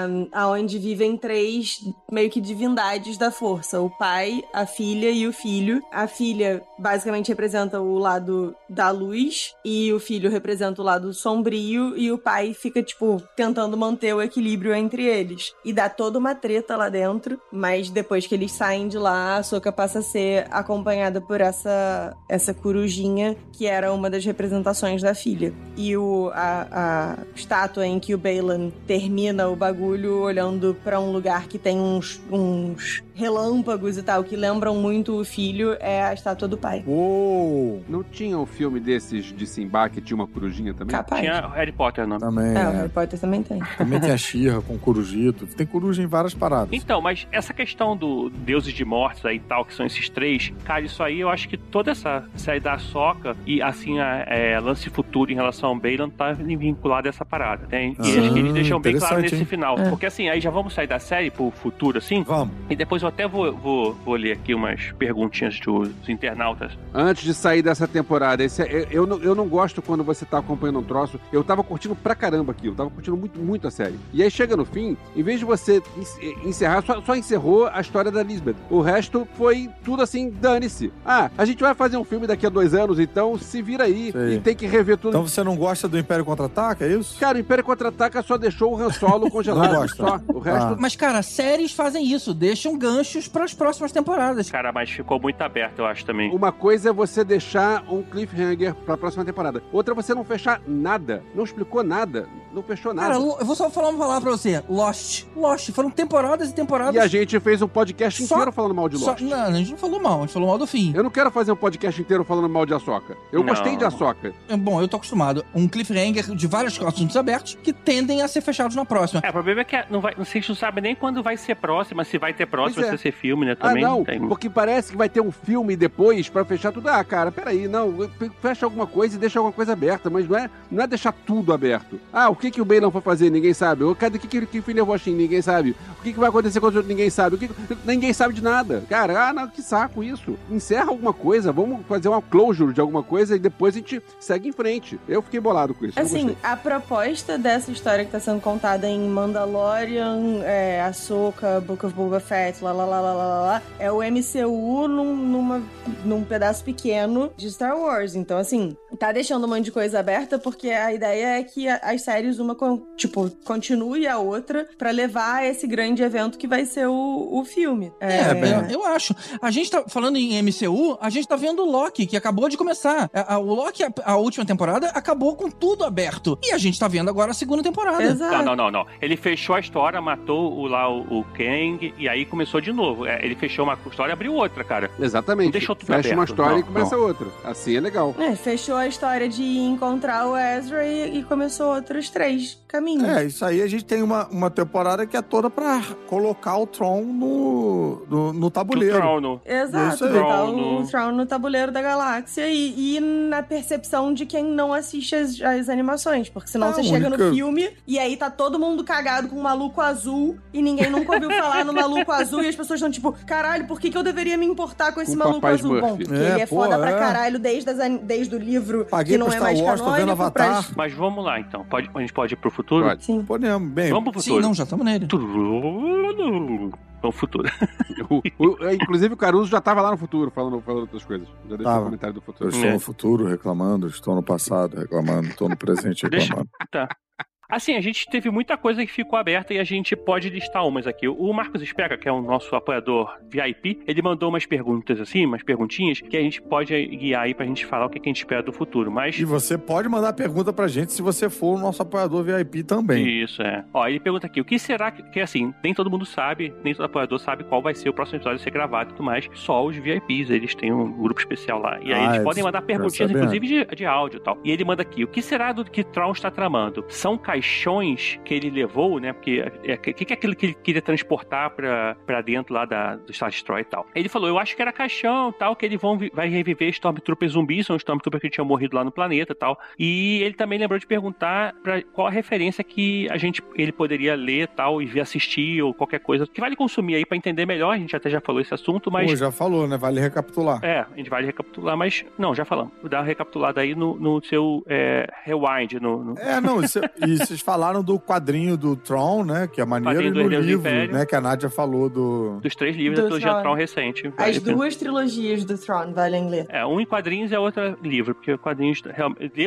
onde vivem três meio que divindades da força: o pai, a filha e o filho. A filha basicamente representa o lado da luz e o filho representa o lado sombrio e o pai fica, tipo, tentando manter o equilíbrio entre eles. E dá toda uma treta lá dentro, mas depois que eles saem de lá, a Soka passa a ser acompanhada por essa, essa corujinha, que era uma das representações da filha. E o, a, a estátua em que o Balan termina o bagulho olhando pra um lugar que tem uns, uns relâmpagos e tal, que lembram muito o filho, é a estátua do pai. Uou! Não tinha um filme desses de Simba que tinha uma corujinha também? Capaz. Tinha Harry Potter, não. Também. É, o É. Harry Potter também tem. Também tem a Xirra com corujito. Tem coruja em várias paradas. Então, mas essa questão do deuses de mortes aí e tal, que são esses três, cara, isso aí eu acho que toda essa série da Soca e assim a é, lance futuro em relação ao Balan tá vinculado a essa parada, né? E Ah, acho que eles deixam bem claro nesse hein? final. É. Porque assim, aí já vamos sair da série pro futuro, assim, Vamos. e depois eu até vou, vou, vou ler aqui umas perguntinhas dos internautas. Antes de sair dessa temporada, esse é- eu, eu, não, eu não gosto quando você tá acompanhando um troço. Eu tava curtindo pra caramba aquilo, tava curtindo muito, muito a série. E aí chega no fim, em vez de você en- encerrar, só, só encerrou a história da Lisbeth. O resto foi tudo assim, dane-se. Ah, a gente vai fazer um filme daqui a dois anos, então se vira aí Sei. e tem que rever tudo. Então você não gosta do Império Contra-Ataca, é isso? Cara, o Império Contra-Ataca só deixou o Han Solo congelado. Não gosta. Só. O resto... Ah. Mas, cara, séries fazem isso, deixam ganchos pras próximas temporadas. Cara, mas ficou muito aberto, eu acho também. Uma coisa é você deixar um cliffhanger pra próxima temporada. Outra é você não fechar nada. Não explicou nada. Não fechou nada. Cara, eu vou só falar uma palavra pra você. Lost. Lost. Foram temporadas e temporadas. E a gente fez um podcast Só- inteiro falando mal de só- Lost. Não, a gente não falou mal, a gente falou mal do fim. Eu não quero fazer um podcast inteiro falando mal de Ahsoka. Eu Não. gostei de Ahsoka. É, Bom, eu tô acostumado. Um cliffhanger de vários assuntos abertos que tendem a ser fechados na próxima. É, o problema é que não vai, a gente não sabe nem quando vai ser próxima, se vai ter próxima, é. se vai ser filme, né? Ah, Também não, tem. porque parece que vai ter um filme depois pra fechar tudo. Ah, cara, peraí, não, fecha alguma coisa e deixa alguma coisa aberta, mas não é, não é deixar tudo aberto. Ah, o que que o Balan foi fazer? Ninguém sabe. O cadê que que, que filho a Shin? Ninguém sabe. O que que vai acontecer com os outros? Ninguém sabe. O que, ninguém sabe de nada. Cara, ah, não, que saco isso. Encerra alguma coisa, vamos fazer uma closure de alguma coisa e depois a gente segue em frente. Eu fiquei bolado com isso. Assim, a proposta dessa história que tá sendo contada em Mandalorian, é, Ahsoka, Book of Boba Fett, lá, lá, lá, lá, lá, lá, é o MCU num, numa, num pedaço pequeno de Star Wars. Então, assim, tá deixando um monte de coisa aberta porque a ideia é que as séries, uma, tipo, continue a outra pra levar a esse grande evento que vai ser o, o filme. É, eu, eu acho. A gente tá falando em MCU, a gente tá vendo o Loki, que acabou de começar. A- a- o Loki, a, a última temporada, acabou com tudo aberto. E a gente tá vendo agora a segunda temporada. Exato. Não, não, não, não. Ele fechou a história, matou o, lá o, o Kang e aí começou de novo. É, ele fechou uma história e abriu outra, cara. Exatamente. Não deixou tudo Fecha uma história Não, e começa outra. Assim é legal. É, fechou a história de encontrar o Ezra e, e começou outros três caminhos. É, isso aí a gente tem uma, uma temporada que é toda pra colocar o Tron no, no, no tabuleiro. trono. Exato, Isso aí. botar Tron o no- Tron no tabuleiro da galáxia e, e na percepção de quem não assiste as, as animações. Porque senão Ah, você a chega única- no filme e aí tá todo mundo cagado com um maluco azul e ninguém nunca ouviu falar no maluco azul e as pessoas estão tipo, caralho, por que, que eu deveria me importar com esse Com maluco azul? Smurf. Bom, porque É, ele é pô, foda pra é. caralho desde, as desde o livro Paguei que não é Star mais Wars, canônico. Avatar. Pra... Mas vamos lá, então. Pode, a gente pode ir pro futuro? Pode. Sim. Podemos, bem. Vamos pro Sim, futuro. não, já estamos nele. Vamos pro futuro. O- o- inclusive o Caruso já tava lá no futuro falando, falando outras coisas. Já deixou Tava. o comentário do Eu futuro. estou É. no futuro reclamando, estou no passado reclamando, estou no presente Deixa- reclamando. Tá. Assim, a gente teve muita coisa que ficou aberta e a gente pode listar umas aqui. O Marcos Espega, que é o nosso apoiador VIP, ele mandou umas perguntas assim, umas perguntinhas, que a gente pode guiar aí pra gente falar o que a gente espera do futuro. Mas E você pode mandar pergunta pra gente se você for o nosso apoiador VIP também. Isso, é. Ó, ele pergunta aqui, o que será que, que assim, nem todo mundo sabe, nem todo apoiador sabe qual vai ser o próximo episódio a ser gravado e tudo mais, só os VIPs, eles têm um grupo especial lá. E aí Ah, eles podem mandar perguntinhas, sabendo. inclusive de, de áudio e tal. E ele manda aqui, o que será do que Tron está tramando? São caixões que ele levou, né? Porque o é, que, que é aquilo que ele queria transportar pra, pra dentro lá da, do Star Destroy e tal. Ele falou, eu acho que era caixão tal, que eles vão vai reviver Stormtroopers zumbis, são Stormtroopers que tinham morrido lá no planeta tal. E ele também lembrou de perguntar pra qual a referência que a gente ele poderia ler tal e ver assistir ou qualquer coisa que vale consumir aí para entender melhor. A gente até já falou esse assunto, mas. Pô, já falou, né? Vale recapitular. É, a gente vale recapitular, mas. Não, já falamos. Dá uma recapitulada aí no, no seu é, rewind. No, no... É, não, isso, e vocês falaram do quadrinho do Tron, né? Que é maneiro, e no livro, né? Que a Nádia falou do. Dos três livros do da trilogia Tron, Tron recente. Vale As duas trilogias do Tron valem ler. É, um em quadrinhos e a outra livro, porque quadrinhos.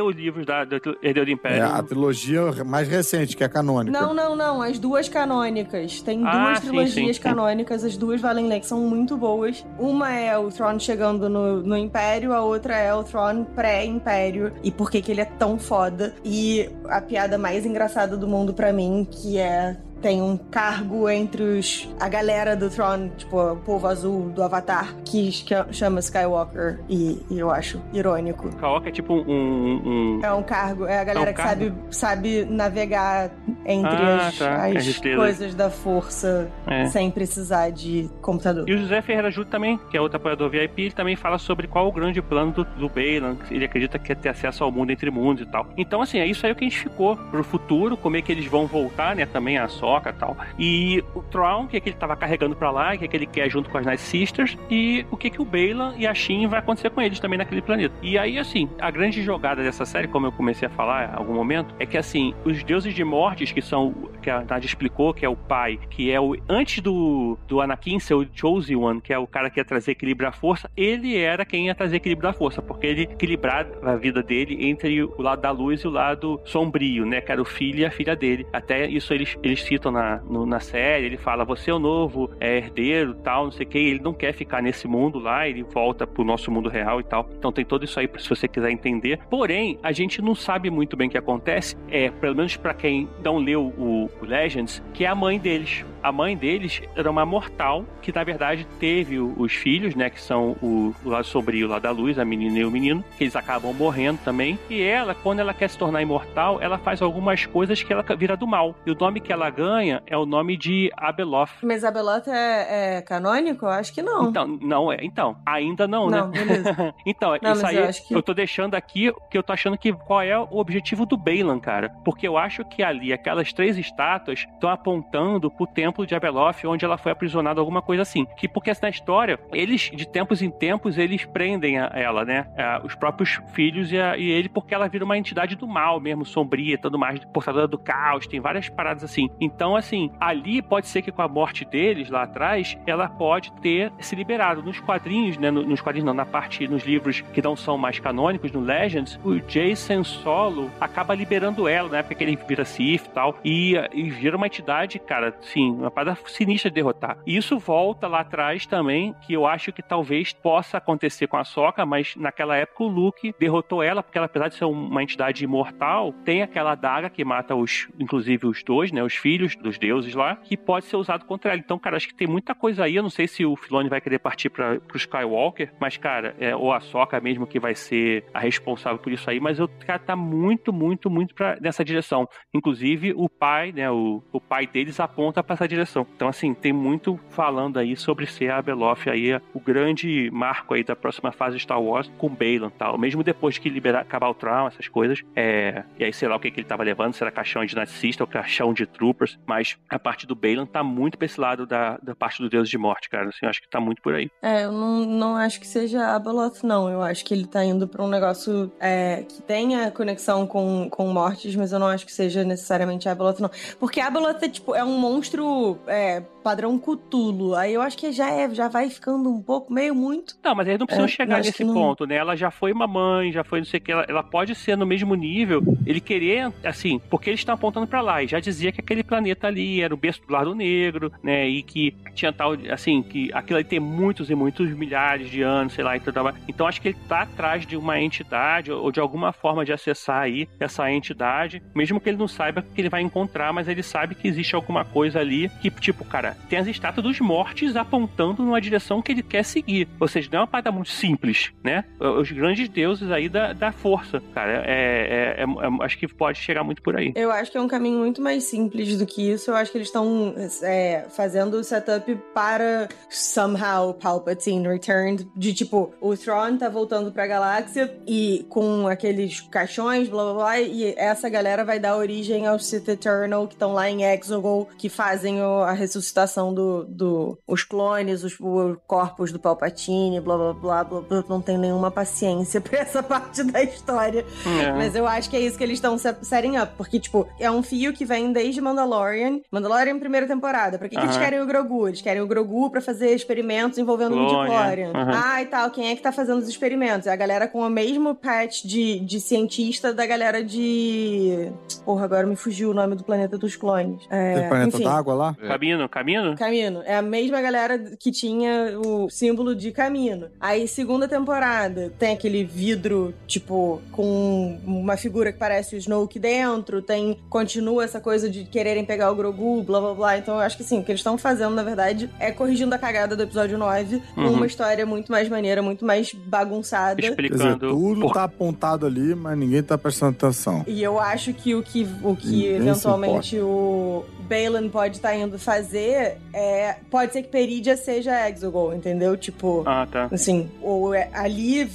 Os livros da, da Herdeiro do Império. É, a trilogia mais recente, que é canônica. Não, não, não. As duas canônicas. Tem ah, duas sim, trilogias sim, canônicas, as duas valem ler, que são muito boas. Uma é o Tron chegando no, no Império, a outra é o Tron pré-Império. E por que que ele é tão foda. E a piada mais engraçada do mundo para mim, que é tem um cargo entre os a galera do Tron, tipo, o povo azul do Avatar, que chama Skywalker. E, e eu acho irônico. Skywalker é tipo um, um, É um cargo. É a galera é um que sabe, sabe navegar entre ah, as, tá. as coisas da força é. sem precisar de computador. E o José Ferreira Júlio também, que é outro apoiador VIP, ele também fala sobre qual o grande plano do, do Balan. Ele acredita que é ter acesso ao mundo entre mundos e tal. Então, assim, é isso aí que a gente ficou pro futuro, como é que eles vão voltar, né, também a só tal. E o Tron, que é que ele tava carregando para lá, o que é que ele quer junto com as Night Sisters, e o que que o Balan e a Shin vai acontecer com eles também naquele planeta. E aí, assim, a grande jogada dessa série, como eu comecei a falar em algum momento, é que, assim, os deuses de mortes, que são, que a Nadia explicou, que é o pai, que é o, antes do, do Anakin ser o Chosen One, que é o cara que ia trazer equilíbrio à força, ele era quem ia trazer equilíbrio à força, porque ele equilibrava a vida dele entre o lado da luz e o lado sombrio, né, que era o filho e a filha dele. Até isso eles, eles citam na, no, na série, ele fala, você é o novo é, herdeiro tal, não sei o que, ele não quer ficar nesse mundo lá, ele volta pro nosso mundo real e tal. Então tem tudo isso aí se você quiser entender. Porém, a gente não sabe muito bem o que acontece, é, pelo menos para quem não leu o, o Legends, que é a mãe deles a mãe deles era uma mortal que, na verdade, teve os filhos, né? Que são o, o lado sombrio lá da luz, a menina e o menino, que eles acabam morrendo também. E ela, quando ela quer se tornar imortal, ela faz algumas coisas que ela vira do mal. E o nome que ela ganha é o nome de Abeloth. Mas Abeloth é, é canônico? Eu acho que não. Então, não é. Então, ainda não, né? não né? Beleza. então, não, isso aí eu, que... eu tô deixando aqui que eu tô achando que qual é o objetivo do Balan, cara. Porque eu acho que ali, aquelas três estátuas estão apontando pro tempo templo de Abeloth, onde ela foi aprisionada, alguma coisa assim. Que porque na história, eles, de tempos em tempos, eles prendem a, ela, né? A, os próprios filhos e, a, e, ele, porque ela vira uma entidade do mal mesmo, sombria, tudo mais, portadora do caos, tem várias paradas assim. Então, assim, ali pode ser que com a morte deles lá atrás, ela pode ter se liberado. Nos quadrinhos, né? Nos quadrinhos não, na parte, nos livros que não são mais canônicos, no Legends, o Jason Solo acaba liberando ela, né? Porque ele vira Sith e tal, e, e vira uma entidade, cara, assim, uma parada sinistra de derrotar. E isso volta lá atrás também, que eu acho que talvez possa acontecer com a Soca, mas naquela época o Luke derrotou ela, porque ela, apesar de ser uma entidade imortal, tem aquela adaga que mata os, inclusive os dois, né, os filhos dos deuses lá, que pode ser usado contra ela. Então, cara, acho que tem muita coisa aí. Eu não sei se o Filoni vai querer partir para pro Skywalker, mas, cara, é, ou a Soca mesmo que vai ser a responsável por isso aí, mas o cara tá muito, muito, muito pra, nessa direção. Inclusive, o pai, né, o, o pai deles aponta para essa direção direção. Então, assim, tem muito falando aí sobre ser a Beloff aí, o grande marco aí da próxima fase de Star Wars com Balan tal. Mesmo depois que liberar, acabar o Traum, essas coisas. É... E aí, sei lá o que, que ele tava levando, se era caixão de nazista ou caixão de troopers. Mas a parte do Balan tá muito pra esse lado da, da parte do Deus de Morte, cara. Assim, eu acho que tá muito por aí. É, eu não, não acho que seja a Beloth, não. Eu acho que ele tá indo pra um negócio é, que tenha conexão com, com mortes, mas eu não acho que seja necessariamente a Beloth, não. Porque a Beloth é, tipo, é um monstro é, padrão Cutulo. Aí eu acho que já é, já vai ficando um pouco, meio muito. Não, mas aí não precisa é, chegar nesse não... ponto, né? Ela já foi mamãe, já foi não sei o que. Ela, ela pode ser no mesmo nível. Ele querer, assim, porque eles estão apontando para lá. E já dizia que aquele planeta ali era o berço do lado negro, né? E que tinha tal, assim, que aquilo ali tem muitos e muitos milhares de anos, sei lá, e tudo mais. Então acho que ele tá atrás de uma entidade ou de alguma forma de acessar aí essa entidade, mesmo que ele não saiba que ele vai encontrar, mas ele sabe que existe alguma coisa ali que, tipo, cara, tem as estátuas dos mortes apontando numa direção que ele quer seguir. Ou seja, não é uma parada muito simples, né? Os grandes deuses aí da, da força, cara. É, é, é, é acho que pode chegar muito por aí. Eu acho que é um caminho muito mais simples do que isso. Eu acho que eles estão é, fazendo o setup para somehow Palpatine returned. De tipo, o Thrawn tá voltando pra galáxia e com aqueles caixões, blá blá blá, e essa galera vai dar origem aos Sith Eternal que estão lá em Exegol, que fazem a ressuscitação do, do os clones, os, os, corpos do Palpatine, blá blá blá blá blá. Não tenho nenhuma paciência pra essa parte da história. É. Mas eu acho que é isso que eles estão setting up, porque, tipo, é um fio que vem desde Mandalorian. Mandalorian primeira temporada. Pra que, uh -huh. que eles querem o Grogu? Eles querem o Grogu pra fazer experimentos envolvendo o Midichlorian. Uh -huh. Ah, e tal, quem é que tá fazendo os experimentos? É a galera com o mesmo patch de, de cientista da galera de... Porra, agora me fugiu o nome do planeta dos clones. É, planeta d'água lá? É. Camino, Camino? Camino. É a mesma galera que tinha o símbolo de Camino. Aí, segunda temporada, tem aquele vidro, tipo, com uma figura que parece o Snoke dentro, tem... Continua essa coisa de quererem pegar o Grogu, blá blá blá. Então, eu acho que sim, o que eles estão fazendo, na verdade, é corrigindo a cagada do episódio 9 com uhum. uma história muito mais maneira, muito mais bagunçada. Explicando. Dizer, tudo por... tá apontado ali, mas ninguém tá prestando atenção. E eu acho que o que, o que eventualmente o Balin pode estar tá indo fazer é. Pode ser que Peridia seja Exogol, entendeu? Tipo. Ah, tá. Assim, ou é, ali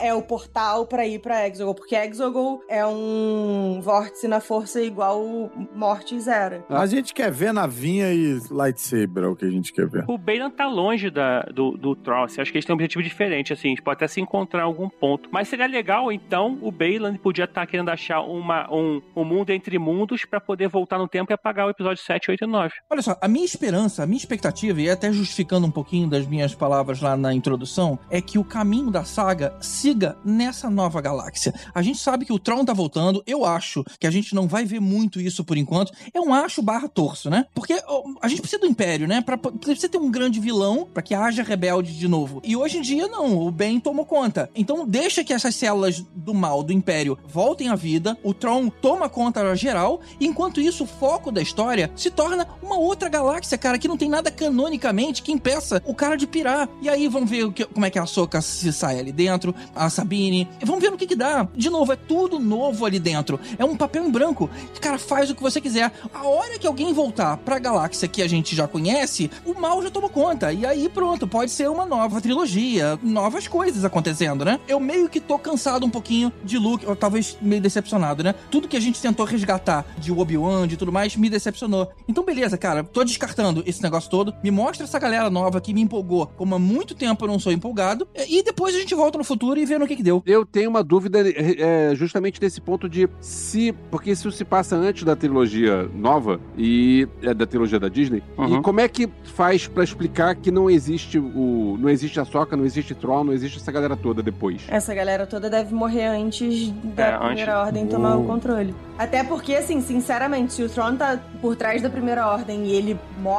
é o portal para ir pra Exogol, porque Exogol é um vórtice na força igual Morte Zero. A gente quer ver navinha e lightsaber, é o que a gente quer ver. O Balin tá longe da, do, do Tross. Acho que eles têm um objetivo diferente, assim. A gente pode até se encontrar em algum ponto. Mas seria legal, então, o Balin podia estar tá querendo achar uma, um, um mundo entre mundos para poder voltar no tempo e apagar o episódio 7, 8 e 9. Olha só, a minha esperança, a minha expectativa, e até justificando um pouquinho das minhas palavras lá na introdução, é que o caminho da saga siga nessa nova galáxia. A gente sabe que o Tron tá voltando, eu acho que a gente não vai ver muito isso por enquanto. É um acho barra torço, né? Porque a gente precisa do Império, né? Pra, precisa ter um grande vilão para que haja rebelde de novo. E hoje em dia, não. O bem tomou conta. Então, deixa que essas células do mal, do Império, voltem à vida. O Tron toma conta geral. Enquanto isso, o foco da história se torna uma outra galáxia, cara, que não tem nada canonicamente que impeça o cara de pirar. E aí, vamos ver que, como é que a Soca se sai ali dentro, a Sabine. Vamos ver no que que dá. De novo, é tudo novo ali dentro. É um papel em branco. Cara, faz o que você quiser. A hora que alguém voltar pra galáxia que a gente já conhece, o mal já tomou conta. E aí, pronto, pode ser uma nova trilogia, novas coisas acontecendo, né? Eu meio que tô cansado um pouquinho de Luke, ou talvez meio decepcionado, né? Tudo que a gente tentou resgatar de Obi-Wan, de tudo mais, me decepcionou. Então, beleza, cara, tô descartando esse negócio todo. Me mostra essa galera nova que me empolgou, como há muito tempo eu não sou empolgado. E depois a gente volta no futuro e vê no que que deu. Eu tenho uma dúvida é, justamente nesse ponto de se. Porque isso se passa antes da trilogia nova e é, da trilogia da Disney. Uhum. E como é que faz para explicar que não existe o. não existe a Soca, não existe Troll, não existe essa galera toda depois? Essa galera toda deve morrer antes da é, primeira antes... ordem tomar o controle. Até porque, assim, sinceramente, se o Tron tá por trás da primeira ordem e ele morre,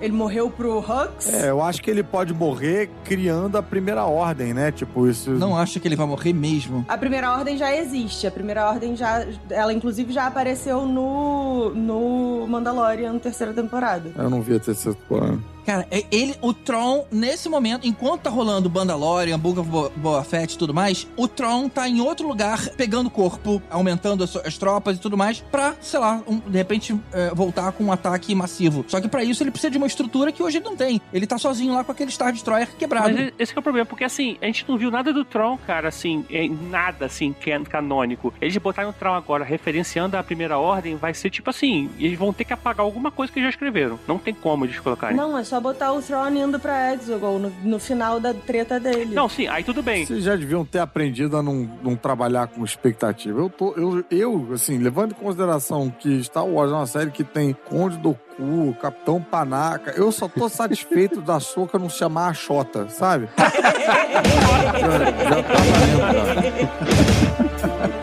ele morreu pro Hux. É, eu acho que ele pode morrer criando a primeira ordem, né? Tipo, isso. Não acho que ele vai morrer mesmo. A primeira ordem já existe. A primeira ordem já. Ela, inclusive, já apareceu no. no Mandalorian, terceira temporada. Eu não vi a terceira temporada. Cara, é ele, o Tron, nesse momento, enquanto tá rolando Mandalorian, Book of Boa Fett e tudo mais, o Tron tá em outro lugar, pegando corpo, aumentando as, as tropas e tudo mais, pra, sei lá, um, de repente é, voltar com um ataque massivo. Só que para isso ele precisa de uma estrutura que hoje ele não tem. Ele tá sozinho lá com aquele Star Destroyer quebrado. Mas esse é o problema, porque assim, a gente não viu nada do Tron, cara, assim, nada assim, canônico. Eles botaram o Tron agora, referenciando a primeira ordem, vai ser tipo assim, eles vão ter que apagar alguma coisa que já escreveram. Não tem como eles colocarem. Não, é só botar o Thrawn indo pra Exegol no, no final da treta dele. Não, sim, aí tudo bem. Vocês já deviam ter aprendido a não, não trabalhar com expectativa. Eu, tô, eu, eu, assim, levando em consideração que Star Wars é uma série que tem Conde do Cu, Capitão Panaca, eu só tô satisfeito da Soca não chamar a Xota, sabe? já, já tá valendo, já.